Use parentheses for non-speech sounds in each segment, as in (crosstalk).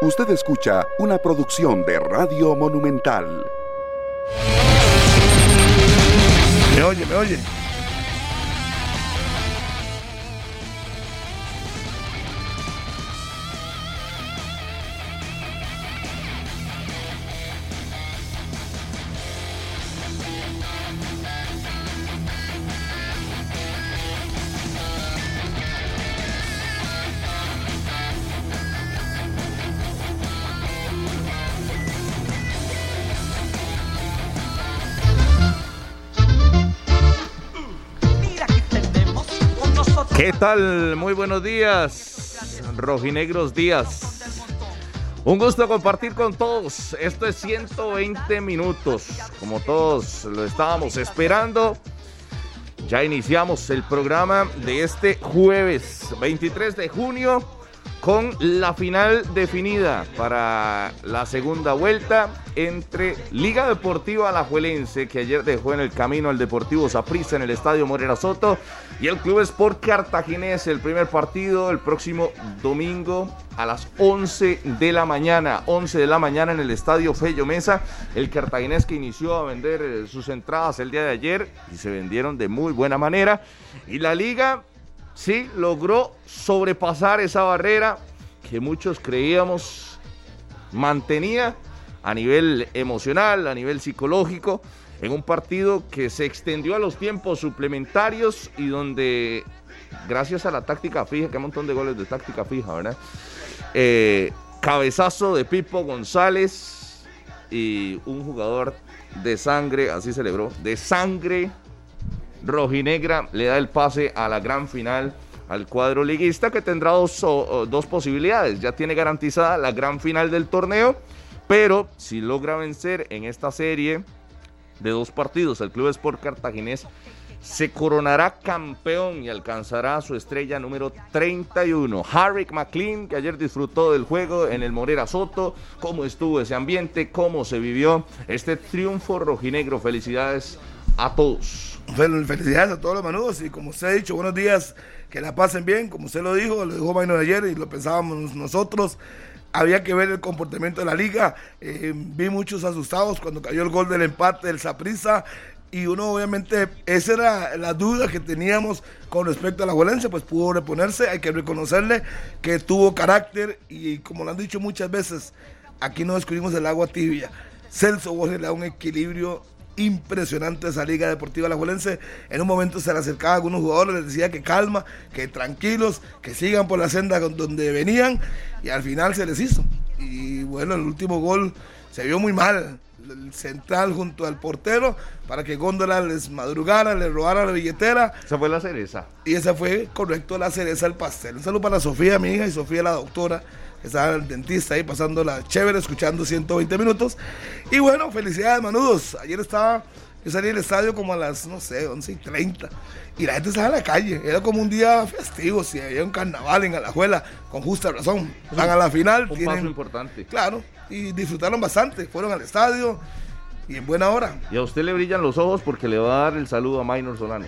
Usted escucha una producción de Radio Monumental. Me oye, me oye. Tal? Muy buenos días, rojinegros días. Un gusto compartir con todos. Esto es 120 minutos, como todos lo estábamos esperando. Ya iniciamos el programa de este jueves 23 de junio con la final definida para la segunda vuelta entre Liga Deportiva Alajuelense, que ayer dejó en el camino al Deportivo Saprissa en el Estadio Morera Soto, y el Club Sport Cartaginés, el primer partido el próximo domingo a las 11 de la mañana, 11 de la mañana en el Estadio Fello Mesa, el cartaginés que inició a vender eh, sus entradas el día de ayer y se vendieron de muy buena manera, y la Liga sí logró sobrepasar esa barrera que muchos creíamos mantenía a nivel emocional, a nivel psicológico, en un partido que se extendió a los tiempos suplementarios y donde, gracias a la táctica fija, que un montón de goles de táctica fija, ¿verdad? Eh, cabezazo de Pipo González y un jugador de sangre, así celebró, de sangre rojinegra le da el pase a la gran final al cuadro liguista que tendrá dos, dos, posibilidades. Ya tiene garantizada la gran final del torneo, pero si logra vencer en esta serie de dos partidos el Club Sport Cartaginés, se coronará campeón y alcanzará su estrella número 31. Harrick McLean, que ayer disfrutó del juego en el Morera Soto, cómo estuvo ese ambiente, cómo se vivió este triunfo rojinegro. Felicidades a todos. Felicidades a todos los manudos y como usted ha dicho, buenos días, que la pasen bien, como usted lo dijo, lo dijo Maino ayer y lo pensábamos nosotros. Había que ver el comportamiento de la liga. Eh, vi muchos asustados cuando cayó el gol del empate del Saprissa. Y uno, obviamente, esa era la duda que teníamos con respecto a la Valencia, pues pudo reponerse. Hay que reconocerle que tuvo carácter y, como lo han dicho muchas veces, aquí no descubrimos el agua tibia. Celso Borges le da un equilibrio impresionante esa Liga Deportiva Alajuelense. En un momento se le acercaba a algunos jugadores, les decía que calma, que tranquilos, que sigan por la senda donde venían y al final se les hizo. Y bueno, el último gol se vio muy mal. El central junto al portero para que Góndola les madrugara, les robara la billetera. Esa fue la cereza. Y esa fue, correcto, la cereza del pastel. Un saludo para Sofía, mi hija, y Sofía, la doctora estaba el dentista ahí pasando la chévere, escuchando 120 minutos. Y bueno, felicidades, manudos. Ayer estaba, yo salí del estadio como a las, no sé, 11 y 30. Y la gente estaba en la calle. Era como un día festivo, si había un carnaval en Alajuela, con justa razón. Van a la final. Un paso importante. Claro, y disfrutaron bastante. Fueron al estadio y en buena hora. Y a usted le brillan los ojos porque le va a dar el saludo a Maynor Solano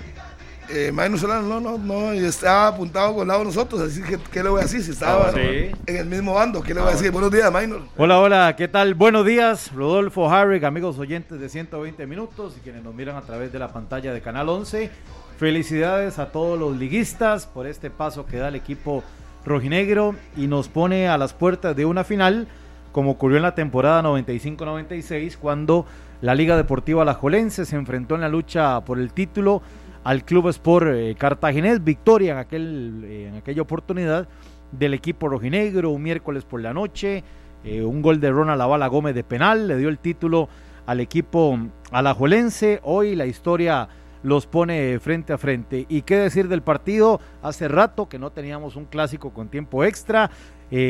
eh, Solano, no, no, no, estaba apuntado con lado de nosotros, así que, ¿qué le voy a decir? Si estaba ah, en el mismo bando, ¿qué le voy a decir? Buenos días, Minor. Hola, hola, ¿qué tal? Buenos días, Rodolfo Harrick, amigos oyentes de 120 minutos y quienes nos miran a través de la pantalla de Canal 11. Felicidades a todos los liguistas por este paso que da el equipo rojinegro y nos pone a las puertas de una final, como ocurrió en la temporada 95-96, cuando la Liga Deportiva Alajuelense se enfrentó en la lucha por el título al Club Sport eh, Cartaginés. Victoria en, aquel, eh, en aquella oportunidad del equipo rojinegro, un miércoles por la noche. Eh, un gol de Ronald Lavala Gómez de penal, le dio el título al equipo alajuelense. Hoy la historia los pone frente a frente. ¿Y qué decir del partido? Hace rato que no teníamos un clásico con tiempo extra,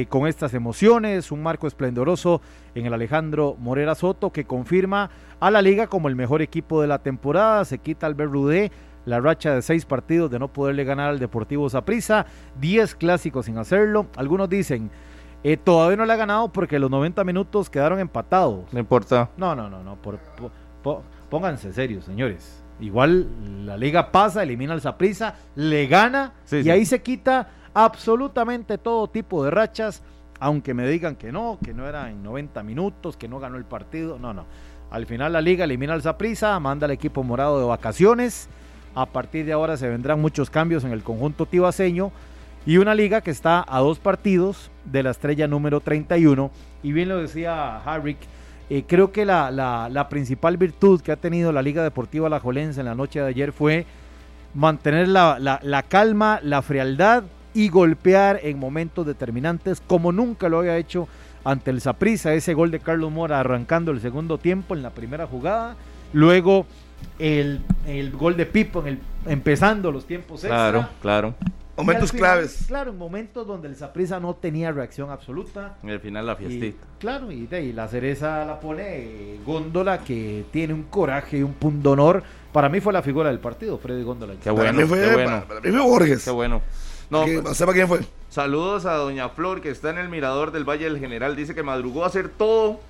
con estas emociones, un marco esplendoroso en el Alejandro Morera Soto que confirma a la liga como el mejor equipo de la temporada. Se quita al Rudé la racha de seis partidos de no poderle ganar al Deportivo Zaprisa, diez clásicos sin hacerlo. Algunos dicen, eh, todavía no le ha ganado porque los 90 minutos quedaron empatados. No importa. No, no, no, no. pónganse serios, señores. Igual la liga pasa, elimina al Zaprisa, le gana y ahí se quita absolutamente todo tipo de rachas aunque me digan que no, que no era en 90 minutos, que no ganó el partido, no, no. Al final la liga elimina al Zaprisa, manda al equipo morado de vacaciones. A partir de ahora se vendrán muchos cambios en el conjunto tibaseño y una liga que está a dos partidos de la estrella número 31. Y bien lo decía Harrick, eh, creo que la, principal virtud que ha tenido la Liga Deportiva La Jolense en la noche de ayer fue mantener la, la calma, la frialdad y golpear en momentos determinantes como nunca lo había hecho ante el Saprissa, ese gol de Carlos Mora arrancando el segundo tiempo en la primera jugada, luego el, gol de Pipo en el, empezando los tiempos extra. Claro, claro. Momentos claves. Claro, en momentos donde el Saprissa no tenía reacción absoluta. Y al final la fiestita. claro, y, de, la cereza la pone eh, Góndola, que tiene un coraje y un punto honor. Para mí fue la figura del partido, Freddy Góndola. Qué bueno, qué bueno. Para, mí fue Borges. Qué bueno. No, pues, ¿Sepa quién fue? Saludos a Doña Flor, que está en el mirador del Valle del General. Dice que madrugó a hacer todo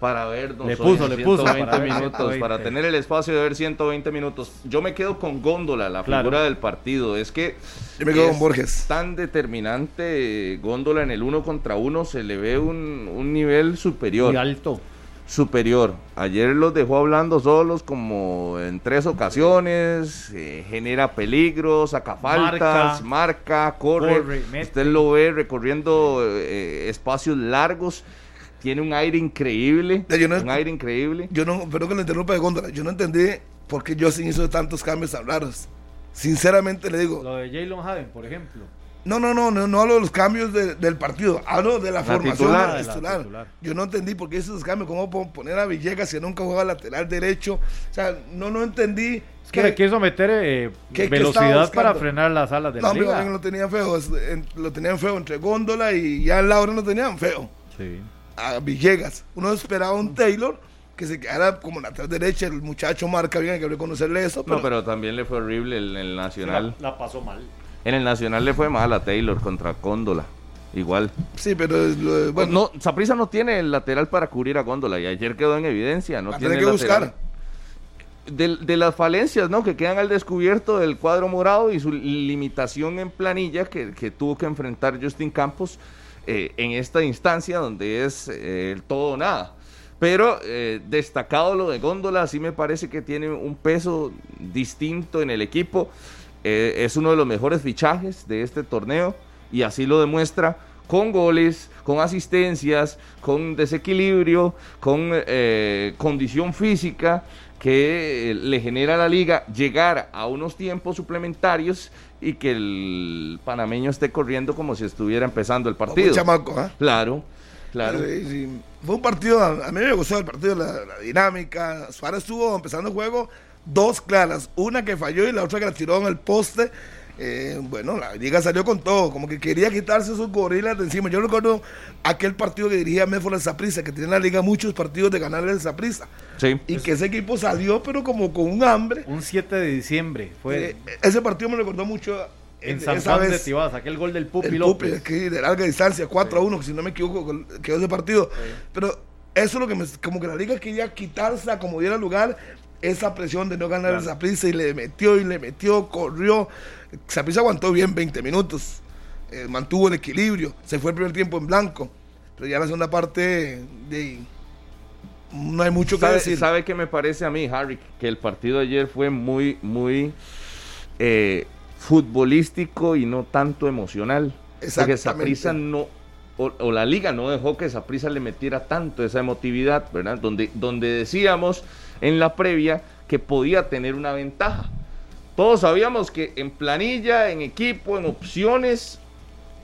para ver le puso, le puso, para minutos, para tener el espacio de ver 120 minutos. Yo me quedo con Góndola, la figura del partido. Es que Yo me quedo con Borges. tan determinante Góndola en el uno contra uno, se le ve un, un nivel superior. Muy alto superior. Ayer los dejó hablando solos como en tres ocasiones, eh, genera peligros, saca faltas, marca, corre. Usted lo ve recorriendo eh, espacios largos. Tiene un aire increíble. un aire increíble. Yo no, pero que lo interrumpa de Góndola. Yo no entendí por qué Justin hizo tantos cambios tan raros. Sinceramente le digo. Lo de Jalen Haven, por ejemplo. No, no, no, no, no hablo de los cambios del partido, hablo de la, formación titular, Yo no entendí por qué esos cambios, cómo poner a Villegas si nunca juega lateral derecho. O sea, no, no entendí. Es que, le quiso meter eh, velocidad para frenar las alas de la liga. No, lo tenían feo, lo tenían feo entre Góndola y ya en Laura no tenían feo. Sí. A Villegas. Uno esperaba un Taylor que se quedara como lateral derecha, el muchacho marca bien, hay que reconocerle eso. Pero... No, pero también le fue horrible el, el Nacional. la pasó mal. En el Nacional le fue mal a Taylor contra Cóndola. Igual. Sí, pero bueno. No, Saprisa no tiene el lateral para cubrir a Góndola y ayer quedó en evidencia. No tiene que buscar. De, las falencias ¿no? que quedan al descubierto del cuadro morado y su limitación en planilla que, tuvo que enfrentar Justin Campos eh, en esta instancia donde es eh, el todo o nada. Pero eh, destacado lo de Góndola, sí me parece que tiene un peso distinto en el equipo. Es uno de los mejores fichajes de este torneo y así lo demuestra con goles, con asistencias, con desequilibrio, con condición física que le genera a la liga llegar a unos tiempos suplementarios y que el panameño esté corriendo como si estuviera empezando el partido. chamaco, ¿eh? Claro, claro. Fue un partido, a mí me gustó el partido, la, la dinámica. Suárez estuvo empezando el juego dos claras, una que falló y la otra que la tiró en el poste. Eh, bueno, la liga salió con todo, como que quería quitarse esos gorilas de encima. Yo recuerdo aquel partido que dirigía el Zaprisa, que tiene en la liga muchos partidos de ganarle el Zaprisa. Sí. Y que ese equipo salió, pero como con un hambre. Un 7 de diciembre fue. Eh, ese partido me recordó mucho. En San Juan de Tibás, aquel gol del Pupi López. que de larga distancia, 4 a 1, que si no me equivoco, quedó ese partido. Pero eso es lo que me, como que la liga quería quitarse como diera lugar esa presión de no ganar esa prisa y le metió y le metió, corrió. Saprissa aguantó bien 20 minutos, eh, mantuvo el equilibrio, se fue el primer tiempo en blanco, pero ya la segunda parte de, no hay mucho que decir. ¿Sabe qué me parece a mí, Harry? Que el partido de ayer fue muy, muy eh, futbolístico y no tanto emocional. Porque Saprissa no, o, la liga no dejó que Saprissa le metiera tanto esa emotividad, ¿verdad? Donde, donde decíamos en la previa que podía tener una ventaja. Todos sabíamos que en planilla, en equipo, en opciones,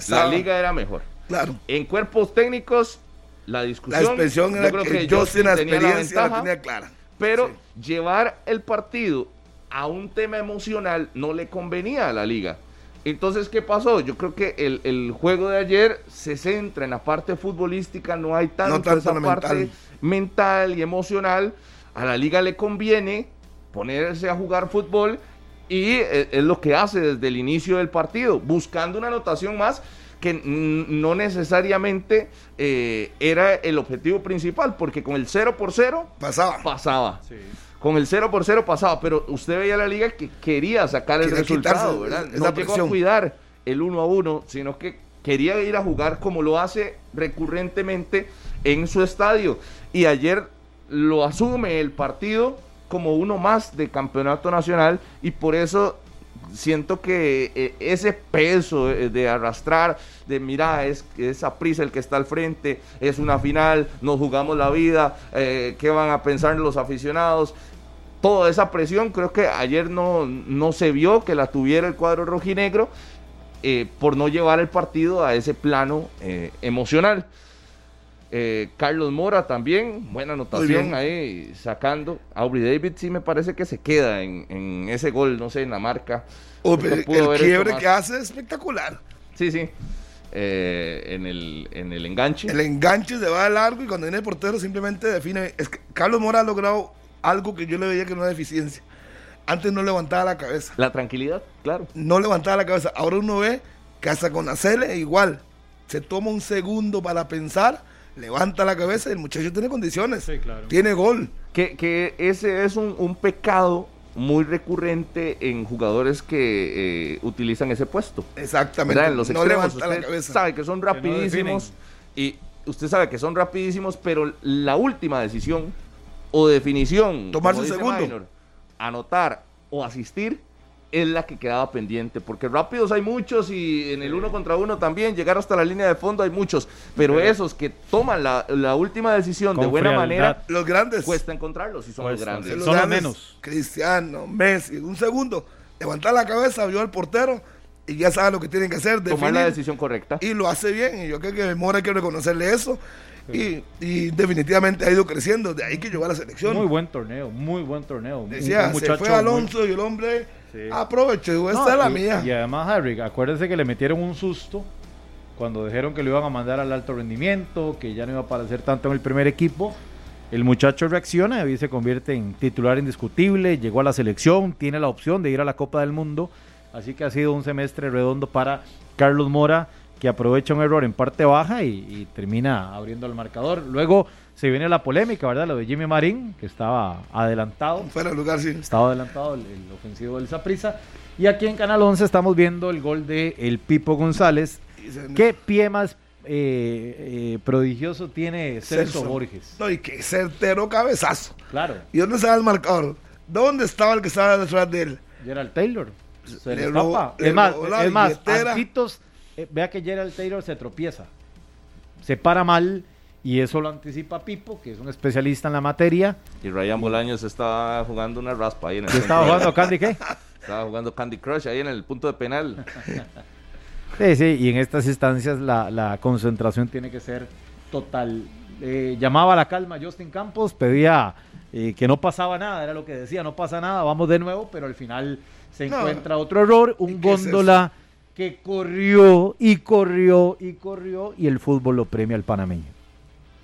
la liga era mejor. Claro. En cuerpos técnicos, la discusión. La expresión era que, yo la experiencia la, tenía clara. Pero llevar el partido a un tema emocional no le convenía a la liga. Entonces, ¿qué pasó? Yo creo que el, juego de ayer se centra en la parte futbolística, no hay tanto, esa parte mental y emocional a la liga le conviene ponerse a jugar fútbol y eh, es lo que hace desde el inicio del partido, buscando una anotación más que no necesariamente eh, era el objetivo principal, porque con el 0 por 0 pasaba. pasaba. Con el 0 por 0 pasaba, pero usted veía la liga que quería sacar el resultado, ¿verdad? No llegó a cuidar el 1 a 1, sino que quería ir a jugar como lo hace recurrentemente en su estadio. Y ayer lo asume el partido como uno más de campeonato nacional y por eso siento que eh, ese peso eh, de arrastrar, de mira, es esa prisa el que está al frente, es una final, nos jugamos la vida, eh, qué van a pensar los aficionados. Toda esa presión creo que ayer no, no se vio que la tuviera el cuadro rojinegro por no llevar el partido a ese plano emocional. Carlos Mora también, buena anotación ahí, sacando. Aubrey David sí me parece que se queda en, en ese gol, no sé, en la marca. Oh, el quiebre que hace es espectacular. Sí, sí. Eh, en, el, en el enganche. El enganche se va de largo y cuando viene el portero simplemente define. Es que Carlos Mora ha logrado algo que yo le veía que no era deficiencia. Antes no levantaba la cabeza. La tranquilidad, claro. No levantaba la cabeza. Ahora uno ve que hasta con la Cele igual. Se toma un segundo para pensar, levanta la cabeza y el muchacho tiene condiciones. Sí, claro. Tiene gol. Que, que ese es un, un pecado muy recurrente en jugadores que eh, utilizan ese puesto. Exactamente. En los extremos. Usted sabe que son rapidísimos y usted sabe que son rapidísimos, pero la última decisión o definición, tomarse un segundo, anotar o asistir es la que quedaba pendiente, porque rápidos hay muchos y en el uno contra uno también, llegar hasta la línea de fondo hay muchos, pero esos que toman la, última decisión de buena manera, los grandes, cuesta encontrarlos y son los grandes. son los menos. Cristiano, Messi, un segundo, levantar la cabeza, vio al portero y ya sabe lo que tienen que hacer. Tomar la decisión correcta. Y lo hace bien, y yo creo que Mora hay que reconocerle eso. Y, definitivamente ha ido creciendo, de ahí que llegó a la selección. Muy buen torneo, muy buen torneo. Decía, se fue Alonso y el hombre Aproveche, esta es la mía. Y además, Harry, acuérdense que le metieron un susto cuando dijeron que lo iban a mandar al alto rendimiento, que ya no iba a aparecer tanto en el primer equipo. El muchacho reacciona y se convierte en titular indiscutible, llegó a la selección, tiene la opción de ir a la Copa del Mundo, así que ha sido un semestre redondo para Carlos Mora, que aprovecha un error en parte baja y, y termina abriendo el marcador. Luego se viene la polémica, ¿verdad? Lo de Jimmy Marín, que estaba adelantado. Fuera de lugar, sí. Estaba adelantado el, ofensivo del Zaprisa. Y aquí en Canal 11 estamos viendo el gol de el Pipo González. ¿Qué pie más eh, eh, prodigioso tiene Celso, Borges? No, y qué certero cabezazo. Claro. ¿Y dónde estaba el marcador? ¿Dónde estaba el que estaba detrás de él? Gerald Taylor. Se le, escapa. es más, es más, eh, vea que Gerald Taylor se tropieza. Se para mal y eso lo anticipa Pipo, que es un especialista en la materia. Y Ryan Bolaños estaba jugando una raspa ahí en el ¿Estaba jugando Candy qué? (laughs) Estaba jugando Candy Crush ahí en el punto de penal. (laughs) Sí, sí, y en estas instancias la, concentración tiene que ser total. Eh, llamaba a la calma Justin Campos, pedía eh, que no pasaba nada, era lo que decía, no pasa nada, vamos de nuevo, pero al final se encuentra otro error, un góndola que corrió y corrió y corrió y el fútbol lo premia al panameño.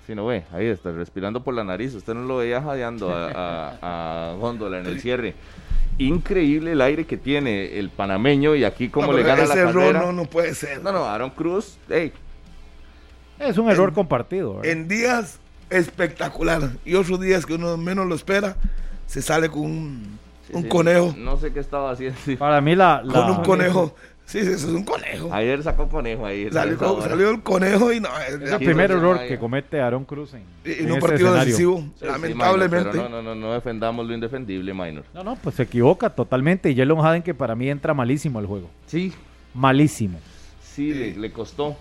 Si no ve, ahí está, respirando por la nariz. Usted no lo veía jadeando a, a, Góndola en el cierre. Increíble el aire que tiene el panameño y aquí como le gana la carrera. no, no puede ser. No, no, Aaron Cruz, hey. Es un error compartido. En días espectacular y otros días que uno menos lo espera, se sale con un, conejo. No sé qué estaba haciendo. Para mí la, con un conejo. Sí, eso es un conejo. Ayer sacó conejo ahí. Salió, el conejo y no. Es el primer error que comete Aaron Cruz en, en, un partido decisivo, lamentablemente. no, no, no, no defendamos lo indefendible, Minor. No, no, pues se equivoca totalmente. Y Jalen Haden que para mí entra malísimo al juego. Sí. Malísimo. Sí, le, costó.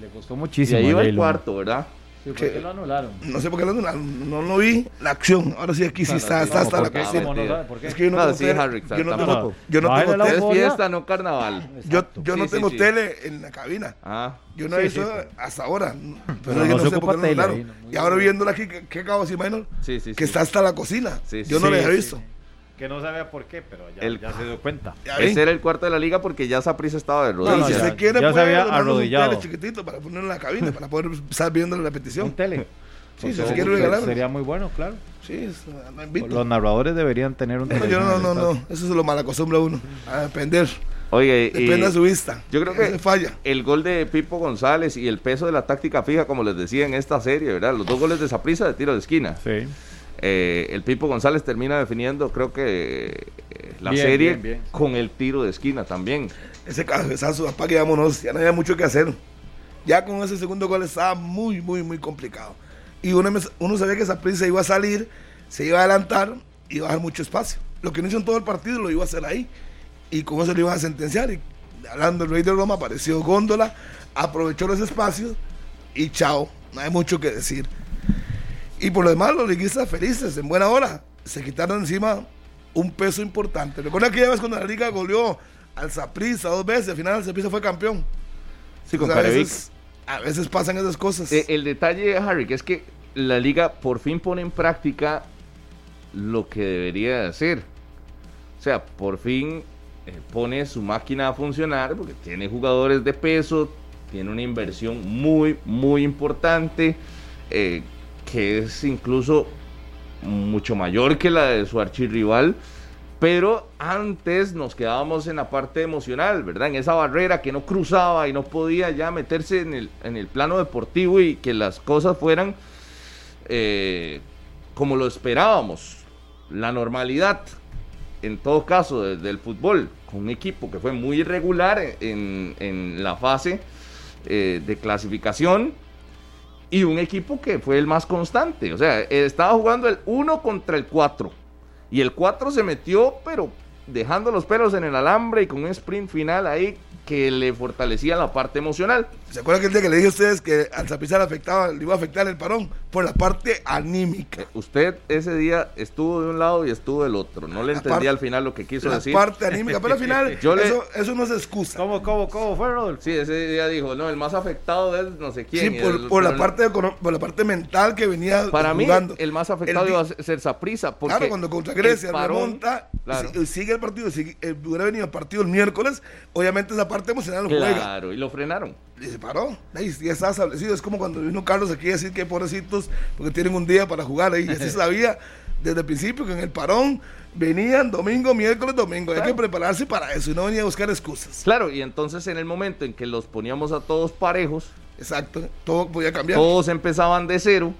Le costó muchísimo. Y ahí va el cuarto, ¿verdad? ¿Por qué lo anularon? No sé por qué lo anularon. No, no vi la acción. Ahora sí, aquí sí está, está hasta la cocina. Es que yo no, tengo tele. yo no tengo, yo no tengo tele. Es fiesta, no carnaval. Yo, yo no tengo tele en la cabina. Ah. Yo no he visto hasta ahora. Pero yo no sé por qué lo anularon. Y ahora viéndola aquí, ¿qué acabo de decir, Minor? Que está hasta la cocina. Yo no la había visto que no sabía por qué, pero ya, se dio cuenta. Ese era el cuarto de la liga porque ya Saprissa estaba de rodillas. si se quiere, ya se había arrodillado. Un tele chiquitito para ponerlo en la cabina, para poder estar viendo la repetición. Un tele. Sí, si se quiere regalar. Sería muy bueno, claro. Sí, Los narradores deberían tener un tele. No, no, no, no, eso se lo malacostumbra uno, a depender. Oye, Depende de su vista. Yo creo que falla. el gol de Pipo González y el peso de la táctica fija, como les decía en esta serie, ¿verdad? Los dos goles de Saprissa de tiro de esquina. Sí. Eh, el Pipo González termina definiendo, creo que eh, la serie con el tiro de esquina también. Ese cabezazo, apague, vámonos, ya no había mucho que hacer. Ya con ese segundo gol estaba muy, muy, muy complicado. Y uno, uno sabía que esa prisa iba a salir, se iba a adelantar y iba a dar mucho espacio. Lo que no hizo en todo el partido lo iba a hacer ahí. Y con eso lo iban a sentenciar. Y hablando del Rey de Roma, apareció Góndola, aprovechó los espacios y chao. No hay mucho que decir. Y por lo demás, los liguistas felices, en buena hora. Se quitaron encima un peso importante. Recuerda que ya ves cuando la liga goleó al Zaprisa dos veces, al final el Zaprisa fue campeón. Sí, con a, veces, a veces pasan esas cosas. Eh, el detalle, Harry, que es que la liga por fin pone en práctica lo que debería hacer. O sea, por fin eh, pone su máquina a funcionar porque tiene jugadores de peso, tiene una inversión muy, muy importante, eh, que es incluso mucho mayor que la de su archirrival. Pero antes nos quedábamos en la parte emocional, ¿verdad? En esa barrera que no cruzaba y no podía ya meterse en el, en el plano deportivo y que las cosas fueran eh, como lo esperábamos, la normalidad en todo caso desde el fútbol, con un equipo que fue muy irregular en, la fase eh, de clasificación y un equipo que fue el más constante. O sea, estaba jugando el 1 contra el 4 y el 4 se metió, pero dejando los pelos en el alambre y con un sprint final ahí que le fortalecía la parte emocional. ¿Se acuerdan que el día que le dije a ustedes que al Zapizar afectaba, le iba a afectar el parón? Por la parte anímica. Eh, usted ese día estuvo de un lado y estuvo del otro. No le entendí al final lo que quiso decir. La parte anímica, pero al final (laughs) eso, eso, no es excusa. ¿Cómo, cómo, cómo fue, Rodolfo? Sí, ese día dijo, no, el más afectado es no sé quién. Sí, por, la, parte por la parte mental que venía Para mí, el más afectado iba a ser Saprisa. Claro, cuando contra Grecia remonta, sigue el partido, sigue, eh, hubiera venido el partido el miércoles, obviamente esa parte emocional lo juega. Claro, y lo frenaron. Y se paró. Ahí ya está establecido. Es como cuando vino Carlos aquí a decir que pobrecitos, porque tienen un día para jugar ahí. Así sabía desde el principio que en el parón venían domingo, miércoles, domingo. Hay que prepararse para eso y no venía a buscar excusas. Claro, y entonces en el momento en que los poníamos a todos parejos. Exacto, todo podía cambiar. Todos empezaban de cero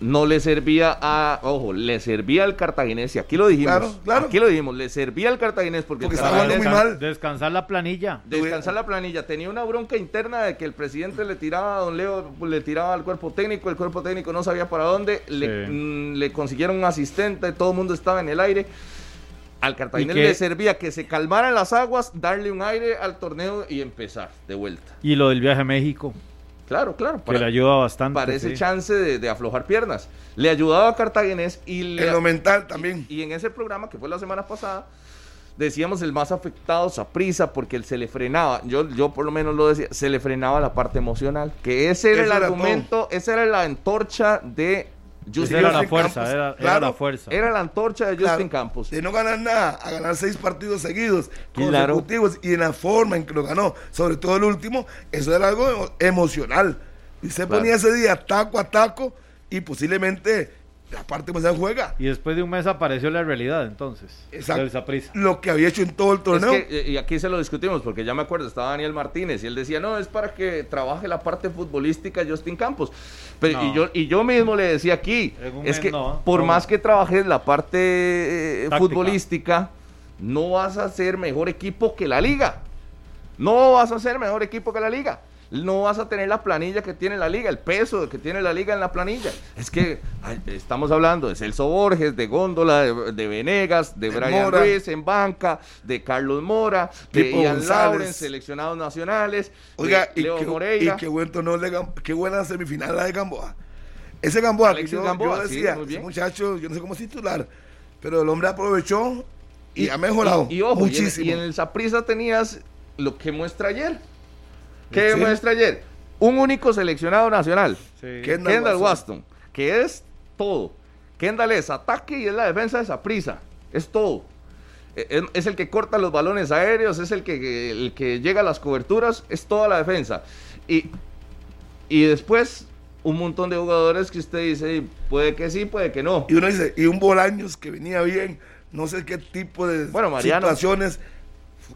no le servía a, ojo, le servía al cartaginés, y aquí lo dijimos, claro, claro. aquí lo dijimos, le servía al cartaginés porque, estaba muy mal. Descansar la planilla. Descansar la planilla. Tenía una bronca interna de que el presidente le tiraba a don Leo, le tiraba al cuerpo técnico, el cuerpo técnico no sabía para dónde, le, mm, le, consiguieron un asistente, todo el mundo estaba en el aire. Al cartaginés le servía que se calmaran las aguas, darle un aire al torneo y empezar de vuelta. Y lo del viaje a México. Claro, claro. que le ayuda bastante. Para ese chance de, aflojar piernas. Le ayudaba a Cartaginés y... Le, en lo mental también. Y, en ese programa, que fue la semana pasada, decíamos el más afectado, prisa porque él se le frenaba, yo, yo por lo menos lo decía, se le frenaba la parte emocional, que ese era el argumento, esa era la antorcha de era la fuerza, era, la fuerza. Era la antorcha de Justin Campos. De no ganar nada, a ganar seis partidos seguidos, consecutivos, y en la forma en que lo ganó, sobre todo el último, eso era algo emocional. Y se ponía ese día taco a taco y posiblemente la parte más juega. Y después de un mes apareció la realidad, entonces. Exacto. Lo que había hecho en todo el torneo. Eh, y aquí se lo discutimos, porque ya me acuerdo, estaba Daniel Martínez y él decía, no, es para que trabaje la parte futbolística Justin Campos. Pero, y, yo, y yo mismo le decía aquí, es que por más que trabajes la parte eh, futbolística, no vas a ser mejor equipo que la liga. No vas a ser mejor equipo que la liga no vas a tener la planilla que tiene la liga, el peso que tiene la liga en la planilla. Es que estamos hablando de Celso Borges, de Góndola, de, Venegas, de, Brian Ruiz en banca, de Carlos Mora, de Ian Lauren, seleccionados nacionales, Oiga, y Leo Moreira. Y qué, bueno, qué buena semifinal la de Gamboa. Ese Gamboa, que yo, decía, ese muchacho, yo no sé cómo es titular, pero el hombre aprovechó y, ha mejorado y, muchísimo. Y en, el Saprisa tenías lo que muestra ayer ¿Qué demuestra ayer? Un único seleccionado nacional, Kendall, Waston. que es todo. Kendall es ataque y es la defensa de esa prisa. Es todo. E, es, el que corta los balones aéreos, es el que, el que llega a las coberturas, es toda la defensa. Y, y después un montón de jugadores que usted dice, puede que sí, puede que no. Y uno dice, y un Bolaños que venía bien, no sé qué tipo de bueno, situaciones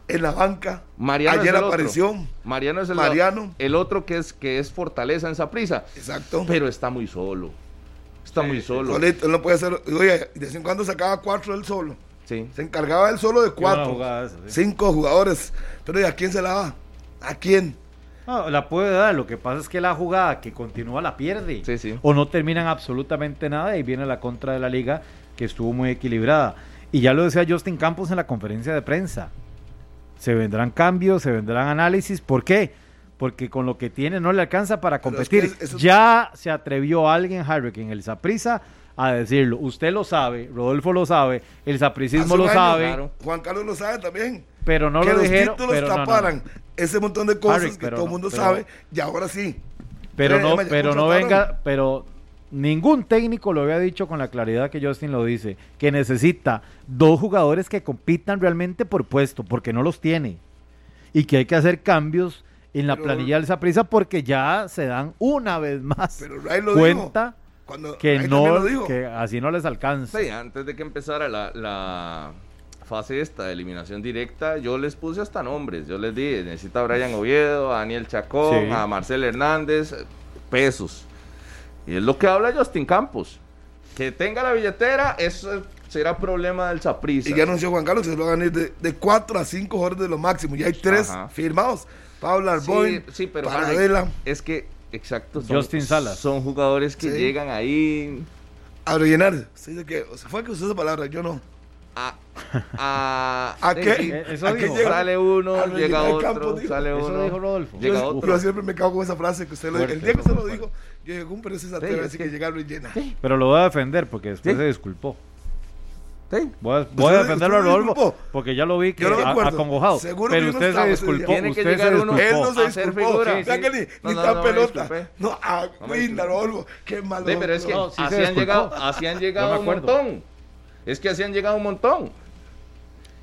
en la banca. Mariano Ayer apareció. Mariano es el, Mariano. el otro que es, que es fortaleza en esa prisa. Exacto. Pero está muy solo. Está muy solo. Solito, él no puede hacer. Oye, de vez en cuando sacaba cuatro él solo. Sí. Se encargaba él solo de cuatro. cinco jugadores. Pero ¿y a quién se la va? ¿A quién? No, la puede dar, lo que pasa es que la jugada que continúa la pierde. Sí, sí. O no terminan absolutamente nada y viene la contra de la liga que estuvo muy equilibrada. Y ya lo decía Justin Campos en la conferencia de prensa. Se vendrán cambios, se vendrán análisis. ¿Por qué? Porque con lo que tiene no le alcanza para Pero es competir. que eso- Ya se atrevió alguien, Harry, en el Saprisa a decirlo. Usted lo sabe, Rodolfo lo sabe, el sapricismo lo año, sabe, claro. Juan Carlos lo sabe también. pero no que lo los dijeron. títulos pero no, no, no. taparan ese montón de cosas Harry, que pero todo el no, mundo pero- sabe y ahora sí. Pero Créeme, no, pero no venga, pero ningún técnico lo había dicho con la claridad que Justin lo dice, que necesita dos jugadores que compitan realmente por puesto, porque no los tiene. Y que hay que hacer cambios en la Pero- planilla del Saprissa porque ya se dan una vez más Pero Ray lo cuenta dijo. Cuando que no lo dijo. que así no les alcanza. Sí, antes de que empezara la, la fase esta de eliminación directa, yo les puse hasta nombres. Yo les dije, necesita a Brian Oviedo, a Daniel Chacón, Sí. a Marcel Hernández, pesos. Y es lo que habla Justin Campos. Que tenga la billetera, eso será problema del Saprissa. Y ya anunció Juan Carlos que se lo van a ir de, de 4 a 5 jugadores de lo máximo. Ya hay tres Ajá. firmados. Pablo Sí, Arboin, sí, pero Paradela, es que, exacto, Justin Salas. son jugadores que Sí. llegan ahí a rellenar. Usted dice que, o sea, fue que usó esa palabra, yo no. a... a, (laughs) ¿A qué? Eh, Eso ¿A dijo. llega? Sale uno, A llega otro, campo, dijo. sale Eso uno. dijo Rodolfo. Llega yo, otro. yo siempre me cago con esa frase que usted lo Fuerte, El día que usted lo fuerte. Yo dije, ¿cómo pero se Sí, a decir que- que llega a rellena? Pero lo voy a defender porque después Sí. se disculpó. Sí. Voy a, voy a ¿Usted- defenderlo a usted se Rodolfo disculpó? porque ya lo vi que no a- acongojado. Seguro pero que yo no usted se disculpó. Tiene que usted llegar se uno- Él no se disculpó. figura. Sí, que sí. ni, No, ni no, tan pelota. No, ah, No me linda, disculpé. Rodolfo. Qué malo. Sí, pero es que sí así, han llegado, así han llegado un montón. Es que así han llegado un montón.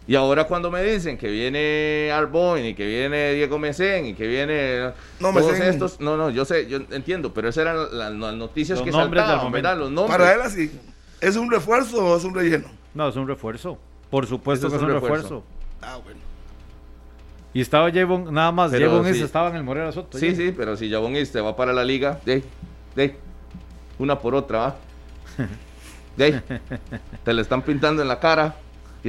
Y ahora cuando me dicen que viene Arboin y que viene Diego Mesén y que viene No, todos Mesén. estos, no, no, yo sé, yo entiendo, pero esas eran las, las noticias Los que saltaban. ¿verdad? Los nombres. Para él así, ¿es un refuerzo o es un relleno? No, es un refuerzo. Por supuesto Eso que es un refuerzo. Ah, bueno. Y estaba Javon, nada más, Javon sí. estaba en el Morera Soto. Sí, ya. sí, pero si Jabón te va para la liga, de, de, una por otra, va. De, (laughs) te le están pintando en la cara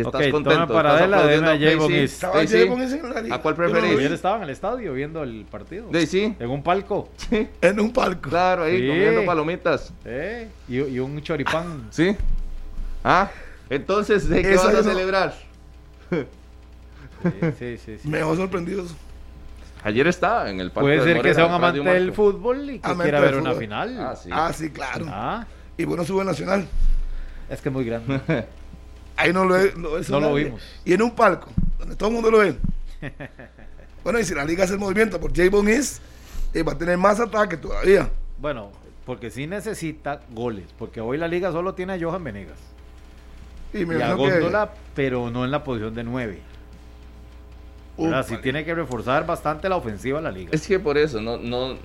estás Ok, contento. toma paradela, a Sí, East. ¿Estaba sí, sí. Ese en la liga? ¿A cuál preferís? Ayer estaba en el estadio viendo el partido. De, sí, En un palco. sí, En un palco. claro, ahí Sí. comiendo palomitas. ¿eh? Y, y un choripán. Sí. Ah, entonces, ¿de qué Eso vas a celebrar? Sí, sí, sí. sí. Me dejó sorprendidos. Ayer estaba en el parque Puede ser que Morera, sea un amante del fútbol y que Amante quiera ver una final. Ah, sí. Ah, sí, claro. Ah, Y bueno, sube Nacional. es que es muy grande. (laughs) Ahí no lo, he- lo eso No lo nadie. vimos. Y en un palco, donde todo el mundo lo ve. (laughs) bueno, y si la liga hace el movimiento por Javon East, eh, va a tener más ataque todavía. Bueno, porque sí necesita goles. Porque hoy la liga solo tiene a Johan Venegas. Y me Y a que- pero no en la posición de 9. Uf, sí vale. tiene que reforzar bastante la ofensiva la liga. Es que por eso, no, no,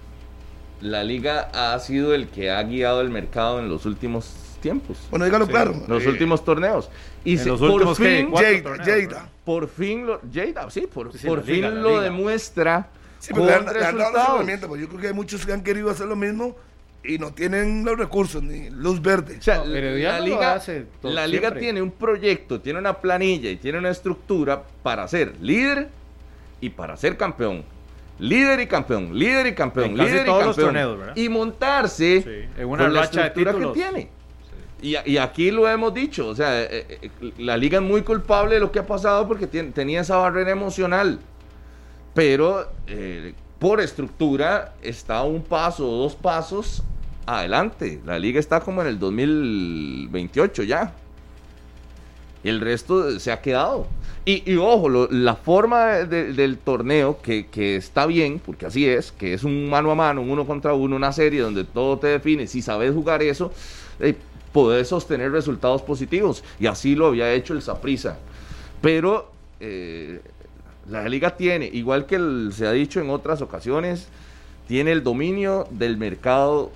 la liga ha sido el que ha guiado el mercado en los últimos tiempos, Bueno, dígalo Sí. claro. los Eh, últimos torneos. Y En se- los por últimos, ¿qué? fin, Jada, torneos, por fin lo, Jada, sí, por, Sí, por la fin liga, lo demuestra Sí, pero con le han, le han dado herramientas, pues yo creo que hay muchos que han querido hacer lo mismo y no tienen los recursos ni luz verde. O sea, No, la liga, hace todo- la liga tiene un proyecto, tiene una planilla y tiene una estructura para ser líder y para ser campeón. Líder y campeón, líder y campeón, En casi líder y todos los campeón. torneos, ¿verdad? y montarse Sí, en una con la racha de estructura que tiene. Y, aquí lo hemos dicho, o sea, eh, eh, la liga es muy culpable de lo que ha pasado porque tenía esa barrera emocional. Pero eh, por estructura está un paso o dos pasos adelante. La liga está como en el 2028 ya. Y el resto se ha quedado. Y, ojo, la forma de- de- del torneo, que, que está bien, porque así es, que es un mano a mano, un uno contra uno, una serie donde todo te define. Si sabes jugar eso, podés sostener resultados positivos. Y así lo había hecho el Saprissa. Pero eh, la liga tiene, igual que el- se ha dicho en otras ocasiones, tiene el dominio del mercado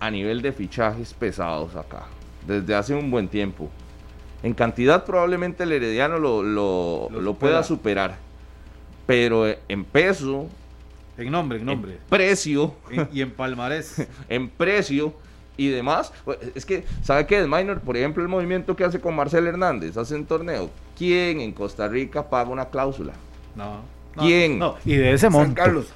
a nivel de fichajes pesados acá, desde hace un buen tiempo. En cantidad probablemente el Herediano lo, lo- Lo lo supera. pueda superar, pero eh, en peso, En nombre, en en nombre. precio, En- y en palmarés. (laughs) en precio y demás. Pues, Es que, ¿sabe qué es, Minor? Por ejemplo, el movimiento que hace con Marcel Hernández, hace un torneo. ¿Quién en Costa Rica paga una cláusula? No. no, ¿Quién? No, y de ese San monto. Carlos.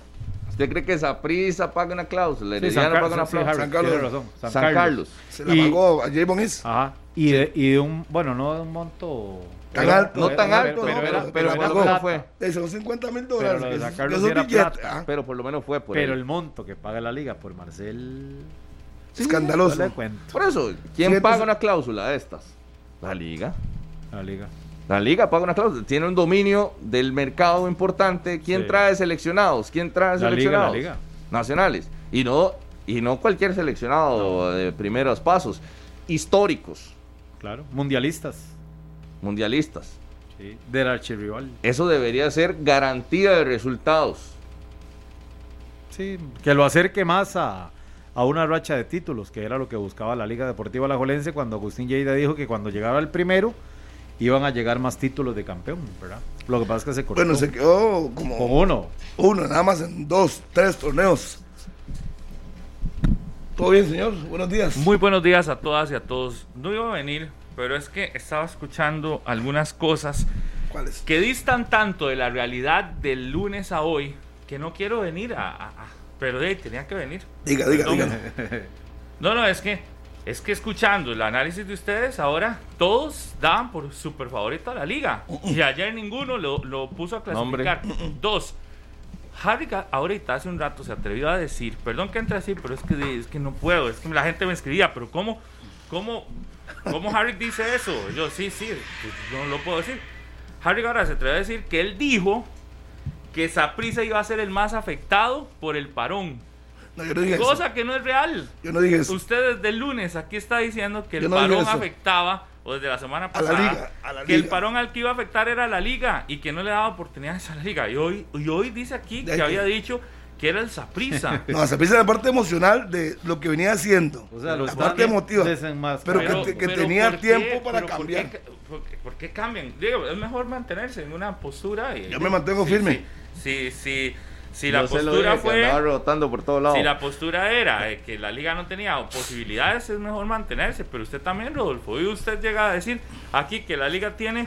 ¿Usted cree que Saprissa paga una cláusula? Sí, San, paga una Carlos, sí, cláusula. San Carlos. razón. San, San Carlos. Carlos. Se la Y- pagó a Javon Is. Ajá. Y de, y de un, bueno, no de un monto. Tan pero- alto, No pero- tan pero- alto, pero- no, pero, pero pero por lo pagó. menos fue. Son 50 mil Pero dólares. de que San que sí plata. ah, Pero por lo menos fue por Pero ahí. el monto que paga la liga por Marcel. Escandaloso. No le cuento. Por eso, ¿quién Sí, paga una cláusula de estas? La liga. La liga. La liga paga una cláusula. Tiene un dominio del mercado importante. ¿Quién Sí. trae seleccionados? ¿Quién trae La liga, seleccionados? la liga. Nacionales. Y no, y no cualquier seleccionado de primeros pasos. Históricos, Claro. Mundialistas. mundialistas. Sí. Del archirrival. Eso debería ser garantía de resultados. Sí. Que lo acerque más a, a una racha de títulos, que era lo que buscaba la Liga Deportiva Alajuelense cuando Agustín Lleida dijo que cuando llegaba el primero iban a llegar más títulos de campeón, ¿verdad? Lo que pasa es que se cortó Bueno, se quedó como con uno. uno, nada más en dos, tres torneos. ¿Todo bien, señor? Buenos días. Muy buenos días a todas y a todos. No iba a venir, pero es que estaba escuchando algunas cosas ¿Cuáles? que distan tanto de la realidad del lunes a hoy que no quiero venir a... a- a- pero de ahí tenía que venir. Diga, diga, diga. (laughs) No, no, es que es que escuchando el análisis de ustedes ahora todos daban por super favorito a la liga y ayer ninguno lo, lo puso a hombre. clasificar. Dos. Harry ahorita hace un rato se atrevió a decir, perdón que entre así, pero es que es que no puedo, es que la gente me escribía, pero cómo cómo cómo Harry dice eso? Yo sí, sí, no lo puedo decir. Harry ahora se atrevió a decir que él dijo que Saprissa iba a ser el más afectado por el parón. No, yo no dije eso. Cosa que no es real. Yo no dije eso. Usted desde el lunes aquí está diciendo que el no parón afectaba, o desde la semana A la pasada, liga, a la que el parón al que iba a afectar era la liga y que no le daba oportunidades a la liga. Y hoy, y hoy dice aquí que que- había dicho que era el Saprisa. (laughs) No, se piensa la parte emocional de lo que venía haciendo. O sea, lo la parte emotiva. Pero que- que tenía ¿por tiempo para pero ¿por cambiar. qué, por qué- por qué cambian? Digo, es mejor mantenerse en una postura. Y, Yo me mantengo sí, firme. Sí, sí, sí. Si la Yo postura dije, fue. rebotando por todos lados. Si la postura era eh, que la liga no tenía posibilidades, es mejor mantenerse. Pero usted también, Rodolfo, y usted llega a decir aquí que la liga tiene.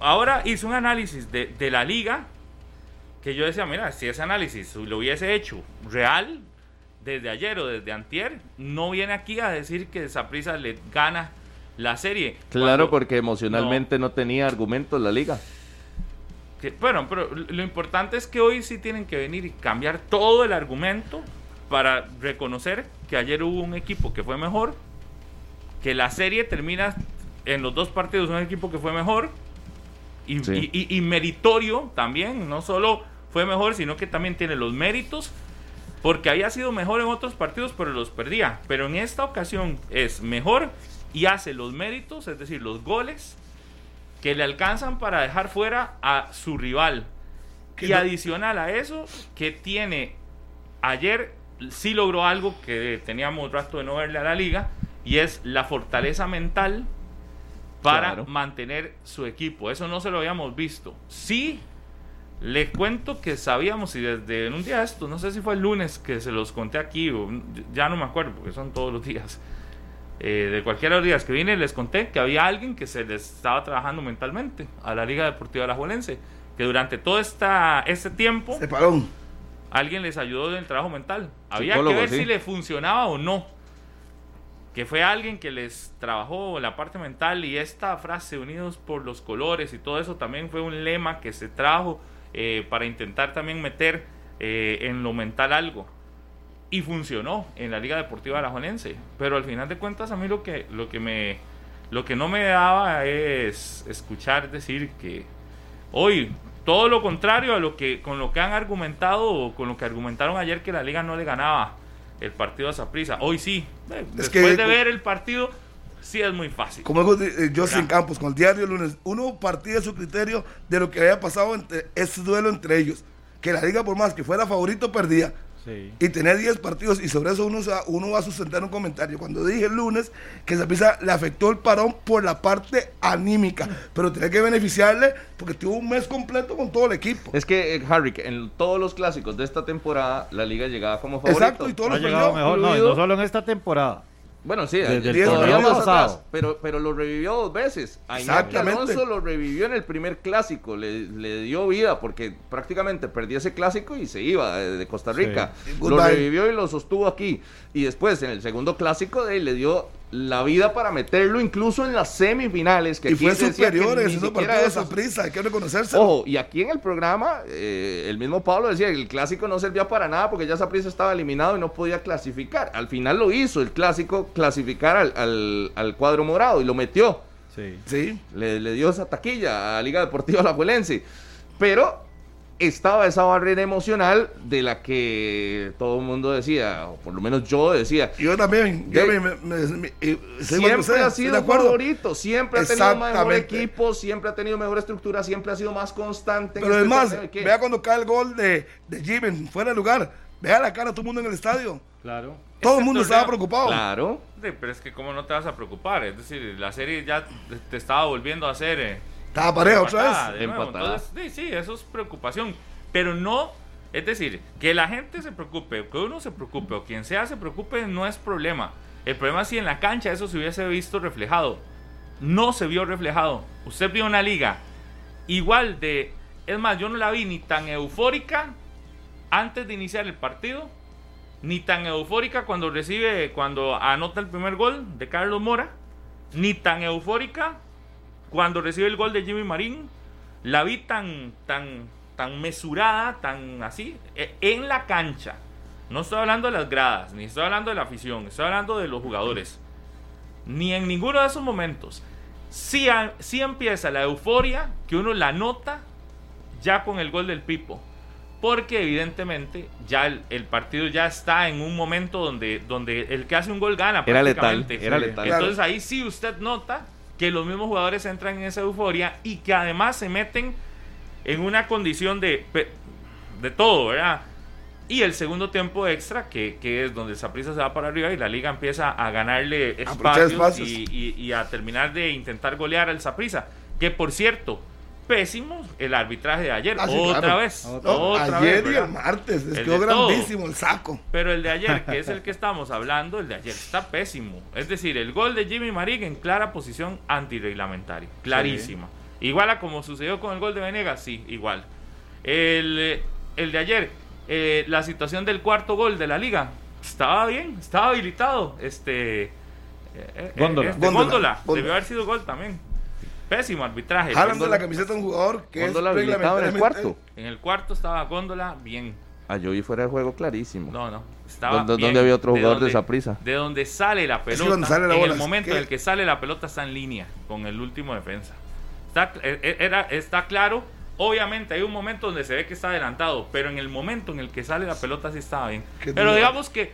Ahora hizo un análisis de, de la liga que yo decía, mira, si ese análisis lo hubiese hecho real desde ayer o desde antier, no viene aquí a decir que Saprisa le gana la serie. Claro, porque emocionalmente no. tenía argumentos la liga. que- bueno, pero lo importante es que hoy sí tienen que venir y cambiar todo el argumento para reconocer que ayer hubo un equipo que fue mejor, que la serie termina en los dos partidos un equipo que fue mejor y, Sí. y- y- y meritorio también, no solo fue mejor, sino que también tiene los méritos porque había sido mejor en otros partidos, pero los perdía. Pero en esta ocasión es mejor y hace los méritos, es decir, los goles que le alcanzan para dejar fuera a su rival. Y no- adicional a eso, que tiene ayer sí logró algo que teníamos rato de no verle a la liga y es la fortaleza mental para Claro. mantener su equipo. Eso no se lo habíamos visto. Sí, le cuento que sabíamos y desde un día de esto, no sé si fue el lunes que se los conté aquí, o ya no me acuerdo porque son todos los días. Eh, de cualquiera de los días que vine les conté que había alguien que se les estaba trabajando mentalmente a la Liga Deportiva Alajuelense, que durante todo esta, este tiempo Se paró. alguien les ayudó en el trabajo mental. Había Psicólogo, que ver sí. si le funcionaba o no. Que fue alguien que les trabajó la parte mental y esta frase, unidos por los colores y todo eso, también fue un lema que se trajo eh, para intentar también meter eh, en lo mental algo. Y funcionó en la Liga Deportiva Alajuelense. Pero al final de cuentas, a mí lo que, lo que, me, lo que no me daba es escuchar decir que hoy todo lo contrario a lo que con lo que han argumentado o con lo que argumentaron ayer que la liga no le ganaba el partido a Saprissa. Hoy sí. Es Después que- de ver el partido, sí es muy fácil. Como dijo eh, Justin. Campos con el diario el lunes, uno partía de su criterio de lo que había pasado entre ese duelo entre ellos. Que la liga, por más que fuera favorito, perdía. Sí. Y tenía 10 partidos y sobre eso uno, se va- uno va a sustentar un comentario. Cuando dije el lunes que Zapisa le afectó el parón por la parte anímica, pero tenía que beneficiarle porque tuvo un mes completo con todo el equipo. Es que, eh, Harry, que en todos los clásicos de esta temporada, la liga llegaba como favorito. Exacto, y todo Ha lo llegado perdió. mejor, no, y incluido- no solo en esta temporada. Bueno, sí, Desde el todavía torneo más pasado. atrás, pero, pero lo revivió dos veces. A Iñaki Exactamente. Alonso lo revivió en el primer clásico, le, le dio vida porque prácticamente perdía ese clásico y se iba de, de Costa Rica. Sí. Lo revivió y lo sostuvo aquí. Y después en el segundo clásico de él le dio la vida para meterlo incluso en las semifinales. Que Y aquí fue superior en esos partidos esas- a prisa, hay que reconocerse. Ojo, y aquí en el programa, eh, el mismo Pablo decía que el clásico no servía para nada porque ya Saprissa estaba eliminado y no podía clasificar. Al final lo hizo el clásico, clasificar al, al- al cuadro morado y lo metió. Sí. Sí, Le, le dio esa taquilla a Liga Deportiva Alajuelense. Pero estaba esa barrera emocional de la que todo el mundo decía, o por lo menos yo decía. yo también. Yo De- me, me- me- Siempre usted, ha sido favorito, siempre ha tenido mejor equipo, siempre ha tenido mejor estructura, siempre ha sido más constante. Pero este es más, torneo. ¿Y qué? vea cuando cae el gol de, de Jimmy fuera de lugar. Vea la cara de todo el mundo en el estadio. Claro. Todo el Este mundo torneo- estaba preocupado. Claro. Sí, pero es que cómo no te vas a preocupar, es decir, la serie ya te- te estaba volviendo a hacer eh, Estaba pareja otra vez. Empatada. Entonces, sí, sí, eso es preocupación, pero no, es decir, que la gente se preocupe, que uno se preocupe o quien sea se preocupe no es problema. El problema es si en la cancha eso se hubiese visto reflejado. No se vio reflejado. Usted vio una liga igual de, es más, yo no la vi ni tan eufórica antes de iniciar el partido, ni tan eufórica cuando recibe, cuando anota el primer gol de Carlos Mora, ni tan eufórica cuando recibe el gol de Jimmy Marín. La vi tan, tan, tan mesurada, tan así, eh, en la cancha. No estoy hablando de las gradas, ni estoy hablando de la afición, estoy hablando de los jugadores. Ni en ninguno de esos momentos. Sí, sí empieza la euforia que uno la nota ya con el gol del Pipo. Porque evidentemente ya el, el partido ya está en un momento donde, donde el que hace un gol gana. Era letal, prácticamente. era letal. Entonces ahí sí usted nota que los mismos jugadores entran en esa euforia y que además se meten en una condición de, pe- de todo, ¿verdad? Y el segundo tiempo extra, que, que es donde Saprissa se va para arriba y la liga empieza a ganarle espacios, espacios. Y, y- y a terminar de intentar golear al Saprissa. Que por cierto, pésimo el arbitraje de ayer. Ah, sí, otra claro. vez. No, otra ayer vez, y el martes. Les El quedó todo. grandísimo el saco. Pero el de ayer, que es el (laughs) que estamos hablando, el de ayer está pésimo. Es decir, el gol de Jimmy Marín en clara posición antirreglamentaria. Clarísima. Igual a como sucedió con el gol de Venegas, sí, igual. El, el de ayer, eh, la situación del cuarto gol de la liga, estaba bien, estaba habilitado. Este. eh, eh, Góndola. este, Góndola, Góndola. Góndola. Debió haber sido gol también. Pésimo arbitraje. Jalan de la Góndola. camiseta de un jugador que es habilitado en el reglamentariamente- cuarto. En el cuarto estaba Góndola, bien. Ah, yo vi fuera de juego clarísimo. No, no. Estaba ¿Dónde- bien. dónde había otro jugador de donde- Saprissa? De donde sale la pelota. donde sale la en bola, el momento en el que sale la pelota está en línea con el último defensa. Está, eh, eh, era, está claro. Obviamente hay un momento donde se ve que está adelantado, pero en el momento en el que sale la pelota sí estaba bien. Qué Pero digamos que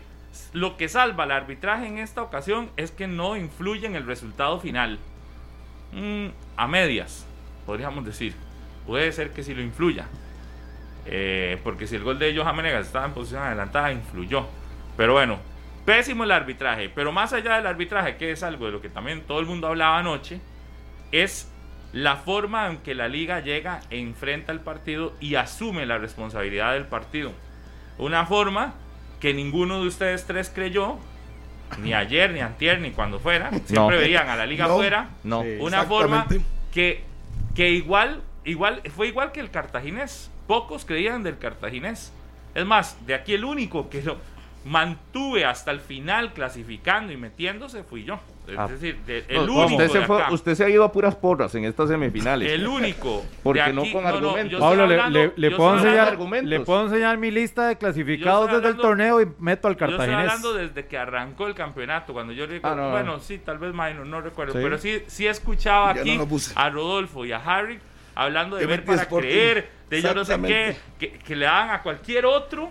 lo que salva el arbitraje en esta ocasión es que no influye en el resultado final. Mm, a medias, podríamos decir. Puede ser que sí lo influya. Eh, porque si el gol de Johan Menegas estaba en posición adelantada, influyó. Pero bueno, pésimo el arbitraje. Pero más allá del arbitraje, que es algo de lo que también todo el mundo hablaba anoche, es la forma en que la liga llega, e enfrenta el partido y asume la responsabilidad del partido. Una forma que ninguno de ustedes tres creyó, ni ayer, ni antier, ni cuando fuera. (laughs) Siempre No. veían a la liga No. afuera. No. Sí. Una forma que, que igual, igual, fue igual que el cartaginés. Pocos creían del cartaginés. Es más, de aquí el único que lo mantuve hasta el final clasificando y metiéndose fui yo. Es Ah. decir, de- el No, único usted, se de fue- acá. usted se ha ido a puras porras en estas semifinales. El único. (laughs) Porque no con argumentos. Pablo, le, hablando- le- puedo enseñar, argumentos. le puedo enseñar mi lista de clasificados desde el torneo y meto al Yo estoy cartaginés. hablando desde que arrancó el campeonato, cuando yo recuerdo, Ah, no. bueno, sí, tal vez minor, no recuerdo, Sí. pero sí, sí escuchaba Ya aquí a Rodolfo y a Harry hablando de Yo ver para Sporting. creer, de yo no sé qué, que, que le daban a cualquier otro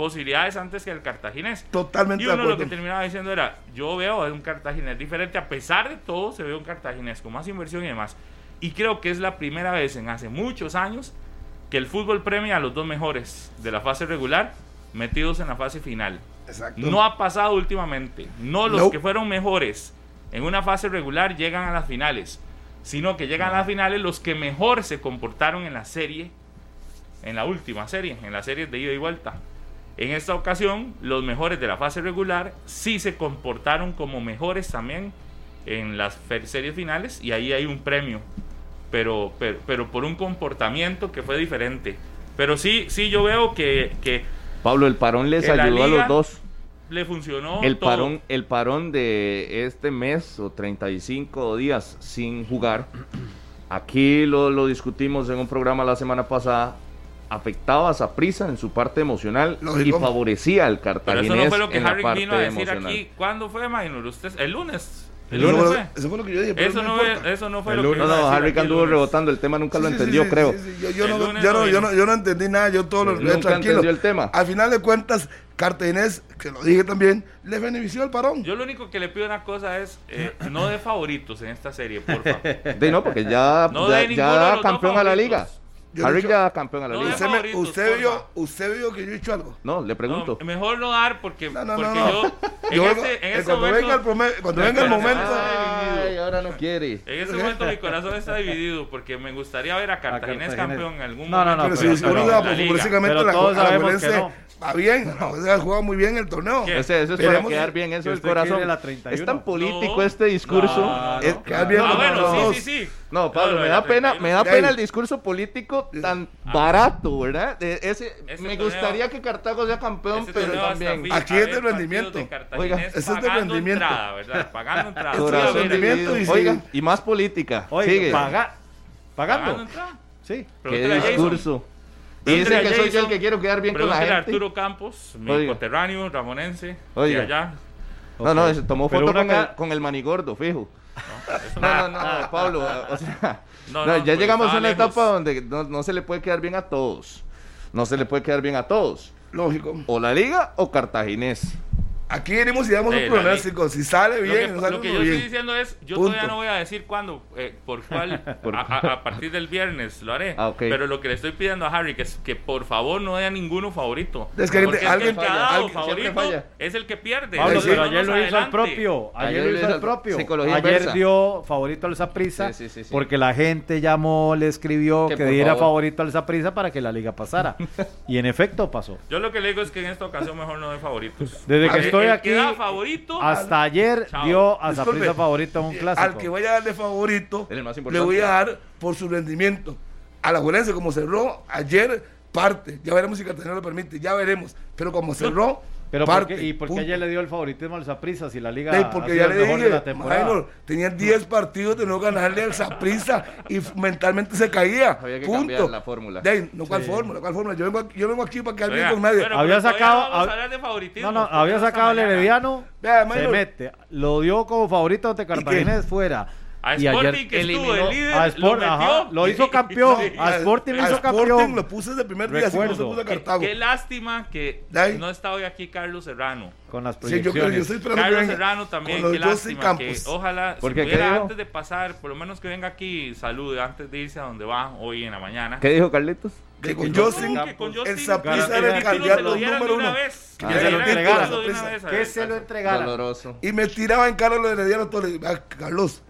posibilidades antes que al cartaginés. Totalmente Y uno lo que terminaba diciendo era, yo veo a un cartaginés diferente, a pesar de todo se ve un cartaginés con más inversión y demás. Y creo que es la primera vez en hace muchos años que el fútbol premia a los dos mejores de la fase regular metidos en la fase final. Exacto. No ha pasado últimamente. No los Nope. que fueron mejores en una fase regular llegan a las finales, sino que llegan a las finales los que mejor se comportaron en la serie, en la última serie, en las series de ida y vuelta. En esta ocasión, los mejores de la fase regular sí se comportaron como mejores también en las series finales y ahí hay un premio, pero, pero, pero por un comportamiento que fue diferente. Pero sí, sí yo veo que, que Pablo, el parón les ayudó a los dos. le funcionó El todo. parón, el parón de este mes o 35 días sin jugar, aquí lo, lo discutimos en un programa la semana pasada, afectaba a Saprissa en su parte emocional Lógico. y favorecía al Pero cartaginés eso no fue lo que en la Harry parte vino a decir emocional. aquí. ¿Cuándo fue, Maynor? Usted, el lunes. El Eso lunes fue, eso fue lo que yo dije. pero Eso no, fue, eso no fue El lo que. No, no, Harry anduvo lunes. rebotando el tema, nunca lo Sí, entendió, sí, creo. sí, sí, Yo, yo no, yo, no yo, no, yo no entendí nada, yo todo lo Nunca tranquilo. entendió el tema. Al final de cuentas, Cartaginés, que lo dije también, le benefició el parón. Yo lo único que le pido una cosa es eh, no de favoritos en esta serie, por favor. (laughs) De no, porque ya, No ya, de ya campeón a la favoritos. liga. Yo he Harry dicho- ya campeón a la No liga. de usted, usted vio, usted vio que yo he dicho algo. No, le pregunto. No, mejor no dar porque, No, no, no, porque no. yo (laughs) en Yo este, en eh, este cuando momento, venga el, prome- cuando venga el momento, Ay, ahora no quiere. (laughs) en este momento mi corazón está dividido porque me gustaría ver a Cartaginés campeón en algún No, no, momento. no, pero pero si uno da Pero la, que no. va bien, (laughs) ha jugado muy bien el torneo. Ese, ese es para quedar que- bien eso del usted corazón. quiere la 31. Es tan político No. este discurso. No, no, Es- no. quedar bien Ah, bueno, sí, sí, sí. No, Pablo, No, me no, da la pena, 31. me da pena y- el discurso político tan barato, ¿verdad? De ese, Ese me torneo- gustaría que Cartago sea campeón, pero torneo también. fui Aquí es de partidos rendimiento. de Oiga, ese es de pagando rendimiento. entrada, ¿verdad? Pagando entrada. (laughs) Corazón de rendimiento y sí. Oiga, y más política. Oye, Sigue. paga, Pagando pagando. entrada. Sí. Qué Pregúntale Jason. discurso. Pregúntale Dicen que soy yo el Jason. que quiero quedar bien con la gente. Arturo Campos, mi Oiga. coterráneo, ramonense, Oiga. de allá. No, no, ese tomó foto con el, con el manigordo, fijo. No, no, nada. no, Pablo, o sea, No, no, (laughs) no, ya pues, llegamos a una lejos. etapa donde no, no se le puede quedar bien a todos. No se le puede quedar bien a todos. Lógico. O la liga o Cartaginés. Aquí venimos y damos un pronóstico. Si sale Lo bien, que, no sale lo que yo bien. estoy diciendo es, yo Punto. todavía no voy a decir cuándo, eh, por (laughs) cuál, a, a- a partir del viernes lo haré. Ah. Pero lo que le estoy pidiendo a Harry que es que por favor no dé a ninguno favorito. Es que Porque es que alguien el que ha dado alguien favorito falla. es el que pierde. Pablo, Sí, pero ayer lo hizo al adelante. propio. Ayer, Ayer lo lo hizo al propio. psicología ayer inversa. dio favorito al Zaprisa Sí, sí, sí, sí. porque la gente llamó, le escribió Que diera favor. favorito al Zaprisa para que la liga pasara. (laughs) y en efecto pasó. Yo lo que le digo es que en esta ocasión mejor no de favoritos. Desde que El- estoy el aquí, da favorito, Hasta ayer Chao. dio a Zaprisa favorito en un eh, clásico. Al que vaya a darle favorito, le voy a dar por su rendimiento. A la Juelense, como cerró ayer, parte. Ya veremos si Cartagena lo permite, ya veremos. Pero como cerró, Pero ¿por parte. qué- ¿y por qué punto. ayer le dio el favoritismo al Zaprisa si la liga ha porque ya le mejor dije, de la temporada? Minor, tenía 10 partidos de no ganarle al Saprissa y mentalmente se caía. Había que punto. cambiar la fórmula. De no, ¿cuál Sí. fórmula? ¿Cuál fórmula? Yo vengo aquí, yo vengo aquí para quedar bien con nadie. pero- Había sacado- no vamos a hab- hablar de favoritismo, No, no, había sacado al. Herediano, Vea, se mete. Lo dio como favorito ante Cartaginés fuera. A y Sporting ayer que estuvo eliminó el líder, a Sport- lo ajá, metió. lo hizo (laughs) campeón. Sí. A Sporting lo hizo Sporting campeón. lo puse desde el primer día, así como se Recuerdo. puso a Qué, Cartago. qué lástima que no está hoy aquí Carlos Serrano. con las Sí, yo creo, proyecciones. yo estoy esperando que Carlos venga Serrano también, qué lástima. Que campos. ojalá, si ¿Por qué? ¿Qué pudiera antes de pasar, por lo menos que venga aquí y salude antes de irse a donde va hoy en la mañana. ¿Qué dijo Carlitos? Que con No, Justin, que con Justin el Saprissa el era el candidato número una uno. vez. Que Que se lo dieran el entregaran. título de una vez a- Que se lo entregaran. Doloroso. Y me tiraba en cara lo de Herediano digo, "Ah, Carlos,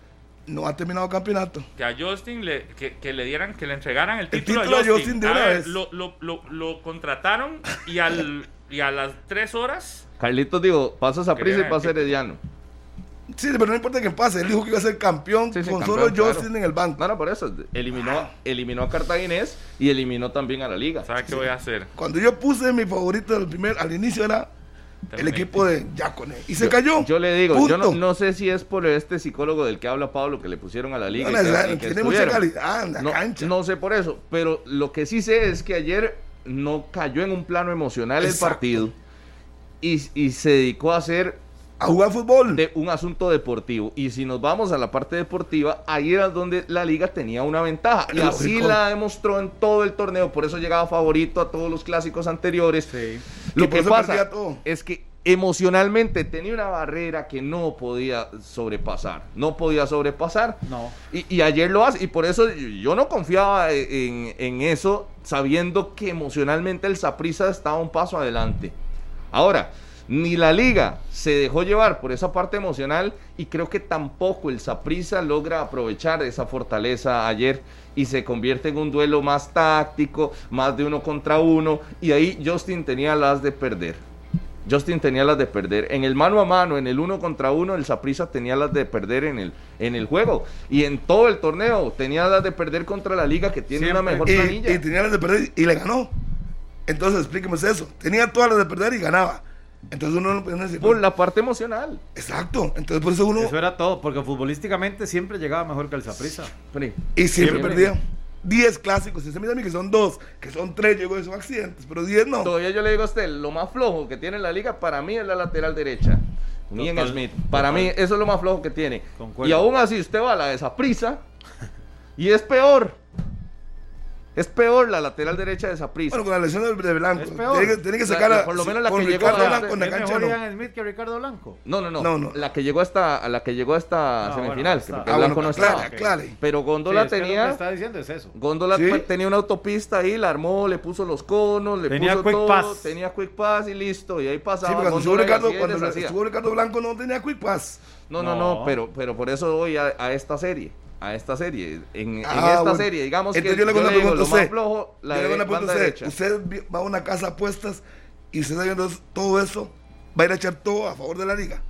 no ha terminado el campeonato. que a Justin le, que, que le dieran, que le entregaran el El título, a Justin. Justin de A una ver, vez. Lo, lo, lo, lo contrataron y, al, y a las tres horas Carlitos digo, pasas a prisa y pasa Herediano. Sí, pero no importa que pase. Él dijo que iba a ser campeón Sí, sí, con campeón, solo claro. Justin en el banco. No, no, por eso. Eliminó, eliminó a Cartaginés y eliminó también a la liga. ¿Sabe qué voy a hacer? Cuando yo puse mi favorito del primer, al inicio era el equipo de Yacone. Y se cayó. Yo le digo, yo no, sé si es por este psicólogo del que habla Pablo que le pusieron a la liga. No, y que- no, y que tiene mucha calidad en la no, cancha. no sé por eso, pero lo que sí sé es que ayer no cayó en un plano emocional el partido y, y se dedicó a hacer A jugar fútbol. de un asunto deportivo. Y si nos vamos a la parte deportiva, ahí era donde la liga tenía una ventaja. Y así Lógico. la demostró en todo el torneo. Por eso llegaba favorito a todos los clásicos anteriores. Sí. Lo que pasa es que emocionalmente tenía una barrera que no podía sobrepasar. No podía sobrepasar. No. Y, y ayer lo hace. Y por eso yo no confiaba en, en eso, sabiendo que emocionalmente el Saprissa estaba un paso adelante. Ahora, Ni la liga se dejó llevar por esa parte emocional y creo que tampoco el Saprissa logra aprovechar esa fortaleza ayer y se convierte en un duelo más táctico, más de uno contra uno y ahí Justin tenía las de perder. Justin tenía las de perder. En el mano a mano, en el uno contra uno, el Saprissa tenía las de perder en el, en el juego. Y en todo el torneo tenía las de perder contra la liga que tiene una mejor y, planilla. y tenía las de perder y le ganó. Entonces, explíqueme eso. Tenía todas las de perder y ganaba. Entonces uno no puede decir. Por la parte emocional. Exacto. Entonces por eso uno. Eso era todo, porque futbolísticamente siempre llegaba mejor que el Saprissa. Pri. Y siempre, perdía. 10 clásicos. Y se me dice a mí que son dos, que son tres, yo digo que son accidentes, pero 10 no. Todavía yo le digo a usted, lo más flojo que tiene la liga para mí es la lateral derecha. Ian Total, Smith. Para total. mí eso es lo más flojo que tiene. Concuerdo. Y aún así usted va a la de esa prisa y es peor. Es peor la lateral derecha de esa prisa. Bueno, con la lesión de, Blanco. Es peor. Tiene que, tiene que sacar la- a, por lo menos la que llegó Ricardo a- Blanco en la ¿Es cancha mejor no. Ian Smith que Ricardo Blanco? No, no, no, No, no. La que llegó hasta a la que llegó hasta Ah, semifinal, bueno, que está. porque Ah, Blanco bueno, no claro, estaba. claro. Pero Góndola Sí, es que lo que tenía está diciendo es eso. Góndola Sí. tenía una autopista ahí, la armó, le puso los conos, le Tenía puso quick todo, pass. tenía quick pass y listo, y ahí Sí, pasaba. porque cuando estuvo, Ricardo, cuando Ricardo Blanco no tenía quick pass. No, no, No. no, pero, pero por eso voy a, a esta serie. A esta serie. En, en Ah, esta bueno. serie, digamos Entonces que yo le hago una pregunta usted. flojo, la Yo le hago una pregunta usted. Usted va a una casa de apuestas y usted está viendo todo eso, va a ir a echar todo a favor de la liga.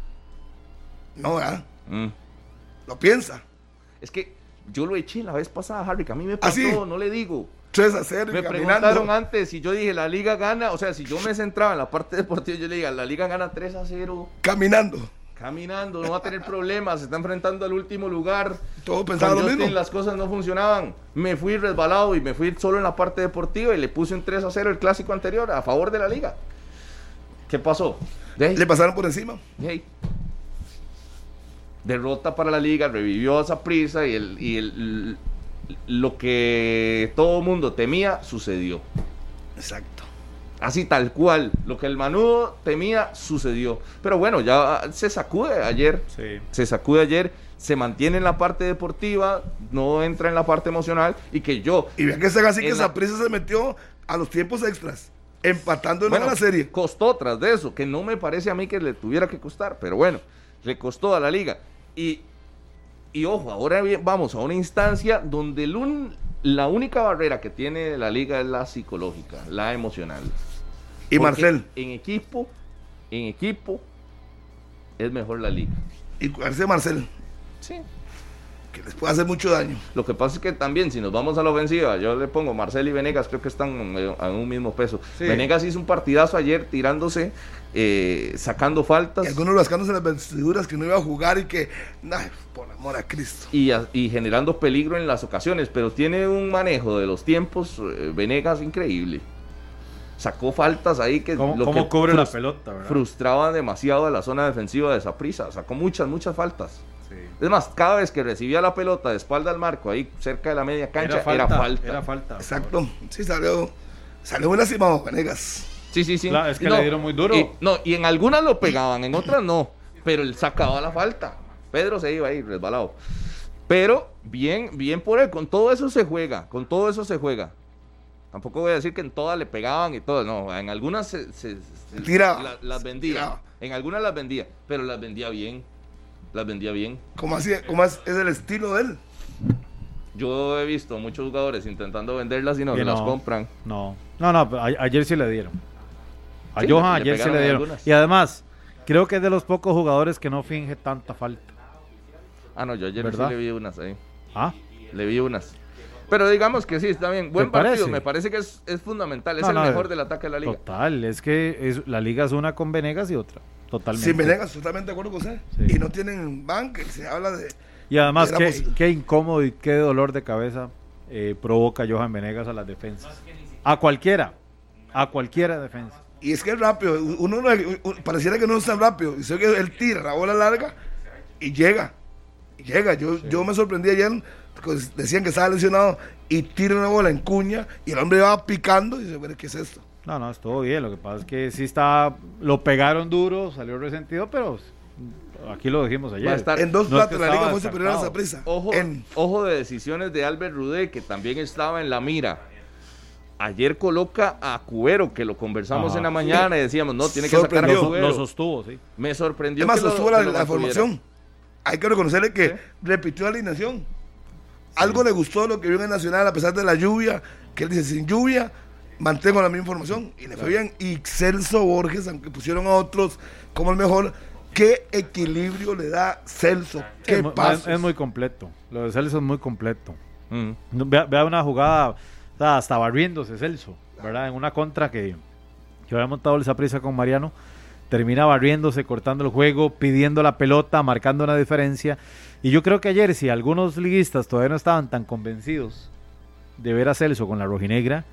No, ¿verdad? Mm. Lo piensa. Es que yo lo eché la vez pasada, Harry, que a mí me pasó, ¿Ah, sí? no le digo. 3 a 0 Me caminando. preguntaron antes si yo dije la liga gana, o sea, si yo me centraba en la parte (laughs) deportiva, yo le diga, la liga gana 3 a 0, Caminando. Caminando, no va a tener problemas, se está enfrentando al último lugar. Todo pensaba lo mismo. las cosas no funcionaban. Me fui resbalado y me fui solo en la parte deportiva y le puse un 3 a 0 el clásico anterior a favor de la liga. ¿Qué pasó? Le pasaron por encima. Derrota para la liga, revivió esa prisa y, el, y el- lo que todo mundo temía sucedió. Exacto. Así tal cual, lo que el Manudo temía sucedió. Pero bueno, ya se sacude ayer Sí. se sacude ayer, se mantiene en la parte deportiva, no entra en la parte emocional y que yo, Y vea que esa así que la- prisa se metió a los tiempos extras, empatando en bueno, la serie. costó tras de eso, que no me parece a mí que le tuviera que costar, pero bueno, le costó a la liga. Y, y ojo, ahora vamos a una instancia donde el un- la única barrera que tiene la liga es la psicológica, la emocional. Y Marcel. En equipo, en equipo, es mejor la liga. Y García Marcel, Sí. que les puede hacer mucho daño. Lo que pasa es que también, si nos vamos a la ofensiva, yo le pongo Marcel y Venegas, creo que están en, en un mismo peso. Sí. Venegas hizo un partidazo ayer tirándose, eh, sacando faltas Y algunos rascándose las vestiduras que no iba a jugar y que, por amor a Cristo. y, a- y generando peligro en las ocasiones, pero tiene un manejo de los tiempos, eh, Venegas, increíble. Sacó faltas ahí que ¿Cómo, lo cómo que cubre la pelota, verdad? frustraba demasiado a la zona defensiva de esa prisa. Sacó muchas, muchas faltas. Sí. Es más, cada vez que recibía la pelota de espalda al marco, ahí cerca de la media cancha, Era falta. Era falta. Era falta. Exacto. Sí, salió, salió muy lastimado, Venegas. Sí, sí, sí. Claro, es que le dieron muy duro. Y, no, y en algunas lo pegaban, en otras no. Pero él sacaba la falta. Pedro se iba ahí resbalado. Pero bien, bien por él. Con todo eso se juega. Con todo eso se juega. Tampoco voy a decir que en todas le pegaban y todo. No, en algunas se, se- se- Tiraba. la- las vendía. Tiraba. En algunas las vendía. Pero las vendía bien. Las vendía bien. Como así, como es, es el estilo de él. Yo he visto muchos jugadores intentando venderlas y no se las no. compran. No, no, no, a- ayer sí le dieron. A Sí, Johan le- le ayer sí le dieron. algunas. Y además, creo que es de los pocos jugadores que no finge tanta falta. Ah, no, yo ayer ¿Verdad? sí le vi unas ahí. ¿Ah? Le vi unas. Pero digamos que sí, está bien. Buen partido. parece? Me parece que es, es fundamental. Es No, el no, mejor del ataque de la liga. Total, es que es, la liga es una con Venegas y otra. Totalmente. Sin Venegas, totalmente de acuerdo con usted. Sí. Y no tienen banca, y se habla de. Y además, qué, qué incómodo y qué dolor de cabeza eh, provoca Johan Venegas a las defensas. A cualquiera. A cualquiera defensa. Y es que es rápido. Uno no, pareciera que no es tan rápido. Y sé que él tira la bola larga y llega. Y llega. Yo, yo me sorprendí ayer. Pues, decían que estaba lesionado y tira una bola en cuña y el hombre va picando y dice, bueno, ¿qué es esto? No, no, estuvo bien. Lo que pasa es que sí está. Lo pegaron duro, salió resentido, pero aquí lo dijimos ayer. Va a estar- En dos No es platos que la liga fue superior a prisa. Ojo, En, ojo de decisiones de Albert Rudé, que también estaba en la mira. ayer coloca a Cubero, que lo conversamos Ajá. en la mañana y decíamos, no, tiene que sacar a Cubero. lo sostuvo, sí. Me sorprendió. Es más, que lo- sostuvo la, que lo la mantuviera. formación. Hay que reconocerle que Sí. repitió la alineación. Algo le gustó lo que vio en el Nacional a pesar de la lluvia, que él dice, sin lluvia, mantengo la misma formación. Y le fue bien. Y Celso Borges, aunque pusieron a otros como el mejor, ¿qué equilibrio le da Celso? ¿Qué es, pasos? es- es muy completo. Lo de Celso es muy completo. Mm. Vea, vea una jugada, o sea, hasta barriéndose Celso, ¿verdad? En una contra que, que había montado el Saprissa con Mariano, termina barriéndose, cortando el juego, pidiendo la pelota, marcando una diferencia. Y yo creo que ayer, si algunos liguistas todavía no estaban tan convencidos de ver a Celso con la rojinegra,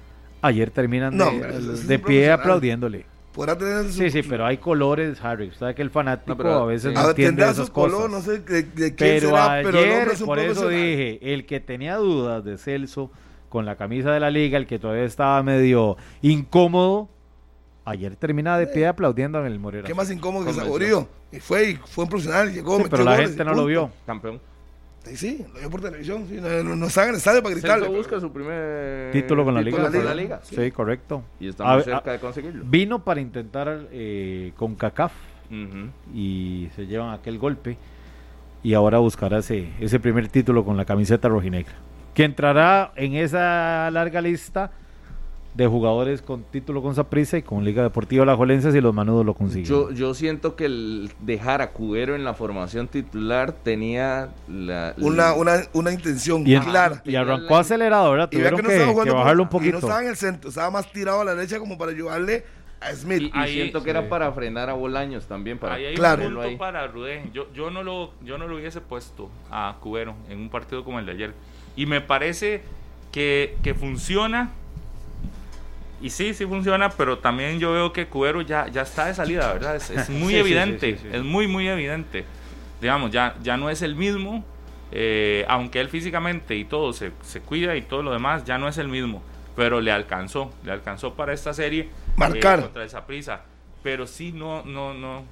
ayer terminan No, de, es pie aplaudiéndole. Podrá tener su, Sí, sí, pero hay colores, Harry. Usted sabe que el fanático No, pero- a veces no entiende esas su cosas. color, no sé de, de quién Pero será, ayer, pero el hombre es un por eso dije, el que tenía dudas de Celso con la camisa de la liga, el que todavía estaba medio incómodo, ayer termina de pie aplaudiendo en el Morera. Qué más incómodo que. Saborío. Y fue, y fue un profesional, llegó, Sí, metió pero la goles gente no lo vio. Campeón. Sí, sí, lo vio por televisión. Sí, no, no, no estaba en el estadio para gritarle. Celso pero- busca su primer Título con la liga. con la liga. Sí, correcto. Y estamos cerca a- de conseguirlo. Vino para intentar eh, con CACAF y se llevan aquel golpe y ahora buscará ese, ese primer título con la camiseta rojinegra. Que entrará en esa larga lista de jugadores con título con Saprissa y con Liga Deportiva La si los manudos lo consiguen. Yo, yo siento que el dejar a Cubero en la formación titular tenía la, Una, una, una intención y, clara. y arrancó acelerado, ¿verdad? Y Tuvieron que bajarlo un Y poquito. no estaba en el centro, estaba más tirado a la derecha como para ayudarle a Smith. Y, y Ahí- siento que sí. era para frenar a Bolaños también. Para Ahí hay Claro. un punto ahí. para Rudé. Yo, yo, no lo, yo no lo hubiese puesto a Cubero en un partido como el de ayer. Y me parece que, que funciona. Y sí, sí funciona, pero también yo veo que Cubero ya, ya está de salida, ¿verdad? Es, es (laughs) muy Sí, evidente, sí, sí, sí. es muy, muy evidente. Digamos, ya, ya no es el mismo, eh, aunque él físicamente y todo se, se cuida y todo lo demás, ya no es el mismo. Pero le alcanzó, le alcanzó para esta serie. Marcar. eh, contra esa prisa. Pero sí, no, no, no.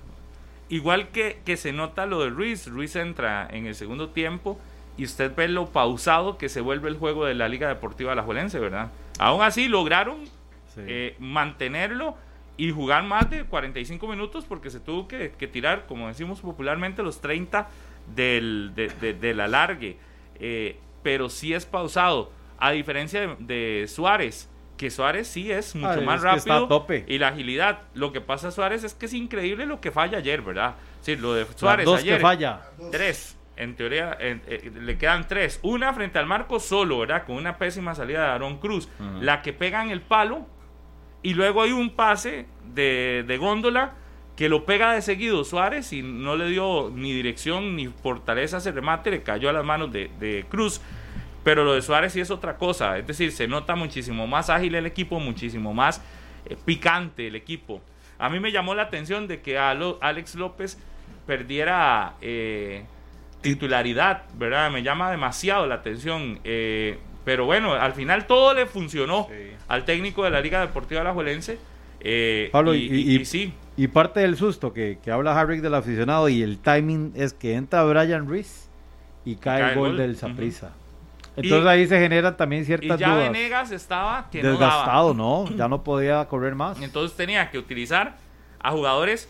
Igual que, que se nota lo de Ruiz, Ruiz entra en el segundo tiempo y usted ve lo pausado que se vuelve el juego de la Liga Deportiva Alajuelense, ¿verdad? Aún así lograron Sí. eh, mantenerlo y jugar más de 45 minutos porque se tuvo que, que tirar, como decimos popularmente, los 30 del, de, de- del alargue. Eh, pero sí es pausado, a diferencia de, de Suárez, que Suárez sí es mucho Ah, más es rápido tope. y la agilidad. Lo que pasa a Suárez es que es increíble lo que falla ayer, ¿verdad? Sí, lo de Suárez dos ayer. que falla. Tres. En teoría, en- eh, le quedan tres. Una frente al marco solo, ¿verdad? Con una pésima salida de Aaron Cruz. La que pega en el palo. Y luego hay un pase de, de góndola que lo pega de seguido Suárez y no le dio ni dirección ni fortaleza ese remate. Le cayó a las manos de, Cruz. Pero lo de Suárez sí es otra cosa. Es decir, se nota muchísimo más ágil el equipo, muchísimo más eh, picante el equipo. A mí me llamó la atención de que Alex López perdiera eh, titularidad, ¿verdad? Me llama demasiado la atención. eh, pero bueno, al final todo le funcionó al técnico de la Liga Deportiva Alajuelense. eh, Pablo, y, y- y- y- y sí, Y parte del susto que, que habla Harry del aficionado y el timing es que entra Brian Ruiz y cae, el gol, del Saprissa. Entonces Y- ahí se generan también y ciertas ya dudas. Venegas estaba que no Desgastado, daba. ¿no? Ya no podía correr más. Entonces tenía que utilizar a jugadores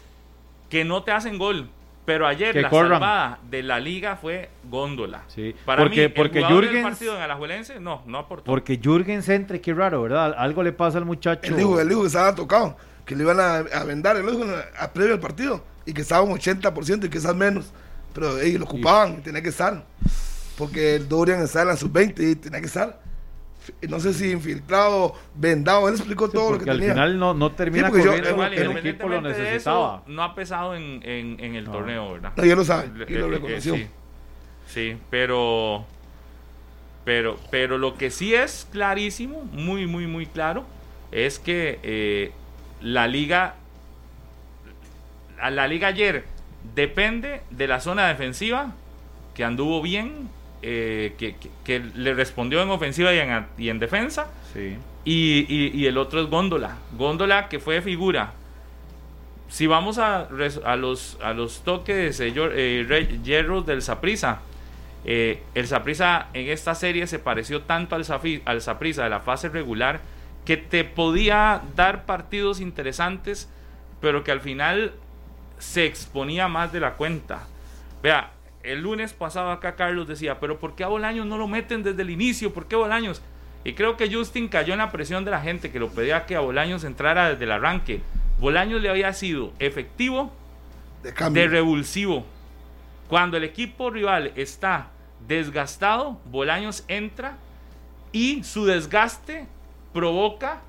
que no te hacen gol. Pero ayer Que la corran. salvada de la liga fue góndola. Sí, Para porque- mí, el porque Jürgens- partido en Alajuelense, no, no aportó. Porque Jürgen entre, qué raro, ¿verdad? Algo le pasa al muchacho. Él dijo, él dijo que estaba tocado, que le iban a, a vendar, él lo dijo a previo al partido, y que estaba un 80% y quizás menos. Pero ellos lo ocupaban y tenía que estar. Porque el Dorian está en la sub-20 y tenía que estar. No sé si infiltrado, vendado, él explicó Sí, todo lo porque que al tenía. final no, no termina Sí, yo- corriendo Igual, porque el equipo lo independientemente de necesitaba. eso, no ha pesado en, en- en el No. torneo, ¿verdad? No, lo sabe, y lo eh, eh, reconoció. sí. Sí, pero, pero, pero lo que sí es clarísimo, muy, muy, muy claro, es que eh, la liga, a la liga ayer depende de la zona defensiva que anduvo bien, eh, que, que- que le respondió en ofensiva y en, a- y en defensa. Sí. Y, y- y el otro es Góndola. Góndola que fue figura. Si vamos a, los, a los toques eh, yor- eh, hierros del Saprisa, el Saprisa en esta serie se pareció tanto al Safi- al de la fase regular que te podía dar partidos interesantes, pero que al final se exponía más de la cuenta. Vea, el lunes pasado acá Carlos decía, pero ¿por qué a Bolaños no lo meten desde el inicio? ¿Por qué Bolaños? Y creo que Justin cayó en la presión de la gente que lo pedía que a Bolaños entrara desde el arranque. Bolaños le había sido efectivo De de revulsivo. Cuando el equipo rival está desgastado, Bolaños entra y su desgaste provoca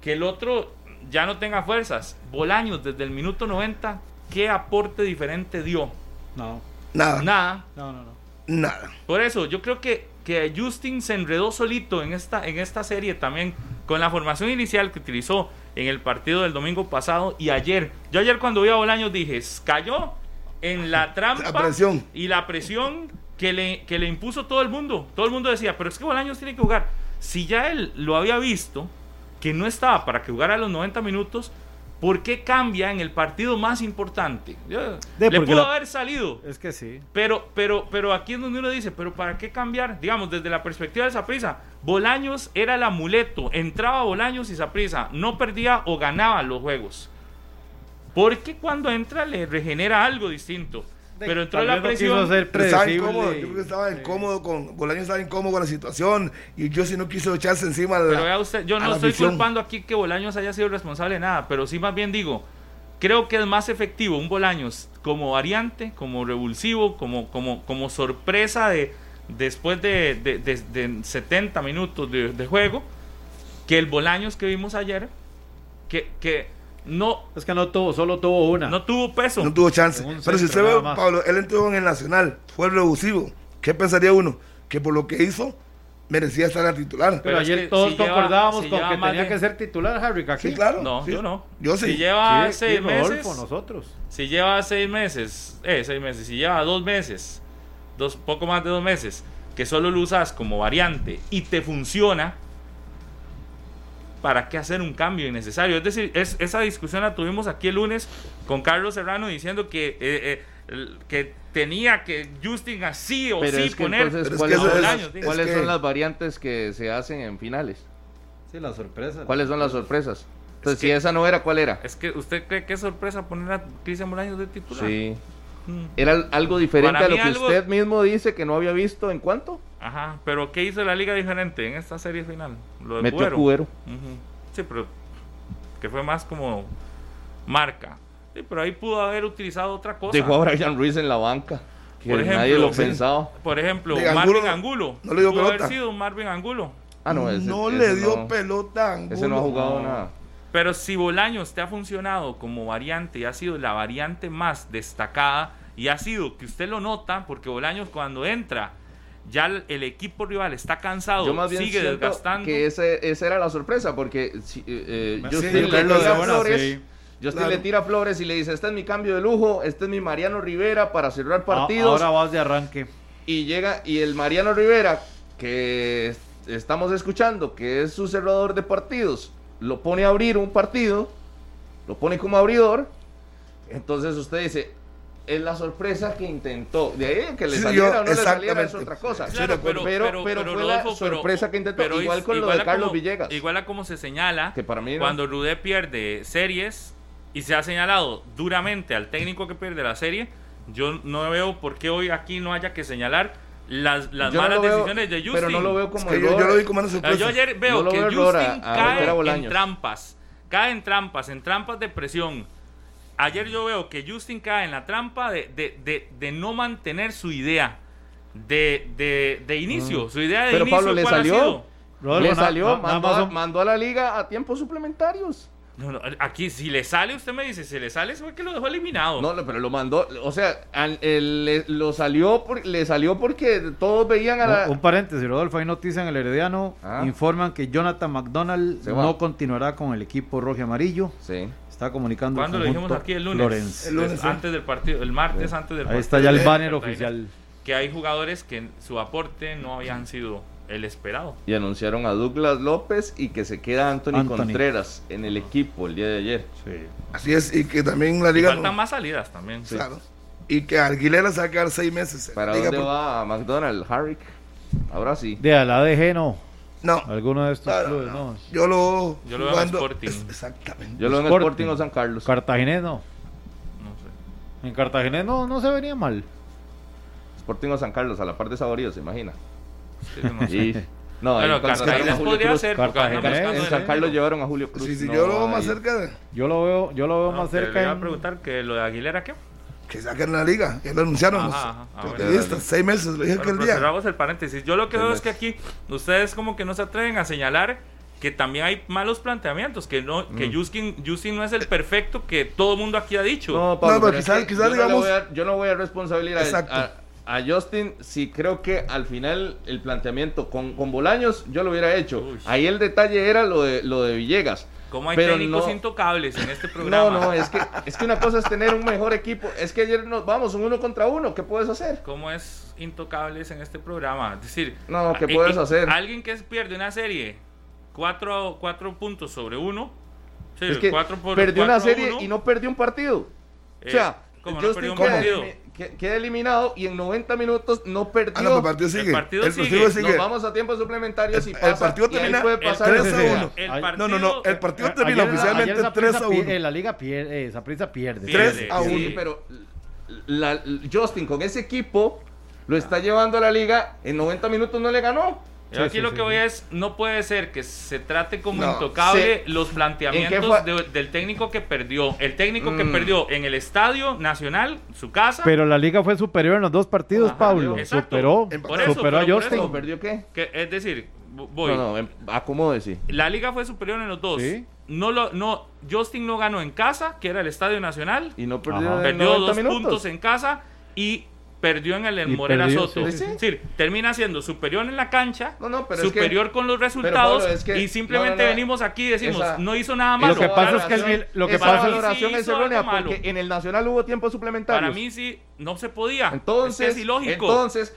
que el otro ya no tenga fuerzas. Bolaños desde el minuto 90, ¿qué aporte diferente dio? No, Nada, Nada. no, no. no. nada. Por eso, yo creo que, que Justin se enredó solito en esta, en esta serie también con la formación inicial que utilizó en el partido del domingo pasado y ayer. Yo ayer cuando vi a Bolaños dije, cayó en la trampa La presión. y la presión que le, que le impuso todo el mundo. Todo el mundo decía, pero es que Bolaños tiene que jugar. Si ya él lo había visto, que no estaba para que jugara los 90 minutos, ¿por qué cambia en el partido más importante? De, le pudo la- haber salido. Es que sí. Pero, pero, pero aquí es donde uno dice, pero ¿para qué cambiar? Digamos, desde la perspectiva de Saprisa, Bolaños era el amuleto, entraba Bolaños y Saprisa, no perdía o ganaba los juegos. Porque cuando entra le regenera algo distinto. Pero entró la no presión. Pero estaba incómodo, yo creo que estaba incómodo con, Bolaños estaba incómodo con la situación y yo si no quiso echarse encima de la, Pero vea usted, yo no estoy culpando aquí que Bolaños haya sido responsable de nada, pero sí más bien digo, creo que es más efectivo un Bolaños como variante, como revulsivo, como, como, como sorpresa de después de, de- de- de 70 minutos de, de juego, que el Bolaños que vimos ayer, que, que no, Es que no tuvo, solo tuvo una. no tuvo peso. No tuvo chance. Pero si usted ve. Pablo, él entró en el Nacional, fue revulsivo. ¿Qué pensaría uno? Que por lo que hizo, merecía estar a titular. Pero, Pero es ayer que todos si lleva- concordábamos si con que tenía de- que ser titular Harry aquí. Sí, claro. No, sí. yo no. Yo sí. Si lleva Sí, seis meses, nosotros. Si lleva seis meses, eh, seis meses, si lleva dos meses, dos, poco más de dos meses, que solo lo usas como variante y te funciona, ¿para qué hacer un cambio innecesario? Es decir, es- esa discusión la tuvimos aquí el lunes con Carlos Serrano diciendo que, eh, eh, que tenía que Justin así o Pero sí es que poner entonces, Pero es ¿cuáles, que son, es- cuáles que- son las variantes que se hacen en finales? Sí, la sorpresa. ¿Cuáles son las sorpresas? Entonces, que- si esa no era, ¿cuál era? Es que usted cree que es sorpresa poner a Cristian Bolaños de titular. Sí. Mm. Era algo diferente Para a lo que algo- usted mismo dice que no había visto en cuánto. Ajá, pero ¿qué hizo la liga diferente en esta serie final? Lo de Metió Cubero. Cubero. Sí, pero que fue más como marca. Sí, pero ahí pudo haber utilizado otra cosa. Dejó a Brian Ruiz en la banca. Que Por nadie lo sí. pensaba. Por ejemplo, De Marvin Angulo, Angulo. no le dio pudo haber pelota. sido un Marvin Angulo. Ah, no, ese, no ese le dio no- pelota a Ese no ha Angulo. jugado No. nada. Pero si Bolaños te ha funcionado como variante y ha sido la variante más destacada y ha sido que usted lo nota porque Bolaños cuando entra ya el, el equipo rival está cansado, Yo más bien sigue desgastando. que ese, esa era la sorpresa, porque si, eh, eh, Sí, sí. Justin Claro. le tira flores y le dice, este es mi cambio de lujo, este es mi Mariano Rivera para cerrar A- partidos. Ahora vas de arranque. Y llega, y el Mariano Rivera, que es- estamos escuchando, que es su cerrador de partidos, lo pone a abrir un partido, lo pone como abridor, entonces usted dice, es la sorpresa que intentó. De ahí que le Sí, saliera yo- o no le saliera es exactamente. otra cosa. Claro, acuerdo. pero, pero, fue la Rodolfo, pero- sorpresa que intentó. pero igual con lo de Carlos como- Villegas. Igual a como se señala Que para mí no. cuando Rudé pierde series y se ha señalado duramente al técnico que pierde la serie, yo no veo por qué hoy aquí no haya que señalar las, las Yo malas veo, decisiones de Justin. Pero no lo veo Es como que yo, yo lo vi como una sorpresa. Yo ayer veo No que veo Justin error a- a cae en trampas. Cae en trampas, en trampas de presión. Ayer yo veo que Justin cae en la trampa de, de, de, de no mantener su idea de, de, de inicio. Su idea de Mm. Pero inicio, Pablo, ¿le ¿cuál ha salió? le salió, mandó, a, mandó a la liga a tiempos suplementarios. No, no, aquí si le sale, usted me dice, si le sale, fue que lo dejó eliminado. No, no, pero lo mandó, o sea, al- el- le, lo salió por- le salió porque todos veían a la... Un, un paréntesis, Rodolfo, hay noticia en el Herediano. Ah. Informan que Jonathan McDonald Se va. no continuará con el equipo rojo y amarillo. Sí. Está comunicando ¿Cuándo lo dijimos aquí el lunes? Florence. El lunes, Des- sí. Antes del partido, el martes antes del Ahí partido. está ya el banner Cartagena, oficial. Que hay jugadores que su aporte no habían sido el esperado. Y anunciaron a Douglas López y que se queda Anthony, Anthony. Contreras en el equipo el día de ayer. Sí. Así es, y que también la Y liga. faltan no- más salidas también. Claro. Y que Aguilera se va a quedar seis meses. ¿Para dónde por- va McDonald, Harrick? Ahora sí. De a la ADG no. No. Alguno de estos No, no, clubes, no. no. Yo lo Yo lo veo en Sporting. es- Exactamente. Yo lo veo en Sporting. O San Carlos. Cartaginés no. No sé. En Cartaginés no, no se venía mal. Sporting o San Carlos, a la par de Saborío, se imagina. Sí, no sé. Y, no, Bueno, podría ser. En San Carlos llevaron a Julio Cruz. Sí, sí, No, yo lo veo más ahí- cerca de Yo lo veo, yo lo veo No, más cerca. Le iba a en- preguntar que lo de Aguilera, ¿qué? Que saquen la liga. Ya lo anunciaron Ajá, los ajá. Ah, periodistas. Seis meses, lo dije Bueno, aquel pues día. cerramos el paréntesis. Yo lo que veo es que aquí ustedes como que no se atreven a señalar que también hay malos planteamientos, que no que Justin, Justin no es el perfecto que todo el mundo aquí ha dicho. No, Pablo, No, pero es quizás- que quizás yo, no digamos- voy a, yo no voy a responsabilizar Exacto. a, a Justin si creo que al final el planteamiento con, con Bolaños yo lo hubiera hecho. Uy. Ahí el detalle era lo de, lo de Villegas. Como hay pero técnicos no- intocables en este (laughs) programa. No, no, es que, es que una cosa es tener un mejor equipo. Es que ayer nos vamos, un uno contra uno. ¿Qué puedes hacer? ¿Cómo es intocables en este programa? Es decir, No, ¿qué eh, puedes eh, hacer? Alguien que pierde una serie, cuatro, cuatro puntos sobre uno. sí, es que cuatro por- perdió una cuatro serie uno, y no perdió un partido. eh, o sea, ¿cómo no perdió un partido? Queda eliminado y en 90 minutos no perdió. Ah, no, el partido sigue. partido el sigue. partido sigue. Nos vamos a tiempos suplementarios y El- el pasa. partido termina puede el pasar 3 lo que a sea. 1. El No, no, no. El partido Ayer- termina ayer oficialmente Saprissa 3 a pi- 1. eh, la liga pierde, eh, Saprissa pierde. Pierde, 3 a sí. 1. Sí, pero la- Justin con ese equipo lo está llevando a la liga. En 90 minutos no le ganó. Yo Sí, aquí sí, lo sí, que voy es, no puede ser que se trate como No, intocable sí. los ¿En qué planteamientos de- del técnico que perdió. El técnico que Mm. perdió en el Estadio Nacional, su casa, Pero la liga fue superior en los dos partidos, Ajá, Pablo. exacto. Superó, Por eso, superó a Justin. eso. ¿No perdió qué? que, es decir, voy. No, no, em- acomódese. La liga fue superior en los dos. Sí. No lo, no, Justin no ganó en casa, que era el Estadio Nacional. Y no perdió Ajá. perdió 90 dos minutos. puntos en casa y perdió en el en Y Morera perdió, Soto. sí, sí, sí. Es decir, termina siendo superior en la cancha, No, no, pero es superior que- con los resultados Pablo, es que- y simplemente no, no, no. venimos aquí y decimos, Esa- no hizo nada Lo malo. Lo que pasa es que el lo que esa pasa es- valoración Sí es hizo errónea malo. porque en el Nacional hubo tiempos suplementarios. Para mí sí, no se podía. Entonces, es, que es ilógico. entonces,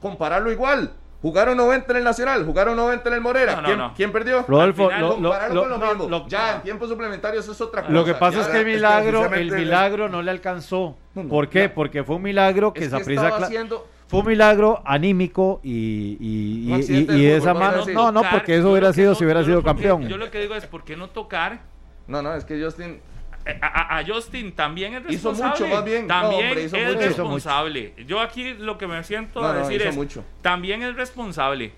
compararlo igual. Jugaron 90 en el Nacional, jugaron 90 en el Morera. No, no, ¿Quién, no. quién perdió? Rodolfo, Al final, lo, lo- Compararlo lo- con lo no, mismo. lo- ya, en tiempos suplementarios es otra cosa. Lo que pasa Ya, es que el es que milagro, el milagro no le alcanzó. No, no, ¿Por qué? Porque fue un milagro que cla- haciendo... fue un milagro anímico y, y, y- Un y- accidente y del de esa mano. No, no, porque eso hubiera sido no- si hubiera sido campeón. Yo lo que digo es, ¿por qué no tocar No, no, es que Justin... A, Justin también es Hizo responsable. mucho, más bien. No, También hombre, hizo es mucho. Hizo responsable. Yo aquí lo que me siento No, a decir hizo es, mucho. también es responsable.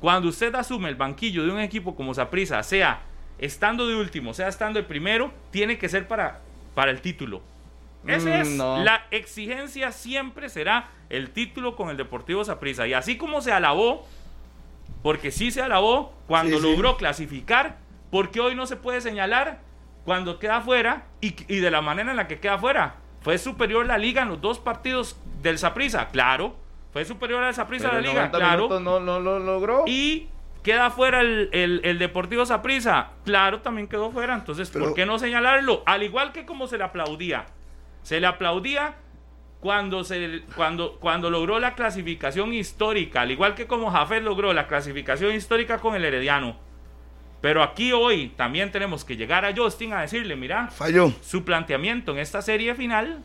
Cuando usted asume el banquillo de un equipo como Saprissa, sea estando de último, sea estando de primero, tiene que ser para, para el título. Ese Mm, es. no. La exigencia siempre será el título con el Deportivo Saprissa. Y así como se alabó, porque sí se alabó cuando Sí, sí. logró clasificar, porque hoy no se puede señalar cuando queda fuera y, y de la manera en la que queda fuera. Fue superior la liga en los dos partidos del Saprissa, claro. Fue superior al Saprissa pero la liga, 90 claro. no, no lo logró. Y queda fuera el, el- el Deportivo Saprissa. Claro, también quedó fuera. Entonces, ¿por Pero- qué no señalarlo? Al igual que como se le aplaudía. Se le aplaudía cuando, se, cuando, cuando logró la clasificación histórica. Al igual que como Jafet logró la clasificación histórica con el Herediano. Pero aquí hoy también tenemos que llegar a Justin a decirle, mira, Falló. su planteamiento en esta serie final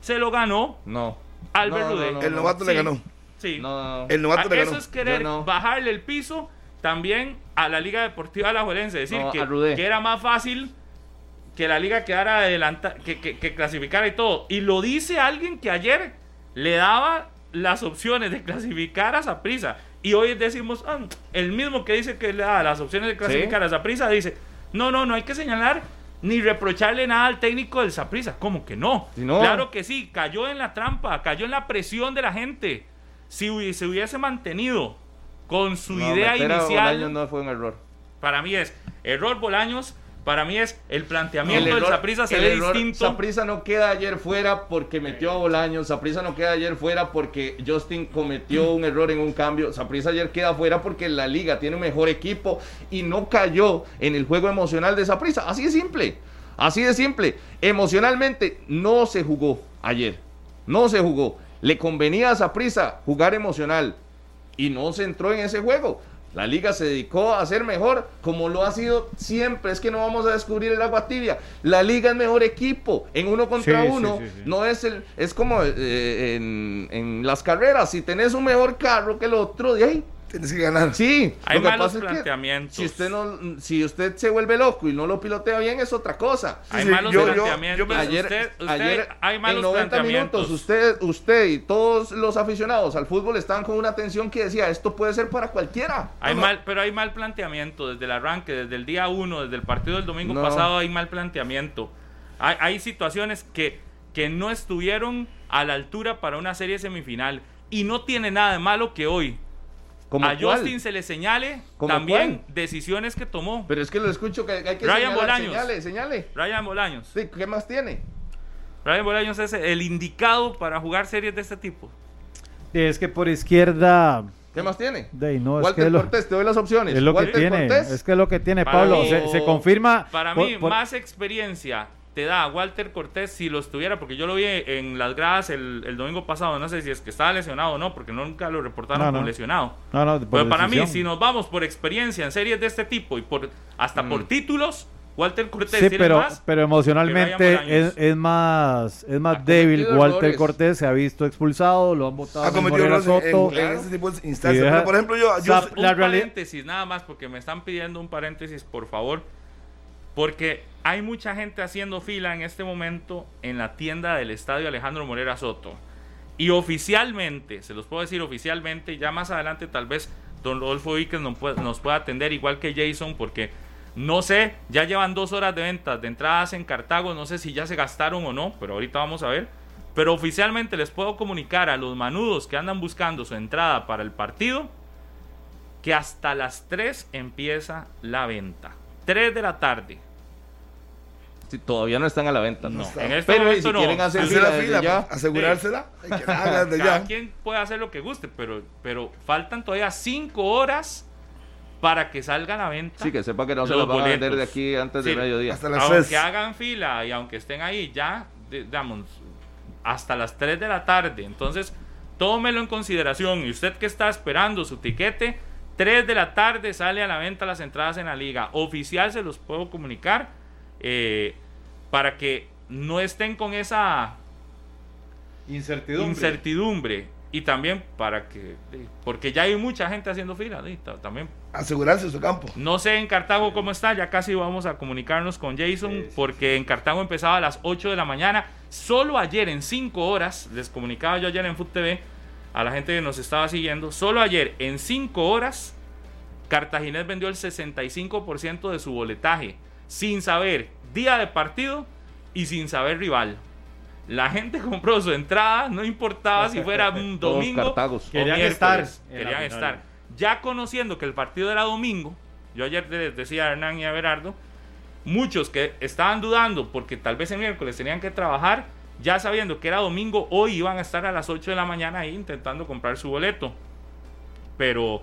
se lo ganó No. Albert No, no, Rudé. no, El novato le Sí, ganó. Sí. No, no, no. El novato Ah, le Eso ganó. es querer bajarle el piso también a la Liga Deportiva Alajuelense. Es decir, No, que, era más fácil que la liga quedara adelanta, que, que, que clasificara y todo. Y lo dice alguien que ayer le daba las opciones de clasificar a Saprisa. Y hoy decimos, ah, el mismo que dice que le da las opciones de clasificar a Saprisa, dice, no, no, no hay que señalar ni reprocharle nada al técnico del Saprisa. ¿Cómo que no? Si no- Claro que sí, cayó en la trampa, cayó en la presión de la gente. Si se hubiese mantenido con su No, idea inicial, Bolaños no fue un error. para mí es error Bolaños, para mí es el planteamiento del Saprissa se ve distinto. Saprissa no queda ayer fuera porque metió a Bolaños. Saprissa no queda ayer fuera porque Justin cometió un error en un cambio. Saprissa ayer queda fuera porque la liga tiene un mejor equipo y no cayó en el juego emocional de Saprissa. Así de simple. Así de simple. Emocionalmente no se jugó ayer. No se jugó. Le convenía a Saprissa jugar emocional y no se entró en ese juego. La liga se dedicó a ser mejor, como lo ha sido siempre. Es que no vamos a descubrir el agua tibia. La liga es mejor equipo. En uno contra Sí, uno, sí, sí. no es el, es como eh, en, en las carreras. Si tenés un mejor carro que el otro, de ahí tienes que ganar. Sí, Hay lo que malos pasa es que planteamientos. si usted no, si usted se vuelve loco y no lo pilotea bien es otra cosa. Hay sí, malos yo- planteamientos. yo Ayer, usted, usted- ayer hay malos en 90 planteamientos. minutos usted, usted y todos los aficionados al fútbol estaban con una atención que decía esto puede ser para cualquiera. Hay No, mal, pero hay mal planteamiento desde el arranque, desde el día uno, desde el partido del domingo No. pasado hay mal planteamiento. Hay, hay situaciones que, que no estuvieron a la altura para una serie semifinal. Y no tiene nada de malo que hoy ¿Cómo a cuál? Justin se le señale ¿Cómo también cuál? decisiones que tomó. Pero es que lo escucho que hay que Ryan señalar, Bolaños. señale, señale. Ryan Bolaños. Sí, ¿qué más tiene? Ryan Bolaños es el indicado para jugar series de este tipo. Es que por izquierda. ¿Qué más tiene? De no, es Walter que lo- Cortés, te doy las opciones. Es lo que Walter tiene, Cortés, es que es lo que tiene Para Pablo. mí- se, se confirma. Para por- mí, por- más experiencia te da Walter Cortés si lo estuviera, porque yo lo vi en las gradas el, el domingo pasado, no sé si es que estaba lesionado o no, porque nunca lo reportaron No, como lesionado. No, no, por Pero para mí, si nos vamos por experiencia en series de este tipo y por hasta Mm. por títulos, Walter Cortés Sí, tiene pero, más. pero emocionalmente es, es más es más Ha débil. Walter errores. Cortés se ha visto expulsado, lo han votado Ha en cometido errores en, Soto. en Claro. ese tipo de instancias. deja- Pero, por ejemplo, yo, yo un realidad- paréntesis, nada más, porque me están pidiendo un paréntesis, por favor. Porque hay mucha gente haciendo fila en este momento en la tienda del estadio Alejandro Morera Soto. Y oficialmente, se los puedo decir oficialmente, ya más adelante tal vez don Rodolfo Víquez nos pueda, atender igual que Jason, porque no sé, ya llevan dos horas de ventas de entradas en Cartago, no sé si ya se gastaron o no, pero ahorita vamos a ver. Pero oficialmente les puedo comunicar a los manudos que andan buscando su entrada para el partido que hasta las 3 empieza la venta. 3 de la tarde. Sí, todavía no están a la venta. No, está. en este Pero momento si no. quieren hacer hacer la fila, ya. pues, asegurársela. Hay que desde Cada ya. quien puede hacer lo que guste, pero, pero faltan todavía 5 horas para que salga a la venta. Sí, que sepa que no se los van a vender de aquí antes Sí, del mediodía. Hasta las aunque 3. hagan fila y aunque estén ahí ya, digamos, hasta las 3 de la tarde. Entonces, tómelo en consideración. Y usted que está esperando su tiquete, 3 de la tarde sale a la venta las entradas en la liga. Oficial se los puedo comunicar eh, para que no estén con esa Incertidumbre. incertidumbre. Y también para que, eh, porque ya hay mucha gente haciendo fila, ta- también Asegurarse su campo. no sé en Cartago cómo está, ya casi vamos a comunicarnos con Jason, Sí, sí, porque en Cartago empezaba a las 8 de la mañana. Solo ayer en 5 horas, les comunicaba yo ayer en Food TV a la gente que nos estaba siguiendo, solo ayer en 5 horas, Cartaginés vendió el 65% de su boletaje, sin saber día de partido y sin saber rival. La gente (laughs) compró su entrada, no importaba si fuera (laughs) un domingo cartagos. o Querían miércoles, estar Querían estar. Ya conociendo que el partido era domingo, yo ayer les decía a Hernán y a Berardo, muchos que estaban dudando porque tal vez el miércoles tenían que trabajar, ya sabiendo que era domingo, hoy iban a estar a las 8 de la mañana ahí intentando comprar su boleto. Pero,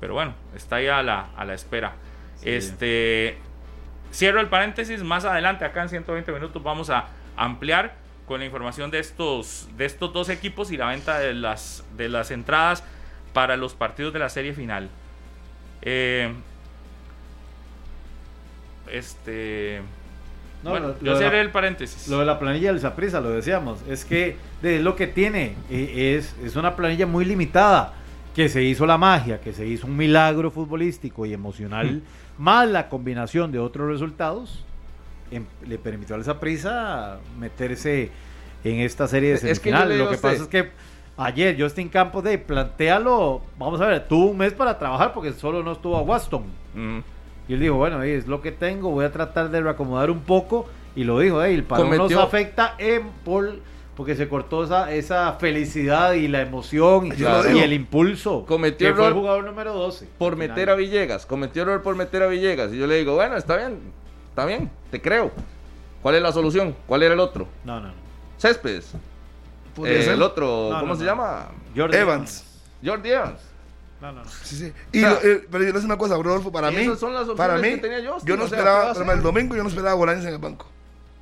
pero bueno, está ahí a la, a la espera. Este, cierro el paréntesis, más adelante acá en 120 minutos vamos a ampliar con la información de estos, de estos dos equipos y la venta de las, de las entradas para los partidos de la serie final. Eh, este. No, bueno, lo- yo lo cerré la- el paréntesis. Lo de la planilla del Saprissa, lo decíamos, es que de lo que tiene eh, es, es una planilla muy limitada, que se hizo la magia, que se hizo un milagro futbolístico y emocional, más la combinación de otros resultados, em- le permitió al Saprissa meterse en esta serie de que semifinales. lo que a usted- pasa es que ayer Justin Campos de plantealo, vamos a ver, tuvo un mes para trabajar porque solo no estuvo a Waston. Mm. Y él dijo, bueno, es lo que tengo, voy a tratar de reacomodar un poco. Y lo dijo, "Ey, el parón nos Cometió- afecta en por, porque se cortó esa, esa felicidad y la emoción y, el impulso. Cometió que fue el error jugador número 12. por meter final. a Villegas. Cometió error por meter a Villegas. Y yo le digo, bueno, está bien, está bien, te creo. ¿Cuál es la solución? ¿Cuál era el otro? No, no, no. Céspedes. Eh, ser. el otro, No, ¿cómo no, se no. llama? Jordi Evans. Jordi Evans. No, no, no. Sí, sí. Y O sea, lo- eh, pero yo le una cosa, Rodolfo, para mí, esas son las opciones para mí, que tenía Justin, yo no o sea, ¿qué va esperaba, el domingo yo no esperaba Bolaños en el banco.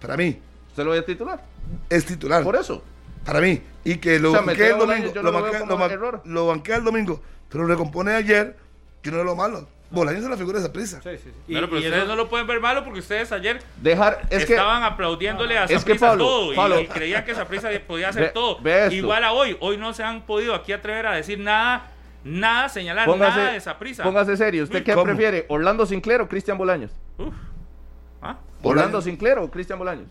Para mí, ¿Usted lo voy a titular? Es titular. Por eso. Para mí. Y que lo O sea, banquea el domingo. yo Lo lo banquea, como lo ban- error. lo banquea el domingo. Pero lo recompone ayer, que no es lo malo. Bolaños es la figura de esa prisa. Sí, sí, sí. Y- Claro, pero y ustedes eso- no lo pueden ver malo porque ustedes ayer Dejar, es que estaban aplaudiéndole a Es que todo y- Pablo. y, creían que Saprissa podía hacer Ve- todo. ve. Igual a hoy, hoy no se han podido aquí atrever a decir nada nada señalar, Póngase, nada de esa prisa. póngase serio. ¿Usted Uy, qué ¿cómo? prefiere? ¿Orlando Sinclair o Cristian Bolaños? Uf. ¿Ah? ¿Orlando Sinclair o Cristian Bolaños?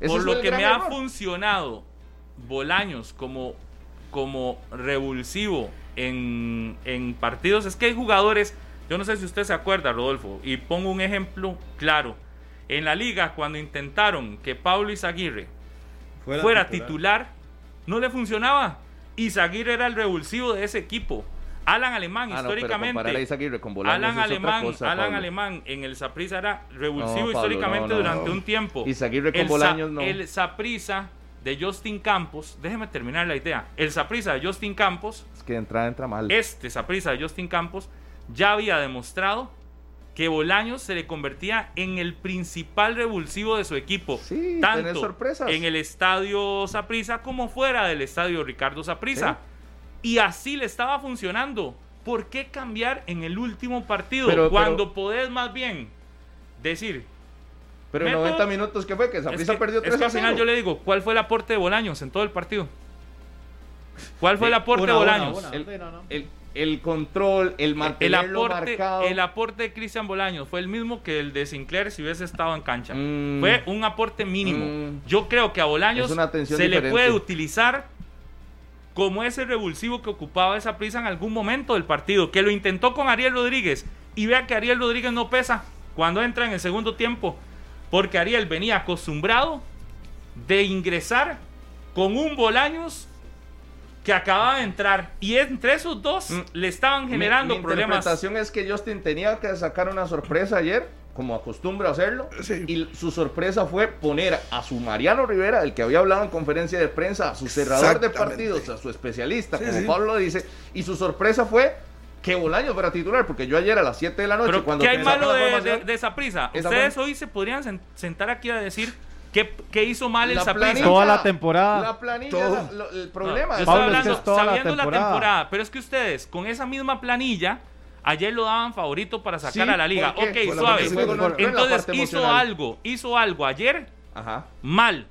Ese Por lo que me ha funcionado Bolaños como, como revulsivo en, en partidos, es que hay jugadores, yo no sé si usted se acuerda, Rodolfo, y pongo un ejemplo claro. En la liga, cuando intentaron que Pablo Izaguirre fuera, titular. no le funcionaba. Izaguirre era el revulsivo de ese equipo. Alan Alemán, Ah, históricamente. Alan Alemán, cosa, Alan Pablo. Alemán en el Saprissa era revulsivo No, Pablo, históricamente no, durante un tiempo. Izaguirre con el Bolaños, no. El Saprissa de Justin Campos, déjeme terminar la idea. El Saprissa de Justin Campos, Es que de entrada entra mal. este Saprissa de Justin Campos, ya había demostrado que Bolaños se le convertía en el principal revulsivo de su equipo. Sí, tanto en el estadio Saprissa como fuera del estadio Ricardo Saprissa. Y así le estaba funcionando. ¿Por qué cambiar en el último partido? Pero- cuando podés más bien decir. Pero en Método- 90 minutos, ¿qué fue? Que Es que, perdió es 3 que a al final 0. yo le digo, ¿cuál fue el aporte de Bolaños en todo el partido? ¿Cuál fue el Sí, aporte una, de una, Bolaños? una. El, el- el control, el El mantenerlo aporte, marcado. el aporte de Cristian Bolaños fue el mismo que el de Sinclair si hubiese estado en cancha. Mm. Fue un aporte mínimo. Mm. Yo creo que a Bolaños Es se le puede utilizar como ese revulsivo que ocupaba esa prisa en algún momento del partido, que lo intentó con Ariel Rodríguez y vea que Ariel Rodríguez no pesa cuando entra en el segundo tiempo, porque Ariel venía acostumbrado de ingresar con un Bolaños que acababa de entrar y entre esos dos Mm. le estaban generando mi, problemas. interpretación es que Justin tenía que sacar una sorpresa ayer, como acostumbra hacerlo. Sí. Y su sorpresa fue poner a su Mariano Rivera, el que había hablado en conferencia de prensa, a su cerrador de partidos, a su especialista, Sí, como sí. Pablo lo dice. Y su sorpresa fue que Bolaños fuera titular, porque yo ayer a las 7 de la noche, Pero cuando ¿qué hay malo de, de- de esa prisa? Esa Ustedes fue- hoy se podrían sen- sentar aquí a decir qué, qué hizo mal el planilla- Toda la temporada. La planilla, Todo. la- lo- el No, problema yo estoy hablando toda la sabiendo la temporada. temporada. pero es que ustedes con esa misma planilla ayer lo daban favorito para sacar Sí, a la liga. Ok, suave. Entonces hizo emocional. algo, hizo algo ayer Ajá. mal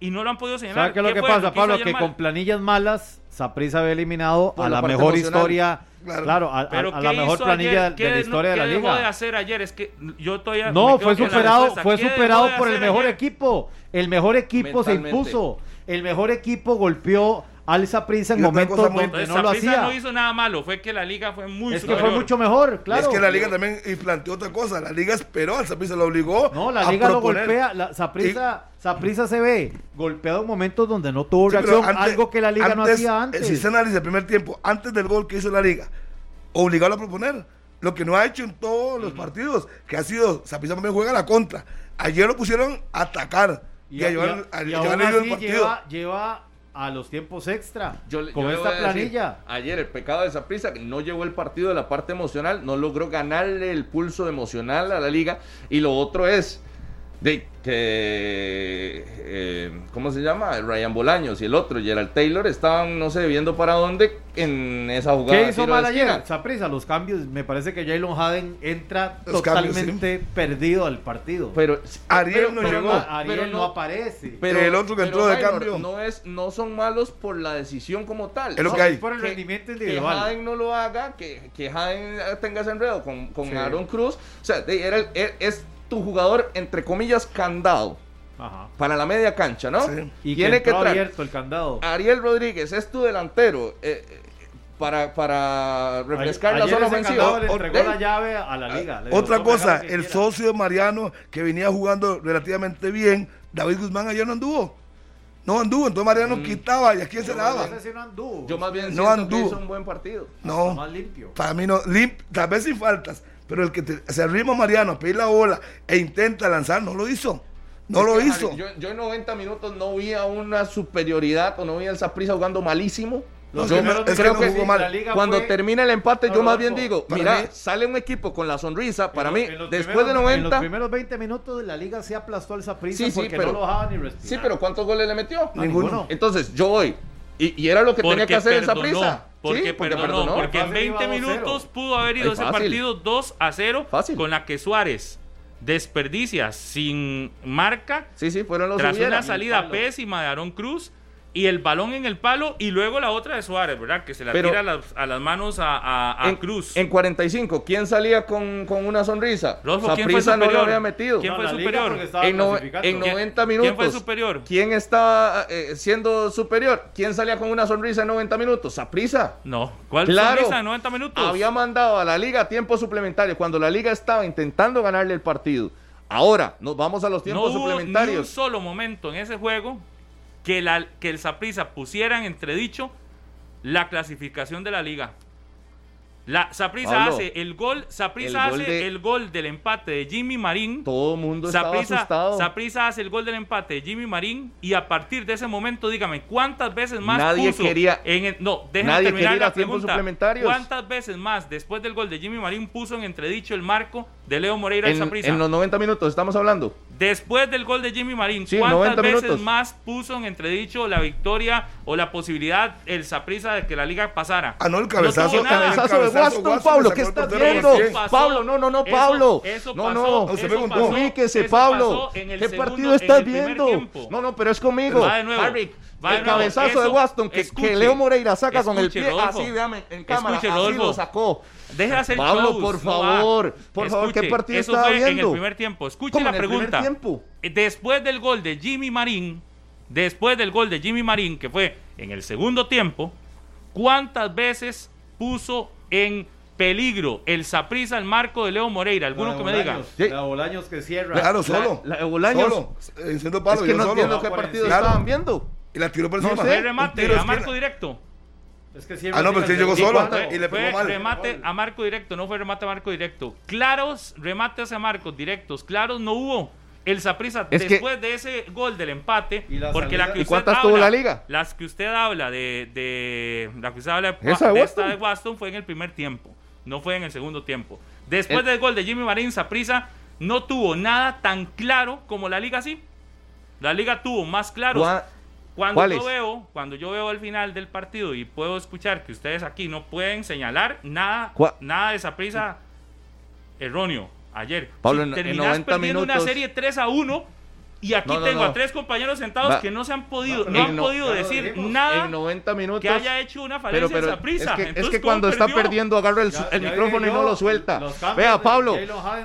y no lo han podido señalar. ¿Sabe qué es lo que pasa, que Pablo? Que mal? con planillas malas, Saprissa había eliminado Por a la mejor emocional. historia, Claro. claro, a, a- Pero a ¿qué la mejor planilla ayer? de, ¿Qué la no- historia de la qué dejó de liga. hacer ayer? Es que yo todavía No, fue superado, fue ¿Qué dejó superado por el mejor ayer? equipo. El mejor equipo se impuso. El mejor equipo golpeó al Saprissa en momentos donde no lo hacía. no hizo nada malo, fue que la liga fue muy es que superior. fue mucho mejor, claro. Es que la liga también planteó otra cosa. La liga esperó, al Saprissa lo obligó. No, la a liga lo golpea. La Saprissa se ve golpeado en momentos donde no tuvo Sí, reacción, antes- algo que la liga no hacía antes. eh, Si se analiza el primer tiempo, antes del gol que hizo la liga, obligado a proponer. Lo que no ha hecho en todos los partidos, que ha sido, Saprissa también juega a la contra. Ayer lo pusieron a atacar y, a llevar, a, y llevar aún el partido. lleva, lleva a los tiempos extra Yo, con yo esta decir, planilla. ayer el pecado de Saprissa que no llevó el partido de la parte emocional, no logró ganarle el pulso emocional a la liga. Y lo otro es de que, eh, ¿cómo se llama? Ryan Bolaños y el otro, Gerald Taylor, estaban, no sé, viendo para dónde en esa jugada. ¿Qué de hizo mal ayer? Saprissa, los cambios. Me parece que Jalen Haden entra Los cambios, totalmente perdido al partido. Pero, Ariel pero- no pero llegó. Ariel pero no, aparece. Pero, El otro que pero, entró de Maynor, cambio. No, es, no son malos por la decisión como tal. Es lo que hay. por el que- rendimiento Que individual. Jaden no lo haga, que, que Jaden tenga ese enredo con, con Sí. Aaron Cruz. O sea, de- era el- es, es tu jugador, entre comillas, candado Ajá. para la media cancha, ¿no? Sí. Y Tiene que que abierto el candado. Ariel Rodríguez es tu delantero eh, eh, para, para refrescar la Ayer zona ese ofensiva. candado le O- entregó ¿eh? la llave a la liga. Le Otra "Tome, haga cosa, el quiera". socio de Mariano que venía jugando relativamente bien, David Guzmán ayer no anduvo. No anduvo, entonces Mariano Mm. quitaba y a quién se daba. Sí no. Yo más bien No anduvo. que hizo un buen partido. No, Más limpio. para mí no, limp- tal vez sin faltas, pero el que te- se arrima a Mariano a pedir la bola e intenta lanzar, no lo hizo. No Es lo que, hizo. Yo, yo en 90 minutos no vi a una superioridad o no vi al Saprissa jugando malísimo. No, yo no- es que creo no que jugó mal. cuando fue- termina el empate, No, yo más bien digo, mira, mí- sale un equipo con la sonrisa. Para En mí, en después primeros- de En 90. los primeros 20 minutos de la liga se aplastó al Saprissa Sí, sí, porque pero- no lo dejaba ni respirar. Sí, pero ¿cuántos goles le metió? No, Ninguno. Entonces, yo voy. Y, y era lo que tenía que hacer esa Porque, perdonó, porque en Fácil 20 iba 2-0. minutos pudo haber ido Ay, ese partido 2 a 0 Fácil. con la que Suárez desperdicia sin marca Sí, sí, fueron los tras hubiera. una salida pésima de Aaron Cruz y el balón en el palo y luego la otra de Suárez, ¿verdad? Que se la Pero- tira a las, a las manos a, a- a en, Cruz. En 45, ¿quién salía con, con una sonrisa? Rodolfo, ¿quién fue Saprissa no lo superior? había metido. ¿Quién fue superior? En, no- clasificando. en ¿Quién- 90 quién minutos. fue superior? ¿Quién estaba eh, siendo superior? ¿Quién salía con una sonrisa en 90 minutos? Saprisa. No, ¿cuál Claro. sonrisa de 90 minutos? Había mandado a la liga a tiempo suplementario cuando la liga estaba intentando ganarle el partido. Ahora, nos vamos a los no tiempos hubo ni un suplementarios. solo momento en ese juego que, la, que el Saprissa pusiera en entredicho la clasificación de la liga. La Saprissa Pablo, hace el gol, gol hace de- el gol del empate de Jimmy Marín. Todo el mundo estaba Saprissa, asustado. Saprissa hace el gol del empate de Jimmy Marín y a partir de ese momento, dígame, ¿cuántas veces más Nadie puso quería- en el- no, déjeme nadie terminar la pregunta. ¿Cuántas veces más después del gol de Jimmy Marín puso en entredicho el marco de Leo Moreira en, Saprissa? en los 90 minutos estamos hablando. Después del gol de Jimmy Marín, Sí, ¿cuántas 90 veces minutos. más puso en entredicho la victoria o la posibilidad el Saprissa de que la liga pasara? Ah, no, el cabezazo- el Cabezazo de Waston, Waston Pablo, ¿qué estás viendo? Eso pasó, Pablo, no, no, no, eso- Pablo. eso no, pasó, no. Usted eso me pasó, Ubíquese, eso Pablo. pasó en el ¿Qué segundo- partido estás viendo? No, no, pero es conmigo. Va de nuevo, Harry, va el cabezazo de Waston que, escuche, que Leo Moreira saca con el escuche, pie Rodolfo. así, véame, en cámara, Escuche, así lo sacó. Deje de hacer Pablo, shows, por no favor, por favor, ¿qué Escuche, partido eso estaba fue en el viendo? primer tiempo. Escuche ¿Cómo, la en el primer pregunta. tiempo? Después del gol de Jimmy Marín, después del gol de Jimmy Marín, que fue en el segundo tiempo, ¿cuántas veces puso en peligro el Saprissa al marco de Leo Moreira? ¿Alguno La que me diga? Sí. La Bolaños que cierra. Claro, solo. la de Bolaños. Solo. Enciendo palo, Es que yo no solo. entiendo qué partido encima. estaban viendo. Y la tiró por No encima. sé. Fue remate a marco directo. Es que siempre Ah, no, pero el sí llegó solo. Fue, y le fue pegó mal. remate a marco directo, no fue remate a marco directo. Claros remates a marcos directos, claros no hubo. El que- después de ese gol del empate, ¿Y la porque salida? la que ¿Y usted cuántas habla, tuvo la liga? Las que usted habla de, de la que usted habla de, Esa de de esta Waston. de Waston fue en el primer tiempo, no fue en el segundo tiempo. Después El- del gol de Jimmy Marín, Saprissa no tuvo nada tan claro como la liga sí. La liga tuvo más claros. Gua- Cuando yo veo, cuando yo veo al final del partido y puedo escuchar que ustedes aquí no pueden señalar nada, nada de esa prisa erróneo ayer. Pablo, Si en- en terminás 90 perdiendo una serie 3 a 1 y aquí No, no, tengo no. a tres compañeros sentados Va- que no se han podido, no en han no- podido decir nada en 90 minutos. que haya hecho una Pero, falencia pero esa prisa. es que, es que cuando está perdiendo agarra el, Ya- el ya micrófono y no lo suelta. Vea, Pablo.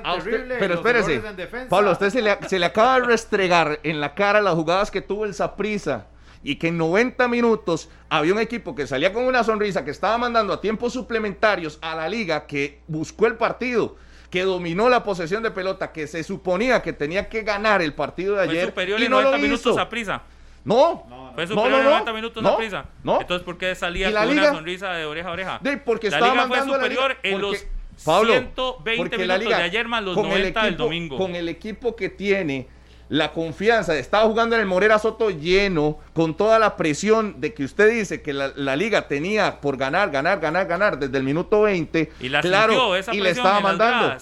A usted- pero espérese. en. Pablo, a usted se le, se le acaba de restregar en la cara las jugadas que tuvo el Saprisa y que en 90 minutos había un equipo que salía con una sonrisa, que estaba mandando a tiempos suplementarios a la liga, que buscó el partido, que dominó la posesión de pelota, que se suponía que tenía que ganar el partido de Fue ayer. superior y en no lo 90 minutos hizo. a prisa. No, No, no. Fue superior no, en no. 90 minutos No, a prisa. no. Entonces, ¿por qué salía ¿Y la con liga? una sonrisa de oreja a oreja? De- porque la estaba liga fue mandando a la liga- superior en porque- los Pablo, 120 porque la minutos liga, de ayer más los con el 90 del domingo. Con el equipo que tiene, la confianza, estaba jugando en el Morera Soto lleno, con toda la presión de que usted dice que la, la liga tenía por ganar, ganar, ganar, ganar desde el minuto 20. Y la claro, sintió esa y le presión estaba en mandando.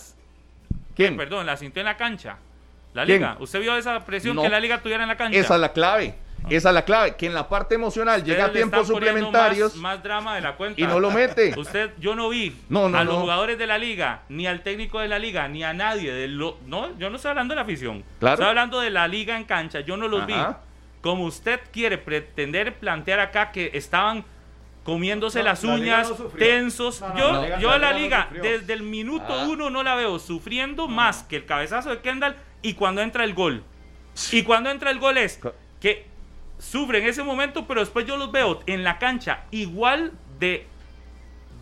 ¿Quién? Perdón, la sintió en la cancha. La ¿Quién? liga. ¿Usted vio esa presión No. que la liga tuviera en la cancha? Esa es la clave. Esa es la clave, que en la parte emocional Ustedes llega a tiempos suplementarios Más, más drama de la cuenta. y no lo mete. Usted, yo no vi No, no, a los no. jugadores de la liga, ni al técnico de la liga, ni a nadie de lo, no, yo no estoy hablando de la afición. Claro. Estoy hablando de la liga en cancha, yo no los vi. Como usted quiere pretender plantear acá que estaban comiéndose No, las la uñas, no tensos. No, no, yo la liga- yo la a la liga desde el minuto Ah. uno no la veo sufriendo más que el cabezazo de Kendall y cuando entra el gol. Y cuando entra el gol es que sufre en ese momento, pero después yo los veo en la cancha igual de,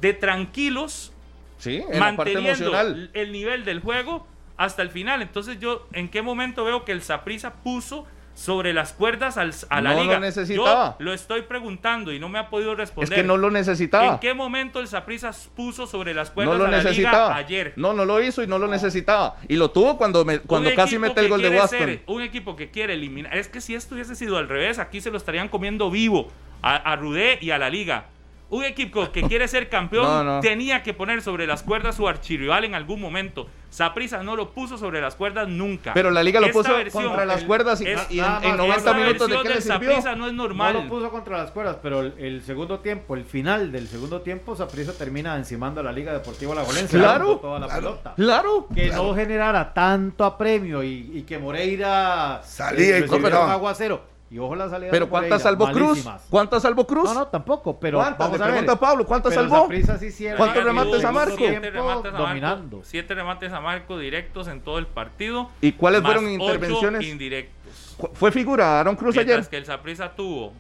de tranquilos, Sí, en la parte manteniendo el nivel del juego hasta el final. Entonces yo, ¿en qué momento veo que el Saprisa puso sobre las cuerdas al- a la No lo liga? necesitaba. Yo lo estoy preguntando y no me ha podido Es responder. que no lo necesitaba. ¿En qué momento el Saprisa puso sobre las No cuerdas lo a la necesitaba. liga ayer? No, no lo hizo y no lo necesitaba. Y lo tuvo cuando, me- cuando casi mete el gol de Waston. un equipo que quiere eliminar. Es que si esto hubiese sido al revés, aquí se lo estarían comiendo vivo a, a Rudé y a la liga. Un equipo que quiere ser campeón No, no. tenía que poner sobre las cuerdas su archirrival en algún momento. Saprisa no lo puso sobre las cuerdas nunca. Pero la liga lo Esta puso versión- contra las cuerdas y, es- y en, nada en más, 90 esta minutos de qué le sirvió. No es No normal. lo puso contra las cuerdas, pero el, el segundo tiempo, el final del segundo tiempo, Saprissa termina encimando a la Liga Deportiva La Claro, toda la claro. pelota. Claro. Que no generara tanto apremio y, y que Moreira Salía y recibiera cobraba. un aguacero Y ojo la salida Pero de ¿cuántas salvó Cruz? ¿Cuántas salvó Cruz? No, no, tampoco, pero ¿Cuántas? vamos Le a ver. pregunta a Pablo, ¿cuántas Pero salvó? Saprissa sí hicieron ¿Cuántos remates a Marco? Siete remates a dominando. Marco, siete remates a Marco directos en todo el partido. ¿Y cuáles más fueron ocho intervenciones? indirectos. ¿Fue figura Aaron Cruz Mientras ayer? que el Saprissa tuvo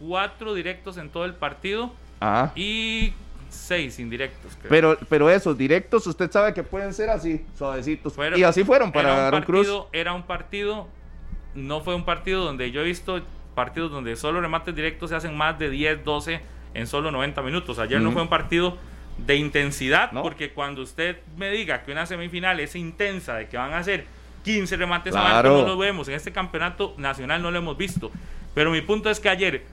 cuatro directos en todo el partido Ah. y seis indirectos. creo. Pero, pero esos directos, usted sabe que pueden ser así, suavecitos. Fueron- y así fueron para Aaron Cruz. Era un partido, no fue un partido donde yo he visto partidos donde solo remates directos se hacen más de 10, 12 en solo 90 minutos. Ayer no fue un partido de intensidad, No. porque cuando usted me diga que una semifinal es intensa, de que van a hacer 15 remates a Claro. marco, no lo vemos. En este campeonato nacional no lo hemos visto. Pero mi punto es que ayer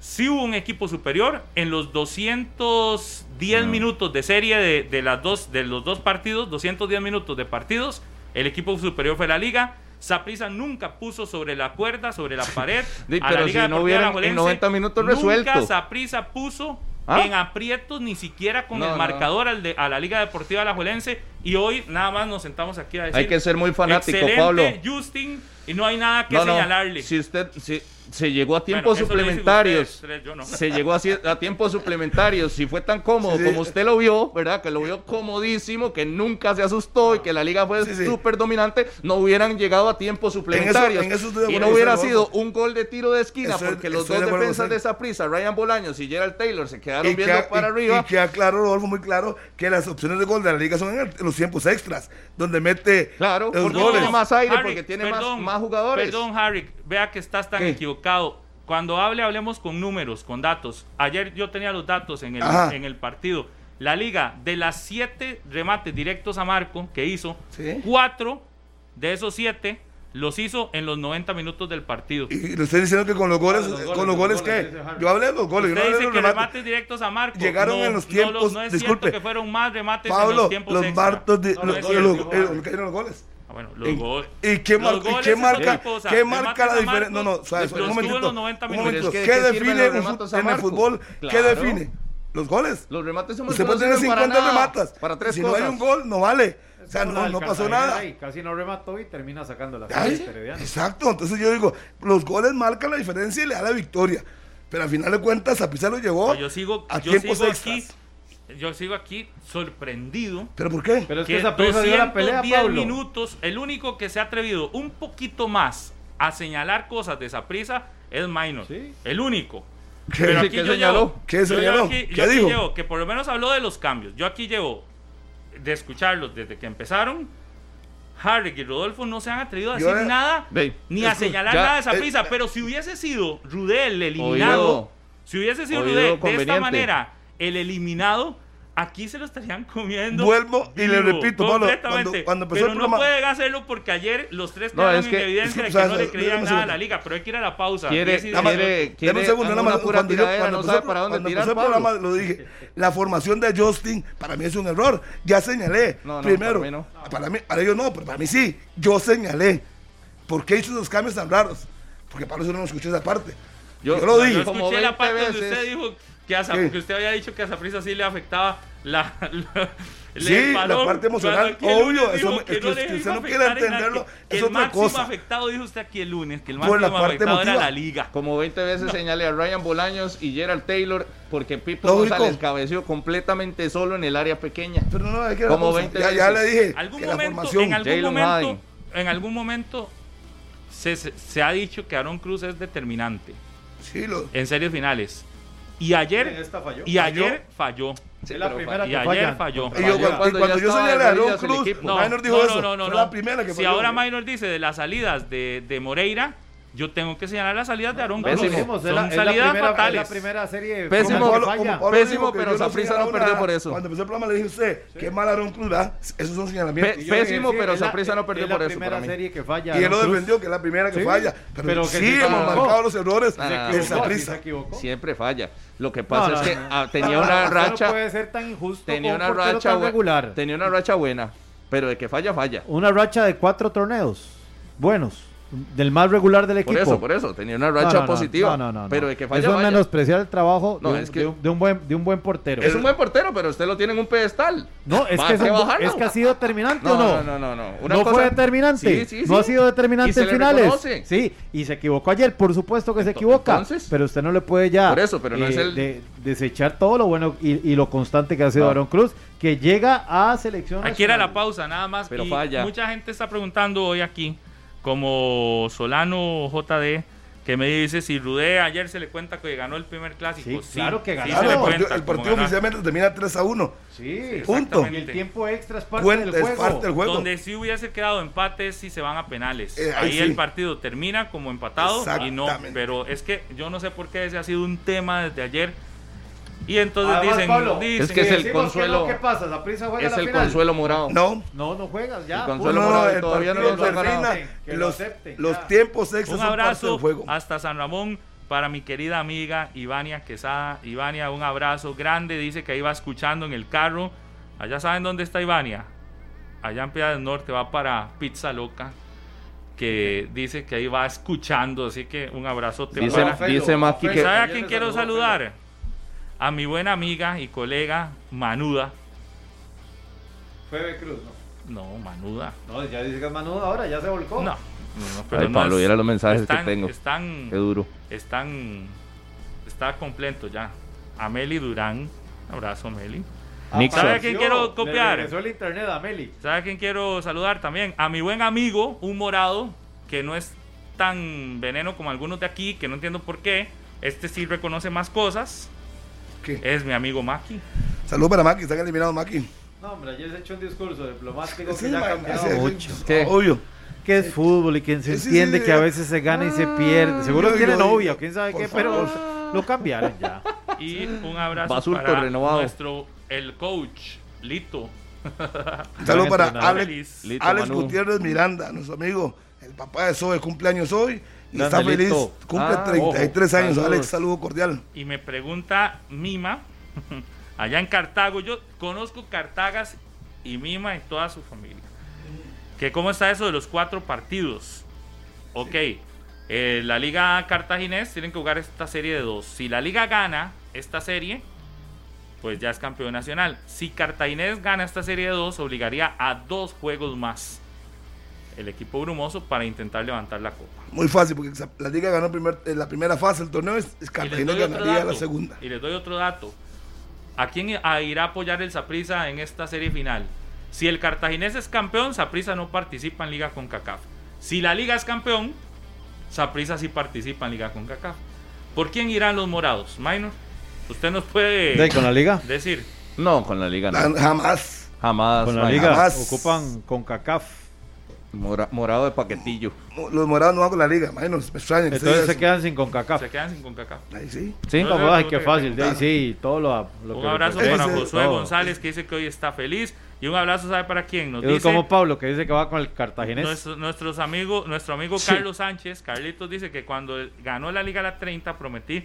sí hubo un equipo superior en los 210 Ah. minutos de serie de, de las dos, de los dos partidos, 210 minutos de partidos. El equipo superior fue la liga. Saprissa nunca puso sobre la cuerda, sobre la pared. (laughs) A la Liga si no hubieran en Alajuelense. 90 minutos Nunca resuelto. Saprissa puso ¿Ah? en aprietos ni siquiera con No, el no. marcador al de, a la Liga Deportiva Alajuelense. Y hoy nada más nos sentamos aquí a decir. Hay que ser muy fanático, "Excelente, Pablo. Justin, y no hay nada que no, señalarle. Si usted si, se llegó a tiempos suplementarios, ustedes tres, yo no. se llegó a, a tiempos suplementarios, si fue tan cómodo Sí, sí. como usted lo vio, ¿verdad? Que lo vio comodísimo, que nunca se asustó y que la liga fue Sí, sí. súper dominante, no hubieran llegado a tiempos suplementarios. en eso y no hubiera sido un gol de tiro de esquina, porque los dos de defensas de esa prisa, Ryan Bolaños y Gerald Taylor, se quedaron Y viendo para y- arriba. y queda claro, Rodolfo, muy claro, que las opciones de gol de la liga son en, el- en los tiempos extras, donde mete Claro, los porque goles. tiene más aire, Harry, porque tiene más- más, jugadores. Perdón, Harry, vea que estás tan ¿Qué? equivocado. Cuando hable, hablemos con números, con datos. Ayer yo tenía los datos en el, Ajá. en el partido. La liga, de las siete remates directos a Marco que hizo, Sí. cuatro de esos siete los hizo en los 90 minutos del partido. Y le estoy diciendo que con los goles, los goles, con los goles, goles, ¿qué? Yo hablé de los goles, yo no Usted dice los que remates. remates directos a Marco. Llegaron No, en los no, tiempos, no es disculpe. cierto que fueron más remates en los tiempos los martos, de, los, es los- cierto, los- Harry. los- ¿qué eran los goles? Ah, bueno, los ¿Y- goles. ¿Y qué, mar- goles marca, qué marca la diferencia? No, no, los suave, un momentito. los 90 un momentito. ¿Qué que, ¿de qué sirven define en el fútbol? ¿Qué define? Los goles. Los remates en Usted puede tener sirven para 50 nada, rematas. Para tres si cosas. no hay un gol, no vale. O sea, no, no pasó nada. ahí, casi no remató y termina sacando la exacto, entonces yo digo, los goles marcan la diferencia y le da la victoria. Pero al final de cuentas, Zapisa lo llevó yo sigo, a yo tiempos sigo extras. aquí, yo sigo aquí sorprendido. ¿Pero por qué? Pero es que que esa prisa dio la pelea, 210 Pablo. minutos, el único que se ha atrevido un poquito más a señalar cosas de esa prisa es Minor. Sí. El único. ¿Qué? Pero aquí ¿qué yo señaló? llevo- ¿Qué yo señaló? llevo aquí- ¿Qué yo aquí dijo? llevo que por lo menos habló de los cambios. Yo aquí llevo de escucharlos desde que empezaron. Harry y Rodolfo no se han atrevido a Yo decir nada ni a señalar ya, nada de esa eh, prisa. pero si hubiese sido Rudel eliminado, Oído. si hubiese sido Rudel de esta manera el eliminado, aquí se lo estarían comiendo. Vuelvo y le vivo, repito, Pablo, cuando- cuando empezó pero el no programa- pueden hacerlo porque ayer los tres No, quedaron es que- en evidencia (laughs) de es que que, no o le creían nada a la liga. Pero hay que ir a la pausa. Quiere, quiere, Dame quiere un segundo, nada más. Cuando yo- cuando no empezó para dónde cuando tirar, empezó el programa, lo dije. La formación de Justin, para mí es un error. Ya señalé. No, no, Primero, para mí no. para, mí, para ellos no, pero para mí sí. Yo señalé. ¿Por qué hizo esos cambios tan raros? Porque Pablo solo no escuchó esa parte. Yo, lo Yo dije. como escuché la 20 parte donde veces. usted dijo que, a ¿Qué? que usted había dicho que a Saprissa sí le afectaba la, la- Sí, la parte emocional, obvio, eso que es que le usted no en entenderlo, nada, es que el otra cosa. afectado, dijo usted aquí el lunes, que el la máximo parte afectado era la liga. Como 20 veces señalé a Ryan Bolaños y Gerald Taylor porque Pipo Lógico. González cabeció completamente solo en el área pequeña. Pero no, hay que Como cosa. 20 ya, ya le veces. dije Algún que la momento, formación. en algún momento, Madden. en algún momento se, se- se ha dicho que Aaron Cruz es determinante Sí, lo, en series finales. Y ayer, esta falló. y ayer falló. Sí, es la pero primera Y que ayer fallan. falló. y yo, Falló. cuando, Cuando y cuando ya yo señalé de el Cruz. No, Minor dijo no, eso. no, no, no, Fue no. la primera que Si falló. ahora Minor dice de las salidas de, de Moreira, yo tengo que señalar las salidas de Aaron No, Cruz. Pésimo. es Son la, es la salidas primera, es fatales. la primera serie Pésimo. como falla. Pablo Pésimo, pero yo no perdió por eso. Cuando empezó el programa le dije a usted, qué mal Aaron Cruz, ¿verdad? Esos son señalamientos. Pésimo, pero es la- Saprissa no perdió es la por eso, serie que falla. y él lo defendió, que es la primera que Sí, falla. Pero, pero que sí sí hemos marcado los errores Se de sí equivocó. Siempre falla. Lo que pasa No, es que no. ah, tenía una racha, No puede ser tan injusto tenía una racha, regular. tenía una racha buena, pero de que falla falla. Una racha de cuatro torneos buenos. Del más regular del equipo. Por eso, por eso, tenía una racha No, no, no, positiva. No, no, no. Pero de que falla, Eso es menospreciar el trabajo No, de, un, es que- de un- de un buen, de un buen portero. Es un buen portero, pero usted lo tiene en un pedestal. No, es que, es, un es que ha sido determinante No, o no. no, no, no, no. Una no cosa- fue determinante. Sí, sí, No sí. ha sido determinante en le finales. reconoce. Sí, y se equivocó ayer, por supuesto que se equivoca. entonces- pero usted no le puede ya Por eso, pero no es el- de- desechar todo lo bueno y, y lo constante que ha sido No. Aaron Cruz, que llega a selección. Aquí era la pausa, nada más. Pero y falla. Mucha gente está preguntando hoy aquí, como Solano JD, que me dice si Rudé ayer se le cuenta que ganó el primer clásico. Sí, claro que ganó. se Claro, le el cuenta partido, el oficialmente termina 3 a 1. Sí, Punto. Y el tiempo extra es parte Cuenta, del es juego. parte del juego. Donde si hubiese quedado empates si se van a penales. Eh, ahí ahí sí. el partido termina como empatado y no. Exactamente. Pero es que yo no sé por qué ese ha sido un tema desde ayer. Y entonces Además, dicen, Pablo, dicen es que es el consuelo- no, ¿Qué pasa? ¿La prisa juega Es la el final? consuelo morado. No. No, no juegas ya. El consuelo No, morado el todavía no lo han ganado. termina. Que lo Los, acepten, los ya. tiempos extras Un son parte abrazo del juego. hasta San Ramón para mi querida amiga Ivania Quesada. Ivania, un abrazo grande. Dice que iba escuchando en el carro. Allá saben dónde está Ivania. Allá en Piedad del Norte va para Pizza Loca. Que dice que ahí va escuchando. Así que un abrazote Dice, dice Maki que... ¿Sabe a quién quiero saludar? A mi buena amiga y colega Manuda. Febe Cruz, ¿no? No, Manuda. No, ya dice que es Manu ahora, ya se volcó. No. no, no, Ay, Pablo, es- viera los mensajes que están- tengo. Están, Qué duro. están está completo ya. Ameli Durán, un abrazo Ameli. ¿Sabe a quién quiero copiar? El internet a Meli. ¿Sabe a quién quiero saludar también? A mi buen amigo, un morado, que no es tan veneno como algunos de aquí, que no entiendo por qué. Este sí reconoce más cosas. ¿Qué? Es mi amigo Maki. Saludos para Maki, están eliminados Maki. No, hombre, ayer se echó un discurso diplomático Sí, que ya ha cambiado ese- mucho. ¿Qué? Obvio. Que es fútbol y quien se Sí, entiende sí, que a veces se gana y se pierde. Seguro yo- que tiene yo- novia o quién sabe qué, pero lo cambiaron ya. Y un abrazo Basulto para renovado. nuestro, el coach, Lito. Saludos para. Alex. Gutiérrez Miranda, nuestro amigo, el papá de Zoe, cumpleaños hoy. Y está feliz, cumple Ah, 33 ojo, años. saludos. Alex, saludo cordial. Y me pregunta Mima, (laughs) allá en Cartago, yo conozco Cartagas y Mima y toda su familia. Que cómo está eso de los cuatro partidos. Ok, eh, la liga cartaginés tienen que jugar esta serie de dos. Si la liga gana esta serie, pues ya es campeón nacional. Si Cartaginés gana esta serie de dos, obligaría a dos juegos más el equipo brumoso para intentar levantar la copa. Muy fácil, porque la liga ganó primer- en la primera fase del torneo, es, es Cartagena ganaría dato, la segunda. Y les doy otro dato. ¿A quién a- irá a apoyar el Saprissa en esta serie final? Si el cartaginés es campeón, Saprissa no participa en Liga con CACAF. Si la Liga es campeón, Saprissa sí participa en Liga con CACAF. ¿Por quién irán los morados? Minor, usted nos puede ¿De, con la liga? decir. No, con la liga no. Jamás. Jamás. Con la liga jamás. ocupan con CACAF. Mora- morado de paquetillo. Los morados no van con la liga, menos, me extraña. que Entonces se quedan sin con CACAF. Se quedan sin con CACAF. Ahí sí. Sí. No, qué fácil. ahí sí, todo lo, lo Un que abrazo para Ese- Josué todo. González que dice que hoy está feliz. Y un abrazo, ¿sabe para quién? Nos Es dice como Pablo que dice que va con el cartaginés. Nuestro, nuestros amigos, nuestro amigo Sí. Carlos Sánchez, Carlitos dice que cuando ganó la Liga la 30 prometí,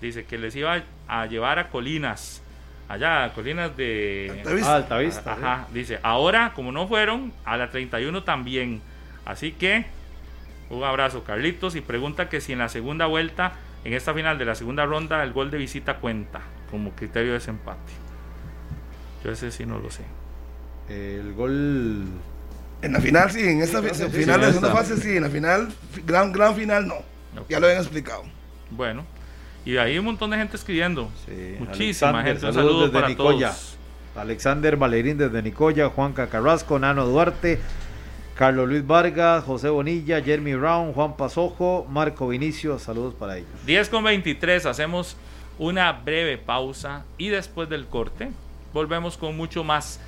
dice que les iba a llevar a Colinas, allá Colinas de Altavista. Ah, Altavista. Ajá, dice, ahora como no fueron, a la 31 también. Así que un abrazo Carlitos y pregunta que si en la segunda vuelta, en esta final de la segunda ronda, el gol de visita cuenta como criterio de desempate. Yo ese sí no lo sé. El gol. En la final sí, en esta sí, final sí, de en segunda fase sí, en la final, fi- gran, gran final no. Ya lo habían explicado. Bueno, y hay un montón de gente escribiendo. Sí, Muchísima Alexander, gente. Un saludo desde para Nicoya. todos. Alexander Valerín desde Nicoya, Juan Carrasco, Nano Duarte, Carlos Luis Vargas, José Bonilla, Jeremy Brown, Juan Pasojo, Marco Vinicio, saludos para ellos. 10 con 23, hacemos una breve pausa y después del corte volvemos con mucho más.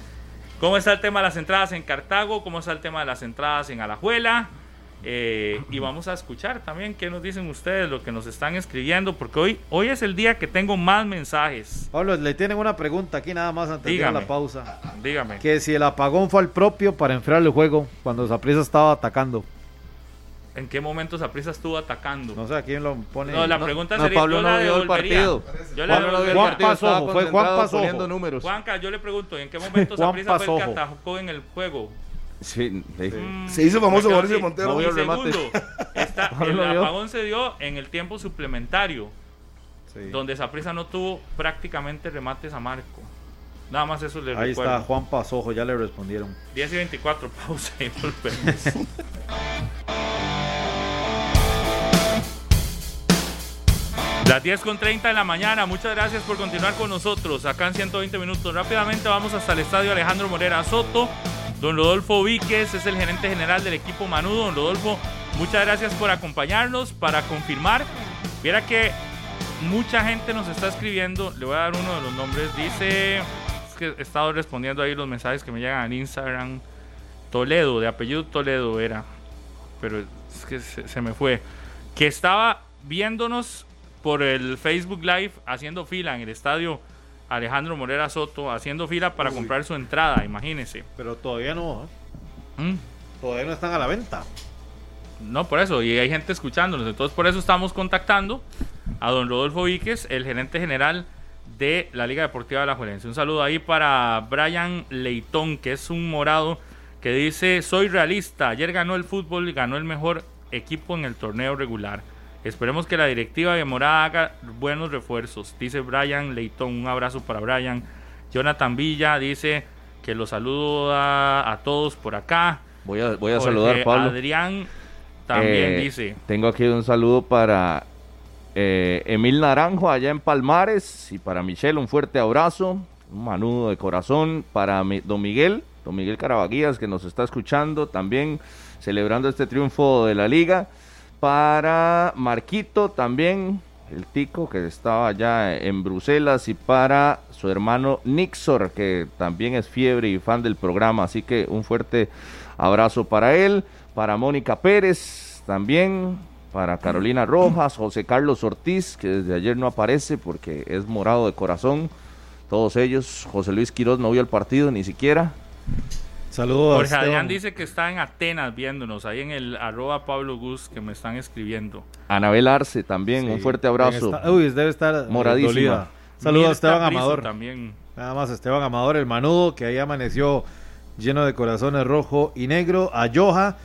¿Cómo está el tema de las entradas en Cartago? ¿Cómo está el tema de las entradas en Alajuela? Eh, y vamos a escuchar también qué nos dicen ustedes, lo que nos están escribiendo, porque hoy, hoy es el día que tengo más mensajes. Pablo, le tienen una pregunta aquí nada más antes de ir a Dígame. la pausa. Dígame. Que si el apagón fue al propio para enfriar el juego cuando Zaprisa estaba atacando. ¿En qué momento Saprissa estuvo atacando? No sé a quién lo pone. No, la No, pregunta no, sería, Pablo yo no la vio el partido. Yo la Pablo no vio el devolvería. Juan partido, estaba Pasojo, fue Juan Pasojo. números. Juanca, yo le pregunto, ¿en qué momento Juan Saprissa fue el que atajó en el juego? Sí, sí. Mm, Se hizo famoso Mauricio. Montero. No Y vio (laughs) el remate. segundo, No el apagón se dio en el tiempo suplementario, Sí. donde Saprissa no tuvo prácticamente remates a marco. Nada más eso le Ahí recuerdo. está Juan Pasojo, ya le respondieron. 10 y 24, (laughs) pausa y volvemos. Las 10 con 30 de la mañana, muchas gracias por continuar con nosotros acá en 120 minutos. Rápidamente vamos hasta el estadio Alejandro Morera Soto. Don Rodolfo Víquez es el gerente general del equipo Manudo. Don Rodolfo, muchas gracias por acompañarnos para confirmar. Viera que mucha gente nos está escribiendo. Le voy a dar uno de los nombres. Dice, es que he estado respondiendo ahí los mensajes que me llegan al Instagram. Toledo, de apellido Toledo era. Pero es que se, se me fue. Que estaba viéndonos por el Facebook Live haciendo fila en el estadio Alejandro Morera Soto, haciendo fila para comprar su entrada, imagínense. Pero todavía no, ¿eh? Mm. todavía no están a la venta. No, por eso, y hay gente escuchándonos. Entonces, por eso estamos contactando a don Rodolfo Víquez, el gerente general de la Liga Deportiva de la Juelense. Un saludo ahí para Brian Leitón, que es un morado que dice: Soy realista. Ayer ganó el fútbol y ganó el mejor equipo en el torneo regular. Esperemos que la directiva de Morada haga buenos refuerzos. Dice Brian Leitón. Un abrazo para Brian. Jonathan Villa dice que los saluda a todos por acá. Voy a, voy a saludar, Pablo. Adrián también Eh, dice. Tengo aquí un saludo para eh, Emil Naranjo allá en Palmares y para Michelle un fuerte abrazo, un manudo de corazón para mi- don Miguel, don Miguel Carabaguías que nos está escuchando también celebrando este triunfo de la liga, para Marquito también, el tico que estaba allá en Bruselas y para su hermano Nixor que también es fiebre y fan del programa, así que un fuerte abrazo para él, para Mónica Pérez también, para Carolina Rojas, José Carlos Ortiz, que desde ayer no aparece porque es morado de corazón, todos ellos, José Luis Quiroz no vio el partido ni siquiera, Saludos a Jorge Esteban. Adrián dice que está en Atenas viéndonos, ahí en el arroba Pablo Gus que me están escribiendo. Anabel Arce también, Sí, un fuerte abrazo. está- uy, debe estar eh, Moradísima. dolida. Saludos a Esteban Amador. También. Nada más Esteban Amador, el manudo, que ahí amaneció lleno de corazones rojo y negro. A Joja,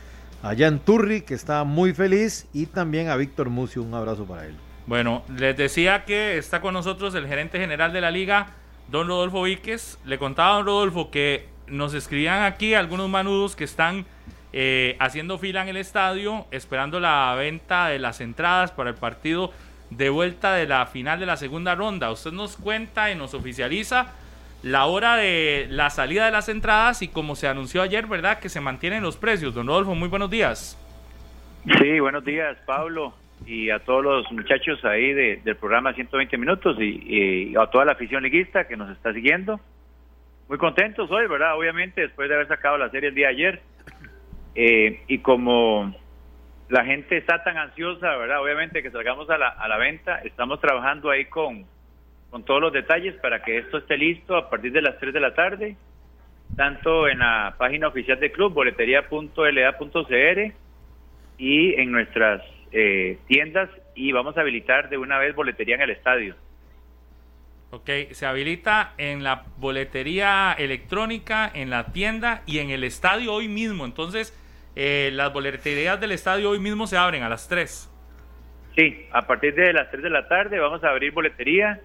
a Jan Turri, que está muy feliz. Y también a Víctor Mucio, un abrazo para él. Bueno, les decía que está con nosotros el gerente general de la liga, don Rodolfo Víquez. Le contaba a don Rodolfo que nos escribían aquí algunos manudos que están eh, haciendo fila en el estadio, esperando la venta de las entradas para el partido de vuelta de la final de la segunda ronda. Usted nos cuenta y nos oficializa la hora de la salida de las entradas y como se anunció ayer, ¿verdad? Que se mantienen los precios. Don Rodolfo, muy buenos días. Sí, buenos días, Pablo, y a todos los muchachos ahí de- del programa 120 Minutos y, y a toda la afición liguista que nos está siguiendo. Muy contentos hoy, ¿verdad? Obviamente, después de haber sacado la serie el día de ayer. Eh, y como la gente está tan ansiosa, ¿verdad? Obviamente que salgamos a la, a la venta, estamos trabajando ahí con, con todos los detalles para que esto esté listo a partir de las 3 de la tarde, tanto en la página oficial del club, boletería.la.cr, y en nuestras eh, tiendas y vamos a habilitar de una vez boletería en el estadio. Ok, se habilita en la boletería electrónica, en la tienda y en el estadio hoy mismo. Entonces, eh, las boleterías del estadio hoy mismo se abren a las 3. Sí, a partir de las 3 de la tarde vamos a abrir boletería.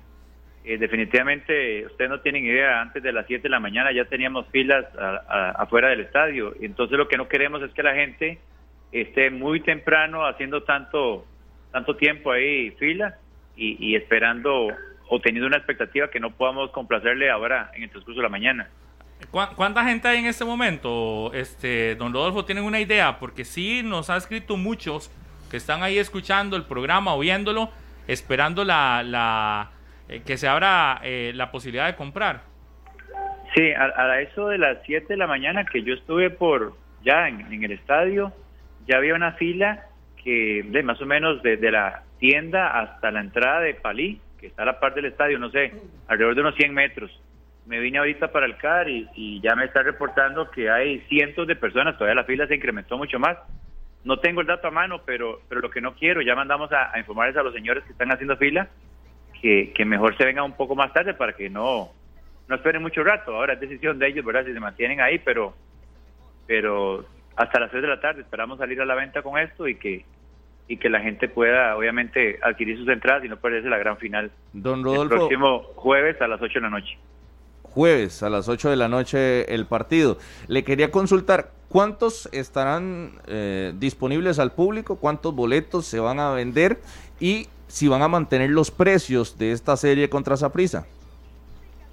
Eh, definitivamente, ustedes no tienen idea, antes de las 7 de la mañana ya teníamos filas afuera del estadio. Entonces lo que no queremos es que la gente esté muy temprano haciendo tanto, tanto tiempo ahí fila y esperando o teniendo una expectativa que no podamos complacerle ahora en el transcurso de la mañana. ¿Cuá- ¿Cuánta gente hay en este momento, este, don Rodolfo? ¿Tienen una idea? Porque sí nos ha escrito muchos que están ahí escuchando el programa o viéndolo, esperando la, la eh, que se abra eh, la posibilidad de comprar. Sí, a, a eso de las 7 de la mañana que yo estuve por ya en, en el estadio, ya había una fila que de más o menos desde la tienda hasta la entrada de Palí, que está a la par del estadio, no sé, alrededor de unos 100 metros. Me vine ahorita para el CAR y, y ya me está reportando que hay cientos de personas, todavía la fila se incrementó mucho más. No tengo el dato a mano, pero, pero lo que no quiero, ya mandamos a, a informarles a los señores que están haciendo fila que, que mejor se vengan un poco más tarde para que no, no esperen mucho rato. Ahora es decisión de ellos, ¿verdad? Si se mantienen ahí, pero pero hasta las 6 de la tarde esperamos salir a la venta con esto y que y que la gente pueda obviamente adquirir sus entradas y no perderse la gran final Don el Rodolfo, próximo jueves a las 8 de la noche. jueves a las 8 de la noche el partido. Le quería consultar, ¿cuántos estarán eh, disponibles al público? ¿Cuántos boletos se van a vender? Y si van a mantener los precios de esta serie contra Saprissa.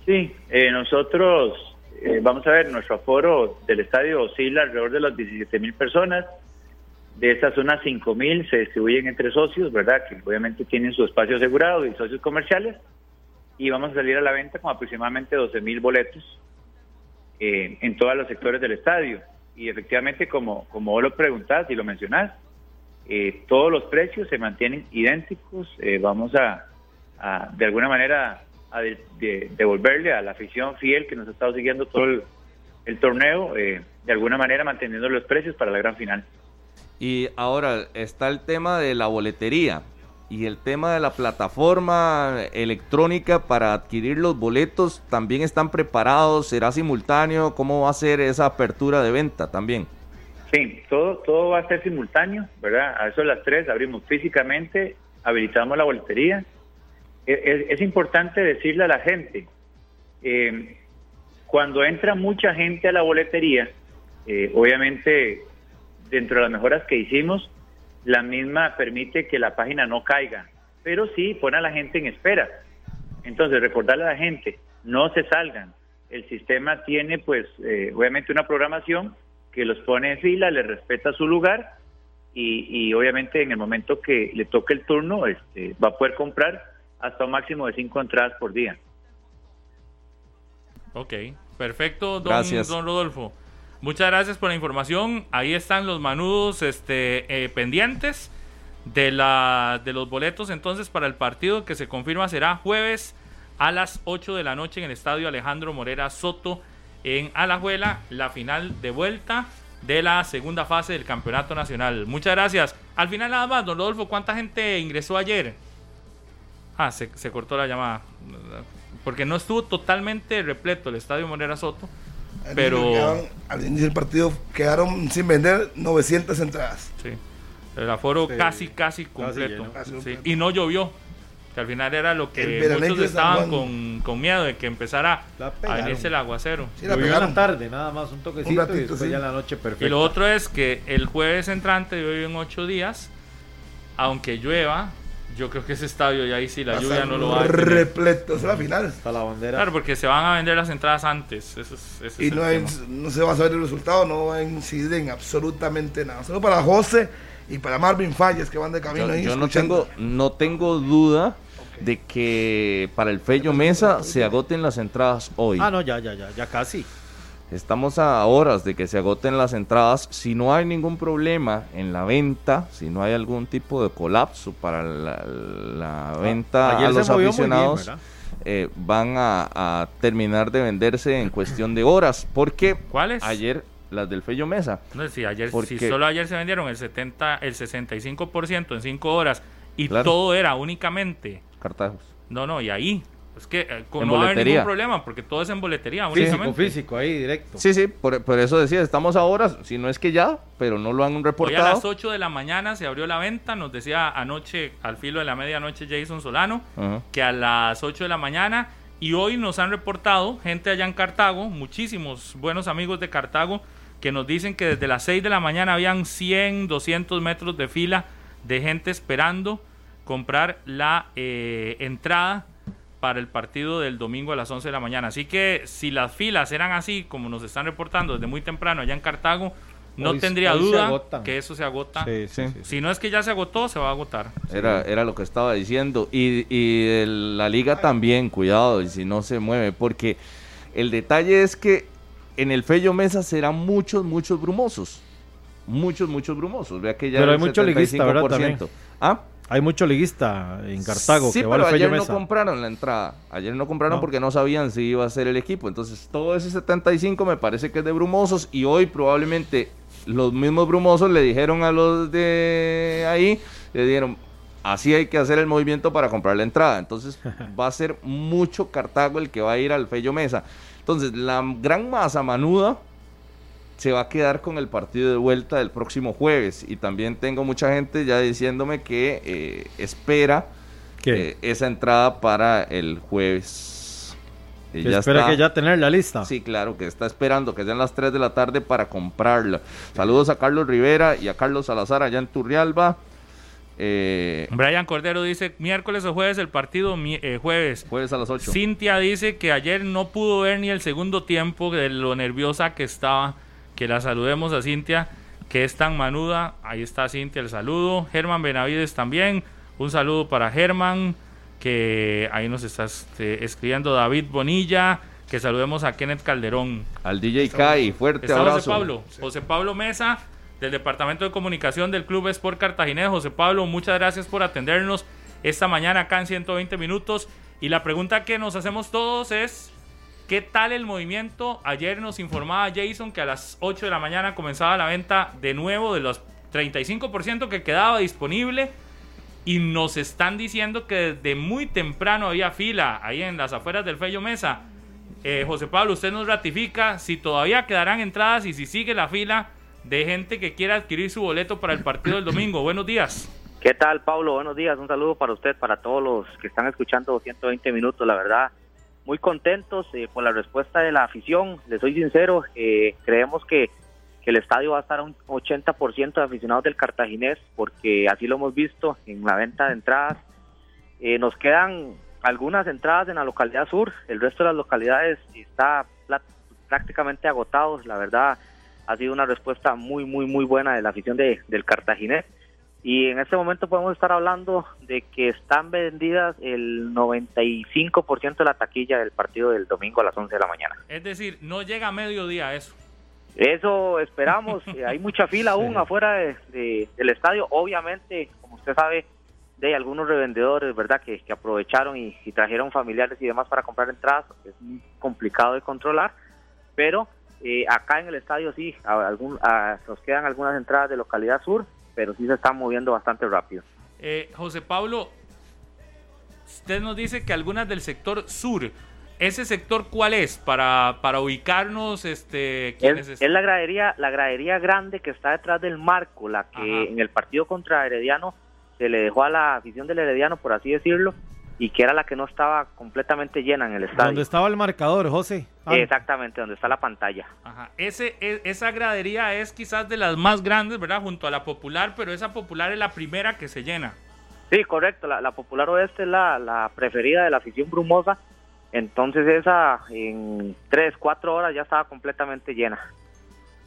Sí, eh, nosotros eh, vamos a ver, nuestro aforo del estadio oscila alrededor de las 17 mil personas. De estas, unas 5 mil se distribuyen entre socios, ¿verdad? Que obviamente tienen su espacio asegurado y socios comerciales. Y vamos a salir a la venta con aproximadamente 12 mil boletos eh, en todos los sectores del estadio. Y efectivamente, como, como vos lo preguntás y lo mencionás, eh, todos los precios se mantienen idénticos. Eh, vamos a, de alguna manera, a de- de- devolverle a la afición fiel que nos ha estado siguiendo todo el, el torneo, eh, de alguna manera manteniendo los precios para la gran final. Y ahora está el tema de la boletería y el tema de la plataforma electrónica para adquirir los boletos. ¿También están preparados? ¿Será simultáneo? ¿Cómo va a ser esa apertura de venta también? Sí, todo, todo va a ser simultáneo, ¿verdad? A eso las tres abrimos físicamente, habilitamos la boletería. Es, es- es importante decirle a la gente, eh, cuando entra mucha gente a la boletería, eh, obviamente dentro de las mejoras que hicimos, la misma permite que la página no caiga, pero sí pone a la gente en espera. Entonces, recordarle a la gente, no se salgan. El sistema tiene, pues, eh, obviamente una programación que los pone en fila, les respeta su lugar y, y obviamente en el momento que le toque el turno, este, va a poder comprar hasta un máximo de cinco entradas por día. Ok, perfecto, don, Gracias. don Rodolfo. Muchas gracias por la información. Ahí están los manudos este, eh, pendientes de, los boletos entonces para el partido que se confirma será jueves a las 8 de la noche en el estadio Alejandro Morera Soto en Alajuela, la final de vuelta de la segunda fase del campeonato nacional. Muchas gracias. Al final nada más, don Rodolfo, ¿cuánta gente ingresó ayer? Ah, se cortó la llamada. Porque no estuvo totalmente repleto el estadio Morera Soto. Pero- quedaron- al inicio del partido quedaron sin vender 900 entradas. Sí. El aforo Sí. casi, casi completo. Casi Sí. Y no llovió. Que al final era lo que muchos estaban con, con miedo de que empezara a venirse el aguacero. Sí, la Llovió pegaron. tarde, nada más, un toquecito Un ratito, y después sí. ya en la noche perfecto. Y lo otro es que el jueves entrante, hoy en ocho días, aunque llueva, yo creo que ese estadio ya ahí sí la Va lluvia no lo va a repleto. Esa es la final. Hasta la bandera. Claro, porque se van a vender las entradas antes. Ese es, ese Y es no, hay- no se va a saber el resultado, no va a incidir en absolutamente nada. Solo para José y para Marvin Falles que van de camino Yo, ahí. yo no tengo no tengo duda de que para el Fello Mesa se agoten las entradas hoy. Ah, no, ya, ya, ya, ya casi. Estamos a horas de que se agoten las entradas. Si no hay ningún problema en la venta, si no hay algún tipo de colapso para la, la venta Ah, Ayer a los bien, aficionados, eh, van a, a terminar de venderse en cuestión de horas. Porque ¿Cuáles? ayer las del Fello Mesa. No, si ayer, ¿Por si solo ayer se vendieron el 70, el 65% en 5 horas y Claro. todo era únicamente. Cartajos. No, no, y ahí. Es que eh, con- no va a haber ningún problema porque todo es en boletería Físico, únicamente. físico, ahí directo. Sí, sí, por, por eso decía, estamos a horas, si no es que ya, pero no lo han Hoy a reportado. las 8 de la mañana se abrió la venta, nos decía anoche, al filo de la medianoche, Jason Solano, que a las 8 de la mañana, y hoy nos han reportado gente allá en Cartago, muchísimos buenos amigos de Cartago, que nos dicen que desde las 6 de la mañana habían 100, 200 metros de fila de gente esperando comprar la eh, entrada para el partido del domingo a las 11 de la mañana. Así que si las filas eran así, como nos están reportando desde muy temprano allá en Cartago, no Hoy- tendría hoy duda que eso se agota. Sí, sí, Sí. sí. Si no es que ya se agotó, se va a agotar. Era, era lo que estaba diciendo. Y, y el- la liga también, cuidado, y si no se mueve, porque el detalle es que en el Fello Mesa serán muchos, muchos brumosos. Muchos, muchos brumosos. Vea que ya Pero hay mucho liguista, ¿verdad? 75%. ¿Ah? Hay mucho liguista en Cartago Sí, que pero ayer no compraron la entrada. Ayer no compraron No. porque no sabían si iba a ser el equipo. Entonces, todo ese 75 me parece que es de brumosos. Y hoy probablemente los mismos brumosos le dijeron a los de ahí, le dieron, así hay que hacer el movimiento para comprar la entrada. Entonces, (laughs) va a ser mucho Cartago el que va a ir al Fello Mesa. Entonces, la gran masa manuda se va a quedar con el partido de vuelta del próximo jueves. Y también tengo mucha gente ya diciéndome que eh, espera eh, esa entrada para el jueves. Y ya espera que ya tener la lista. Sí, claro, que está esperando que sean las 3 de la tarde para comprarla. Saludos a Carlos Rivera y a Carlos Salazar allá en Turrialba. Eh, Brian Cordero dice miércoles o jueves el partido, eh, jueves. Jueves a las 8. Cintia dice que ayer no pudo ver ni el segundo tiempo de lo nerviosa que estaba. Que la saludemos a Cintia, que es tan manuda. Ahí está Cintia, el saludo. Germán Benavides también. Un saludo para Germán, que ahí nos está este, escribiendo David Bonilla. Que saludemos a Kenneth Calderón. Al DJ Kai, fuerte abrazo. José Pablo, José Pablo Mesa del Departamento de Comunicación del Club Sport Cartaginés. José Pablo, muchas gracias por atendernos esta mañana acá en 120 minutos. Y la pregunta que nos hacemos todos es, ¿qué tal el movimiento? Ayer nos informaba Jason que a las 8 de la mañana comenzaba la venta de nuevo de los 35% que quedaba disponible. Y nos están diciendo que desde muy temprano había fila ahí en las afueras del Fello Mesa. Eh, José Pablo, usted nos ratifica si todavía quedarán entradas y si sigue la fila de gente que quiera adquirir su boleto para el partido del domingo. Buenos días. ¿Qué tal, Pablo? Buenos días. Un saludo para usted, para todos los que están escuchando 120 minutos. La verdad, muy contentos eh, por la respuesta de la afición. Les soy sincero, eh, creemos que, el estadio va a estar a un 80% de aficionados del cartaginés, porque así lo hemos visto en la venta de entradas. Eh, nos quedan algunas entradas en la localidad sur, el resto de las localidades está prácticamente agotados. La verdad, ha sido una respuesta muy, muy, muy buena de la afición de, del Cartaginés. Y en este momento podemos estar hablando de que están vendidas el 95% de la taquilla del partido del domingo a las 11 de la mañana. Es decir, no llega a mediodía eso. Eso esperamos. (laughs) Hay mucha fila aún afuera de, del estadio. Obviamente, como usted sabe, de algunos revendedores, ¿verdad?, que, aprovecharon y, y, trajeron familiares y demás para comprar entradas. Es muy complicado de controlar, pero eh, acá en el estadio sí, algún, nos quedan algunas entradas de localidad sur, pero sí se están moviendo bastante rápido. Eh, José Pablo, usted nos dice que algunas del sector sur, ¿ese sector cuál es para, para ubicarnos? Este, es, la gradería, la gradería grande que está detrás del marco, la que en el partido contra Herediano se le dejó a la afición del Herediano, por así decirlo, y que era la que no estaba completamente llena en el estadio. Donde estaba el marcador, José. Ah. Exactamente, donde está la pantalla. Ajá. Ese, e, esa gradería es quizás de las más grandes, ¿verdad? Junto a la popular, pero esa popular es la primera que se llena. Sí, correcto. La, popular oeste es la, la, preferida de la afición brumosa. Entonces esa en tres, cuatro horas ya estaba completamente llena.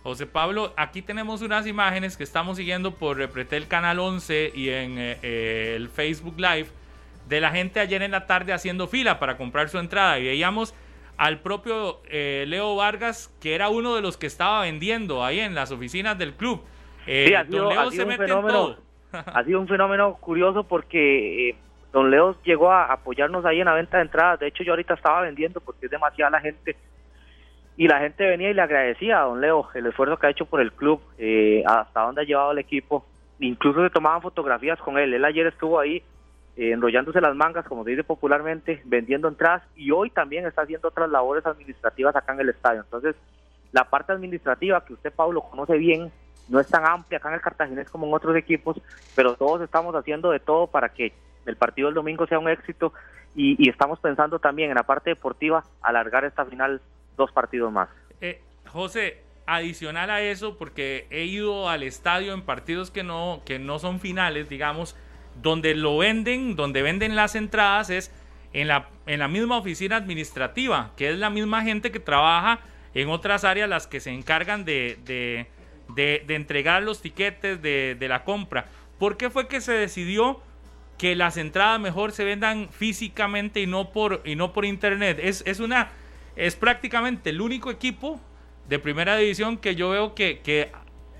José Pablo, aquí tenemos unas imágenes que estamos siguiendo por Repretel Canal 11 y en eh, eh, el Facebook Live de la gente ayer en la tarde haciendo fila para comprar su entrada y veíamos al propio eh, Leo Vargas, que era uno de los que estaba vendiendo ahí en las oficinas del club. Eh, don Leo se mete en todo. (laughs) ha sido un fenómeno curioso porque eh, don Leo llegó a apoyarnos ahí en la venta de entradas. De hecho, yo ahorita estaba vendiendo porque es demasiada la gente. Y la gente venía y le agradecía a don Leo el esfuerzo que ha hecho por el club, hasta dónde ha llevado el equipo. Incluso se tomaban fotografías con él. Él ayer estuvo ahí eh, enrollándose las mangas, como se dice popularmente, vendiendo entradas y hoy también está haciendo otras labores administrativas acá en el estadio. Entonces, la parte administrativa que usted, Pablo, conoce bien, no es tan amplia acá en el Cartaginés como en otros equipos, pero todos estamos haciendo de todo para que el partido del domingo sea un éxito y, estamos pensando también en la parte deportiva alargar esta final dos partidos más. Eh, José, adicional a eso, porque he ido al estadio en partidos que no, que no son finales, digamos, donde lo venden, donde venden las entradas es en la, en la misma oficina administrativa, que es la misma gente que trabaja en otras áreas las que se encargan de, de, entregar los tiquetes de, la compra. ¿Por qué fue que se decidió que las entradas mejor se vendan físicamente y no por, y no por internet? Es, es, una, es prácticamente el único equipo de primera división que yo veo que, que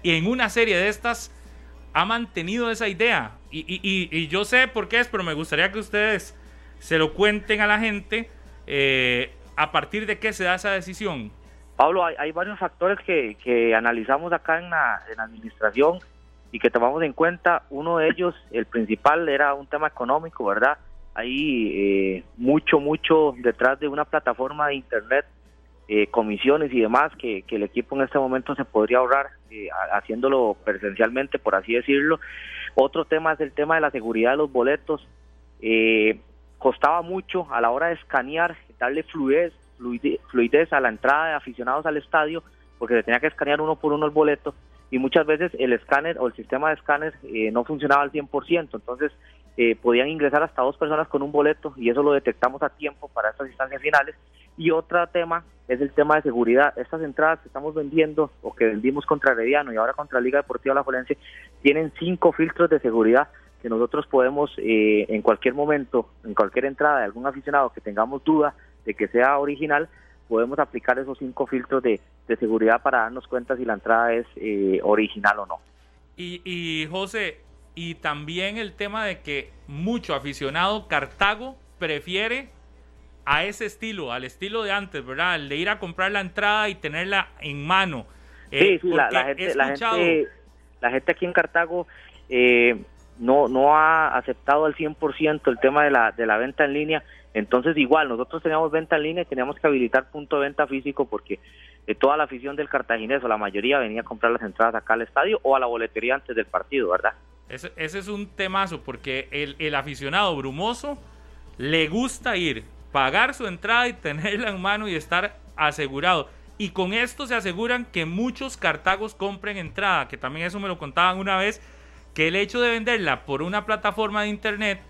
en una serie de estas ha mantenido esa idea. Y, y, y, yo sé por qué es, pero me gustaría que ustedes se lo cuenten a la gente eh, a partir de qué se da esa decisión. Pablo, hay, varios factores que, que, analizamos acá en la, en administración y que tomamos en cuenta. Uno de ellos, el principal, era un tema económico, ¿verdad? Hay eh, mucho, mucho detrás de una plataforma de Internet eh, comisiones y demás que, el equipo en este momento se podría ahorrar eh, haciéndolo presencialmente, por así decirlo. Otro tema es el tema de la seguridad de los boletos. Eh, costaba mucho a la hora de escanear, darle fluidez, fluidez a la entrada de aficionados al estadio, porque se tenía que escanear uno por uno el boleto y muchas veces el escáner o el sistema de escáner eh, no funcionaba al 100%, entonces eh, podían ingresar hasta dos personas con un boleto y eso lo detectamos a tiempo para estas instancias finales. Y otro tema es el tema de seguridad. Estas entradas que estamos vendiendo o que vendimos contra Herediano y ahora contra Liga Deportiva La Forense tienen cinco filtros de seguridad que nosotros podemos eh, en cualquier momento, en cualquier entrada de algún aficionado que tengamos duda de que sea original, podemos aplicar esos cinco filtros de, seguridad para darnos cuenta si la entrada es eh, original o no. Y, y José, y también el tema de que mucho aficionado Cartago prefiere a ese estilo, al estilo de antes, ¿verdad? El de ir a comprar la entrada y tenerla en mano. sí, sí, la, gente, la, gente, la gente aquí en Cartago eh, no, no ha aceptado al 100% el tema de la, de la venta en línea. Entonces, igual, nosotros teníamos venta en línea y teníamos que habilitar punto de venta físico porque de toda la afición del cartaginés o la mayoría venía a comprar las entradas acá al estadio o a la boletería antes del partido, ¿verdad? Ese, ese es un temazo porque el, el aficionado brumoso le gusta ir, pagar su entrada y tenerla en mano y estar asegurado. Y con esto se aseguran que muchos cartagos compren entrada, que también eso me lo contaban una vez que el hecho de venderla por una plataforma de internet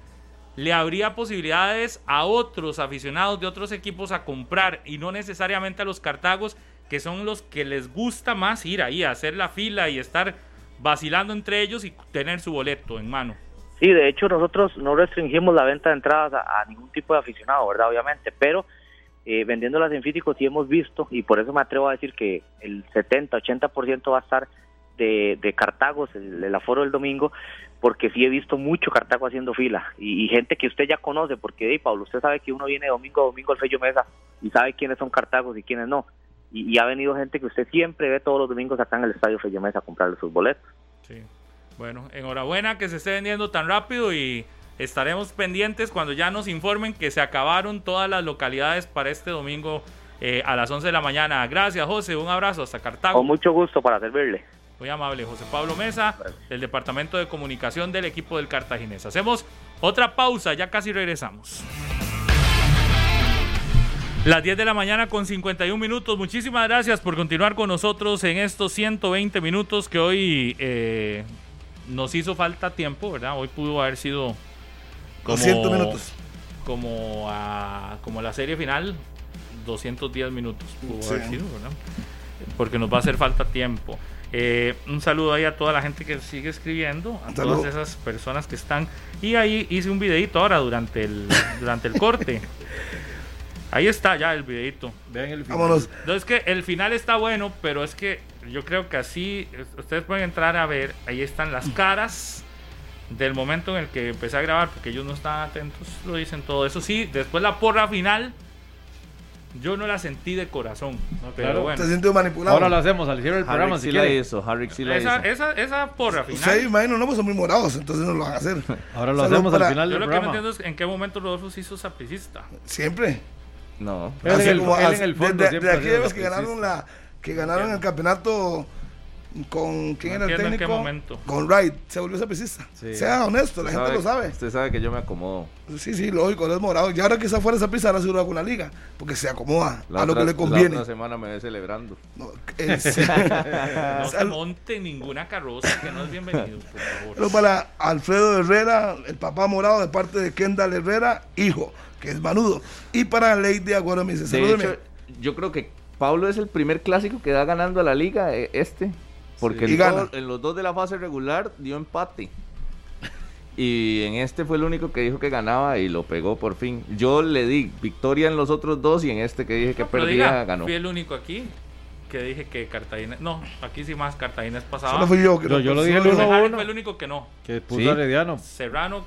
le habría posibilidades a otros aficionados de otros equipos a comprar y no necesariamente a los cartagos que son los que les gusta más ir ahí a hacer la fila y estar vacilando entre ellos y tener su boleto en mano. Sí, de hecho nosotros no restringimos la venta de entradas a, ningún tipo de aficionado, ¿verdad? Obviamente, pero eh, vendiéndolas en físico sí hemos visto y por eso me atrevo a decir que el 70-80% va a estar de, Cartagos, el, aforo del domingo, porque sí he visto mucho Cartago haciendo fila y, gente que usted ya conoce, porque hey, Pablo, usted sabe que uno viene domingo a domingo al Fello Mesa y sabe quiénes son Cartagos y quiénes no. Y, ha venido gente que usted siempre ve todos los domingos acá en el Estadio Fello Mesa a comprarle sus boletos. Sí. Bueno, enhorabuena que se esté vendiendo tan rápido y estaremos pendientes cuando ya nos informen que se acabaron todas las localidades para este domingo eh, a las 11 de la mañana. Gracias, José. Un abrazo hasta Cartago. Con mucho gusto para servirle. Muy amable, José Pablo Mesa, del Departamento de Comunicación del equipo del Cartaginés. Hacemos otra pausa, ya casi regresamos. Las 10 de la mañana con 51 minutos. Muchísimas gracias por continuar con nosotros en estos 120 minutos que hoy eh, nos hizo falta tiempo, ¿verdad? Hoy pudo haber sido como, minutos. Como, a, como la serie final, 210 minutos pudo haber sido, ¿verdad? Porque nos va a hacer falta tiempo. Eh, un saludo ahí a toda la gente que sigue escribiendo, a todas esas personas que están. Y ahí hice un videito ahora durante el, durante el corte. (laughs) Ahí está ya el videito. Vean el final. Entonces que el final está bueno, pero es que yo creo que así ustedes pueden entrar a ver, ahí están las caras del momento en el que empecé a grabar, porque ellos no estaban atentos, lo dicen todo. Eso sí, después la porra final yo no la sentí de corazón. pero bueno. Te manipulado. Ahora lo hacemos al cierre del programa. sí la hizo. Harry sí la esa, hizo. Esa, esa porra final. Sí, imagino, no, pues son muy morados, entonces no lo van a hacer. Ahora lo hacemos al final del programa. Yo lo que no entiendo es en qué momento Rodolfo se hizo sapricista. Siempre. No. Él, en el, él en el fondo. De, de, de aquí que ganaron, la, que ganaron el campeonato con quién era el técnico. En qué momento. Con Wright, se volvió sapicista. Sea honesto, la gente lo sabe. Usted sabe que yo me acomodo. Sí, sí, lógico, es morado. Y ahora que se fuera esa pista, ahora se con la liga, porque se acomoda a lo que le conviene. La semana me ve celebrando. No, se (laughs) monte ninguna carroza, que no es bienvenido, por favor. Pero para Alfredo Herrera, el papá morado de parte de Kendall Herrera, hijo, que es manudo. Y para Lady Agüero me dice, de hecho, yo creo que Pablo es el primer clásico que da ganando a la liga, eh, este. Porque en, los dos de la fase regular dio empate. Y en este fue el único que dijo que ganaba y lo pegó por fin. Yo le di victoria en los otros dos y en este que dije que perdía ganó. Fui el único aquí que dije que Cartagena. No, aquí sí más Cartagena es pasado. Solo fui yo. yo, lo dije el fue el único que no. Que puso Herediano. Serrano,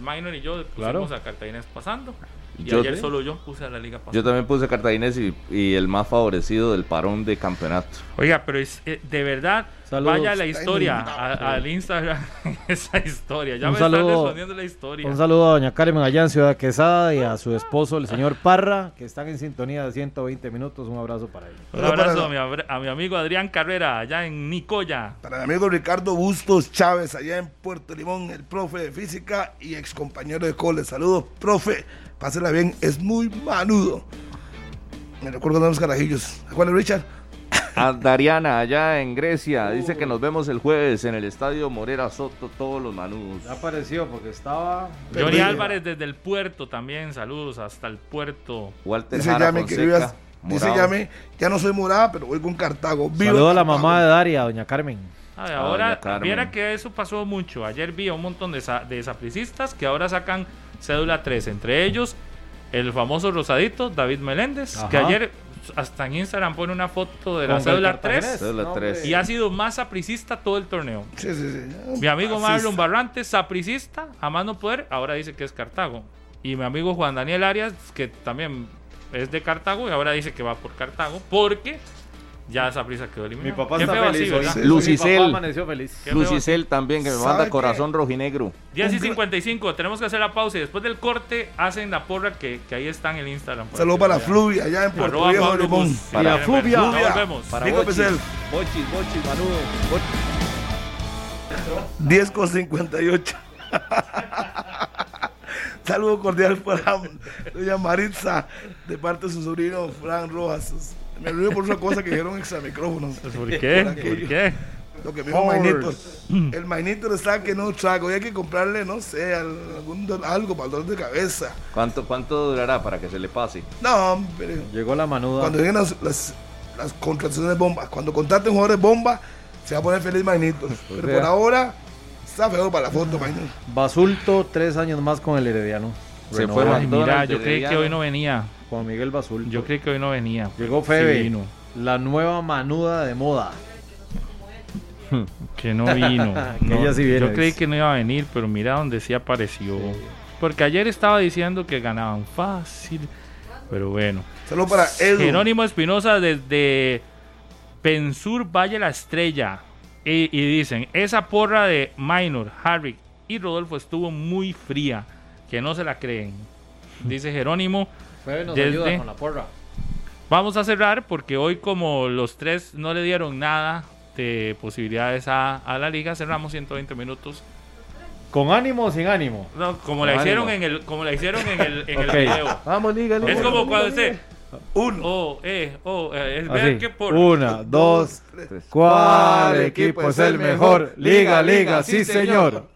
Minor y yo pusimos a Cartagena pasando. Y ayer solo yo puse a la Liga Yo también puse Cartaginés y, el más favorecido del parón de campeonato. Oiga, pero es eh, de verdad, vaya a la historia, al Instagram, (laughs) esa historia. Ya me están respondiendo la historia. Un saludo a doña Carmen allá en Ciudad Quesada y a su esposo, el señor Parra, que están en sintonía de 120 minutos. Un abrazo para ellos. Un abrazo a mi, a mi, amigo Adrián Carrera, allá en Nicoya. Para mi amigo Ricardo Bustos Chávez, allá en Puerto Limón, el profe de física y ex compañero de cole. Saludos, profe pásela bien, es muy manudo. Me recuerdo de los carajillos. ¿Cuál es Richard? A Dariana, allá en Grecia, dice que nos vemos el jueves en el estadio Morera Soto, todos los manudos. Ya apareció porque estaba. Johnny Álvarez desde el puerto también, saludos hasta el puerto. Walter dice Jara dice Yame, ya no soy morada, pero voy con Cartago. Saludos a la mamá de Daria, doña Carmen. ahora, viera que eso pasó mucho. Ayer vi a un montón de, de que ahora sacan cédula 3. Entre ellos, el famoso rosadito, David Meléndez, que ayer hasta en Instagram pone una foto de la cédula 3, y ha sido más sapricista todo el torneo. Mi amigo Marlon Barrantes, sapricista, a mano poder, ahora dice que es Cartago. Y mi amigo Juan Daniel Arias, que también es de Cartago, y ahora dice que va por Cartago, porque ya esa prisa quedó eliminada. Mi papá está feliz. Lucicel. Lucicel también, que me manda corazón rojinegro. 10 y 55. Tenemos que hacer la pausa y después del corte hacen la porra que, que ahí está en el Instagram. Saludos para la Fluvia, allá en Puerto Viejo Limón. Para la Fluvia. Nos vemos. Para Bochis, Bochis, Bochis, Manudo. 10 con 58. (laughs) Saludo cordial para doña Maritza, de parte de su sobrino Fran Rojas. Me olvidé por una cosa que dijeron extra micrófonos. ¿Por qué? ¿Por, qué? Lo que me dijo Mainito. El Mainito está que no trago. Y hay que comprarle, no sé, algún, algo para el dolor de cabeza. ¿Cuánto, ¿Cuánto durará para que se le pase? No, pero. Llegó la manuda. Cuando lleguen las, las, contrataciones de bomba, cuando contraten jugadores de bomba, se va a poner feliz Mainito. (laughs) Pues pero por ahora, está feo para la foto, Mainito. Basulto, tres años más con el Herediano. Se fue Mira, yo creí que hoy no venía. Juan Miguel Basul. Yo creí que hoy no venía. Llegó Febe, la nueva manuda de moda. que no vino. (laughs) yo creí que no iba a venir, pero mira donde sí apareció. Porque ayer estaba diciendo que ganaban fácil. Pero bueno. Solo para Edu. Jerónimo Espinosa desde Pensur Valle La Estrella. Y, y, dicen, esa porra de Minor, Harry y Rodolfo estuvo muy fría. Que no se la creen. (laughs) Dice Jerónimo con la porra. Vamos a cerrar porque hoy como los tres no le dieron nada de posibilidades a, la liga, cerramos 120 minutos. ¿Con ánimo o sin ánimo? No, como la hicieron en el, como la hicieron en el, en el video. Vamos, liga, Es como cuando usted uno. Oh, eh, oh, eh, es ver que por. Una, dos, tres. ¿Cuál equipo es el mejor? Liga, liga, sí, señor.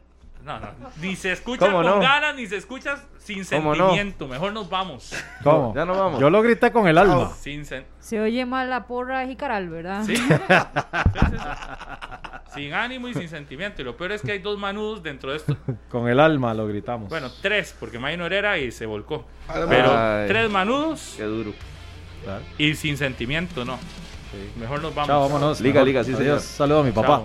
No, no. Ni se escucha con ganas, ni se escucha sin sentimiento. Mejor nos vamos. ¿Cómo? Ya nos vamos. Yo lo grité con el alma. Sin se oye mal la porra de Jicaral, ¿verdad? (laughs) Sí. sin ánimo y sin sentimiento. Y lo peor es que hay dos manudos dentro de esto. (laughs) con el alma lo gritamos. Bueno, tres, porque Maino Herrera y se volcó. Pero tres manudos. Qué duro. Y sin sentimiento, no. Mejor nos vamos. Chao, vámonos. Liga, liga, sí, señor. Saludos a mi papá.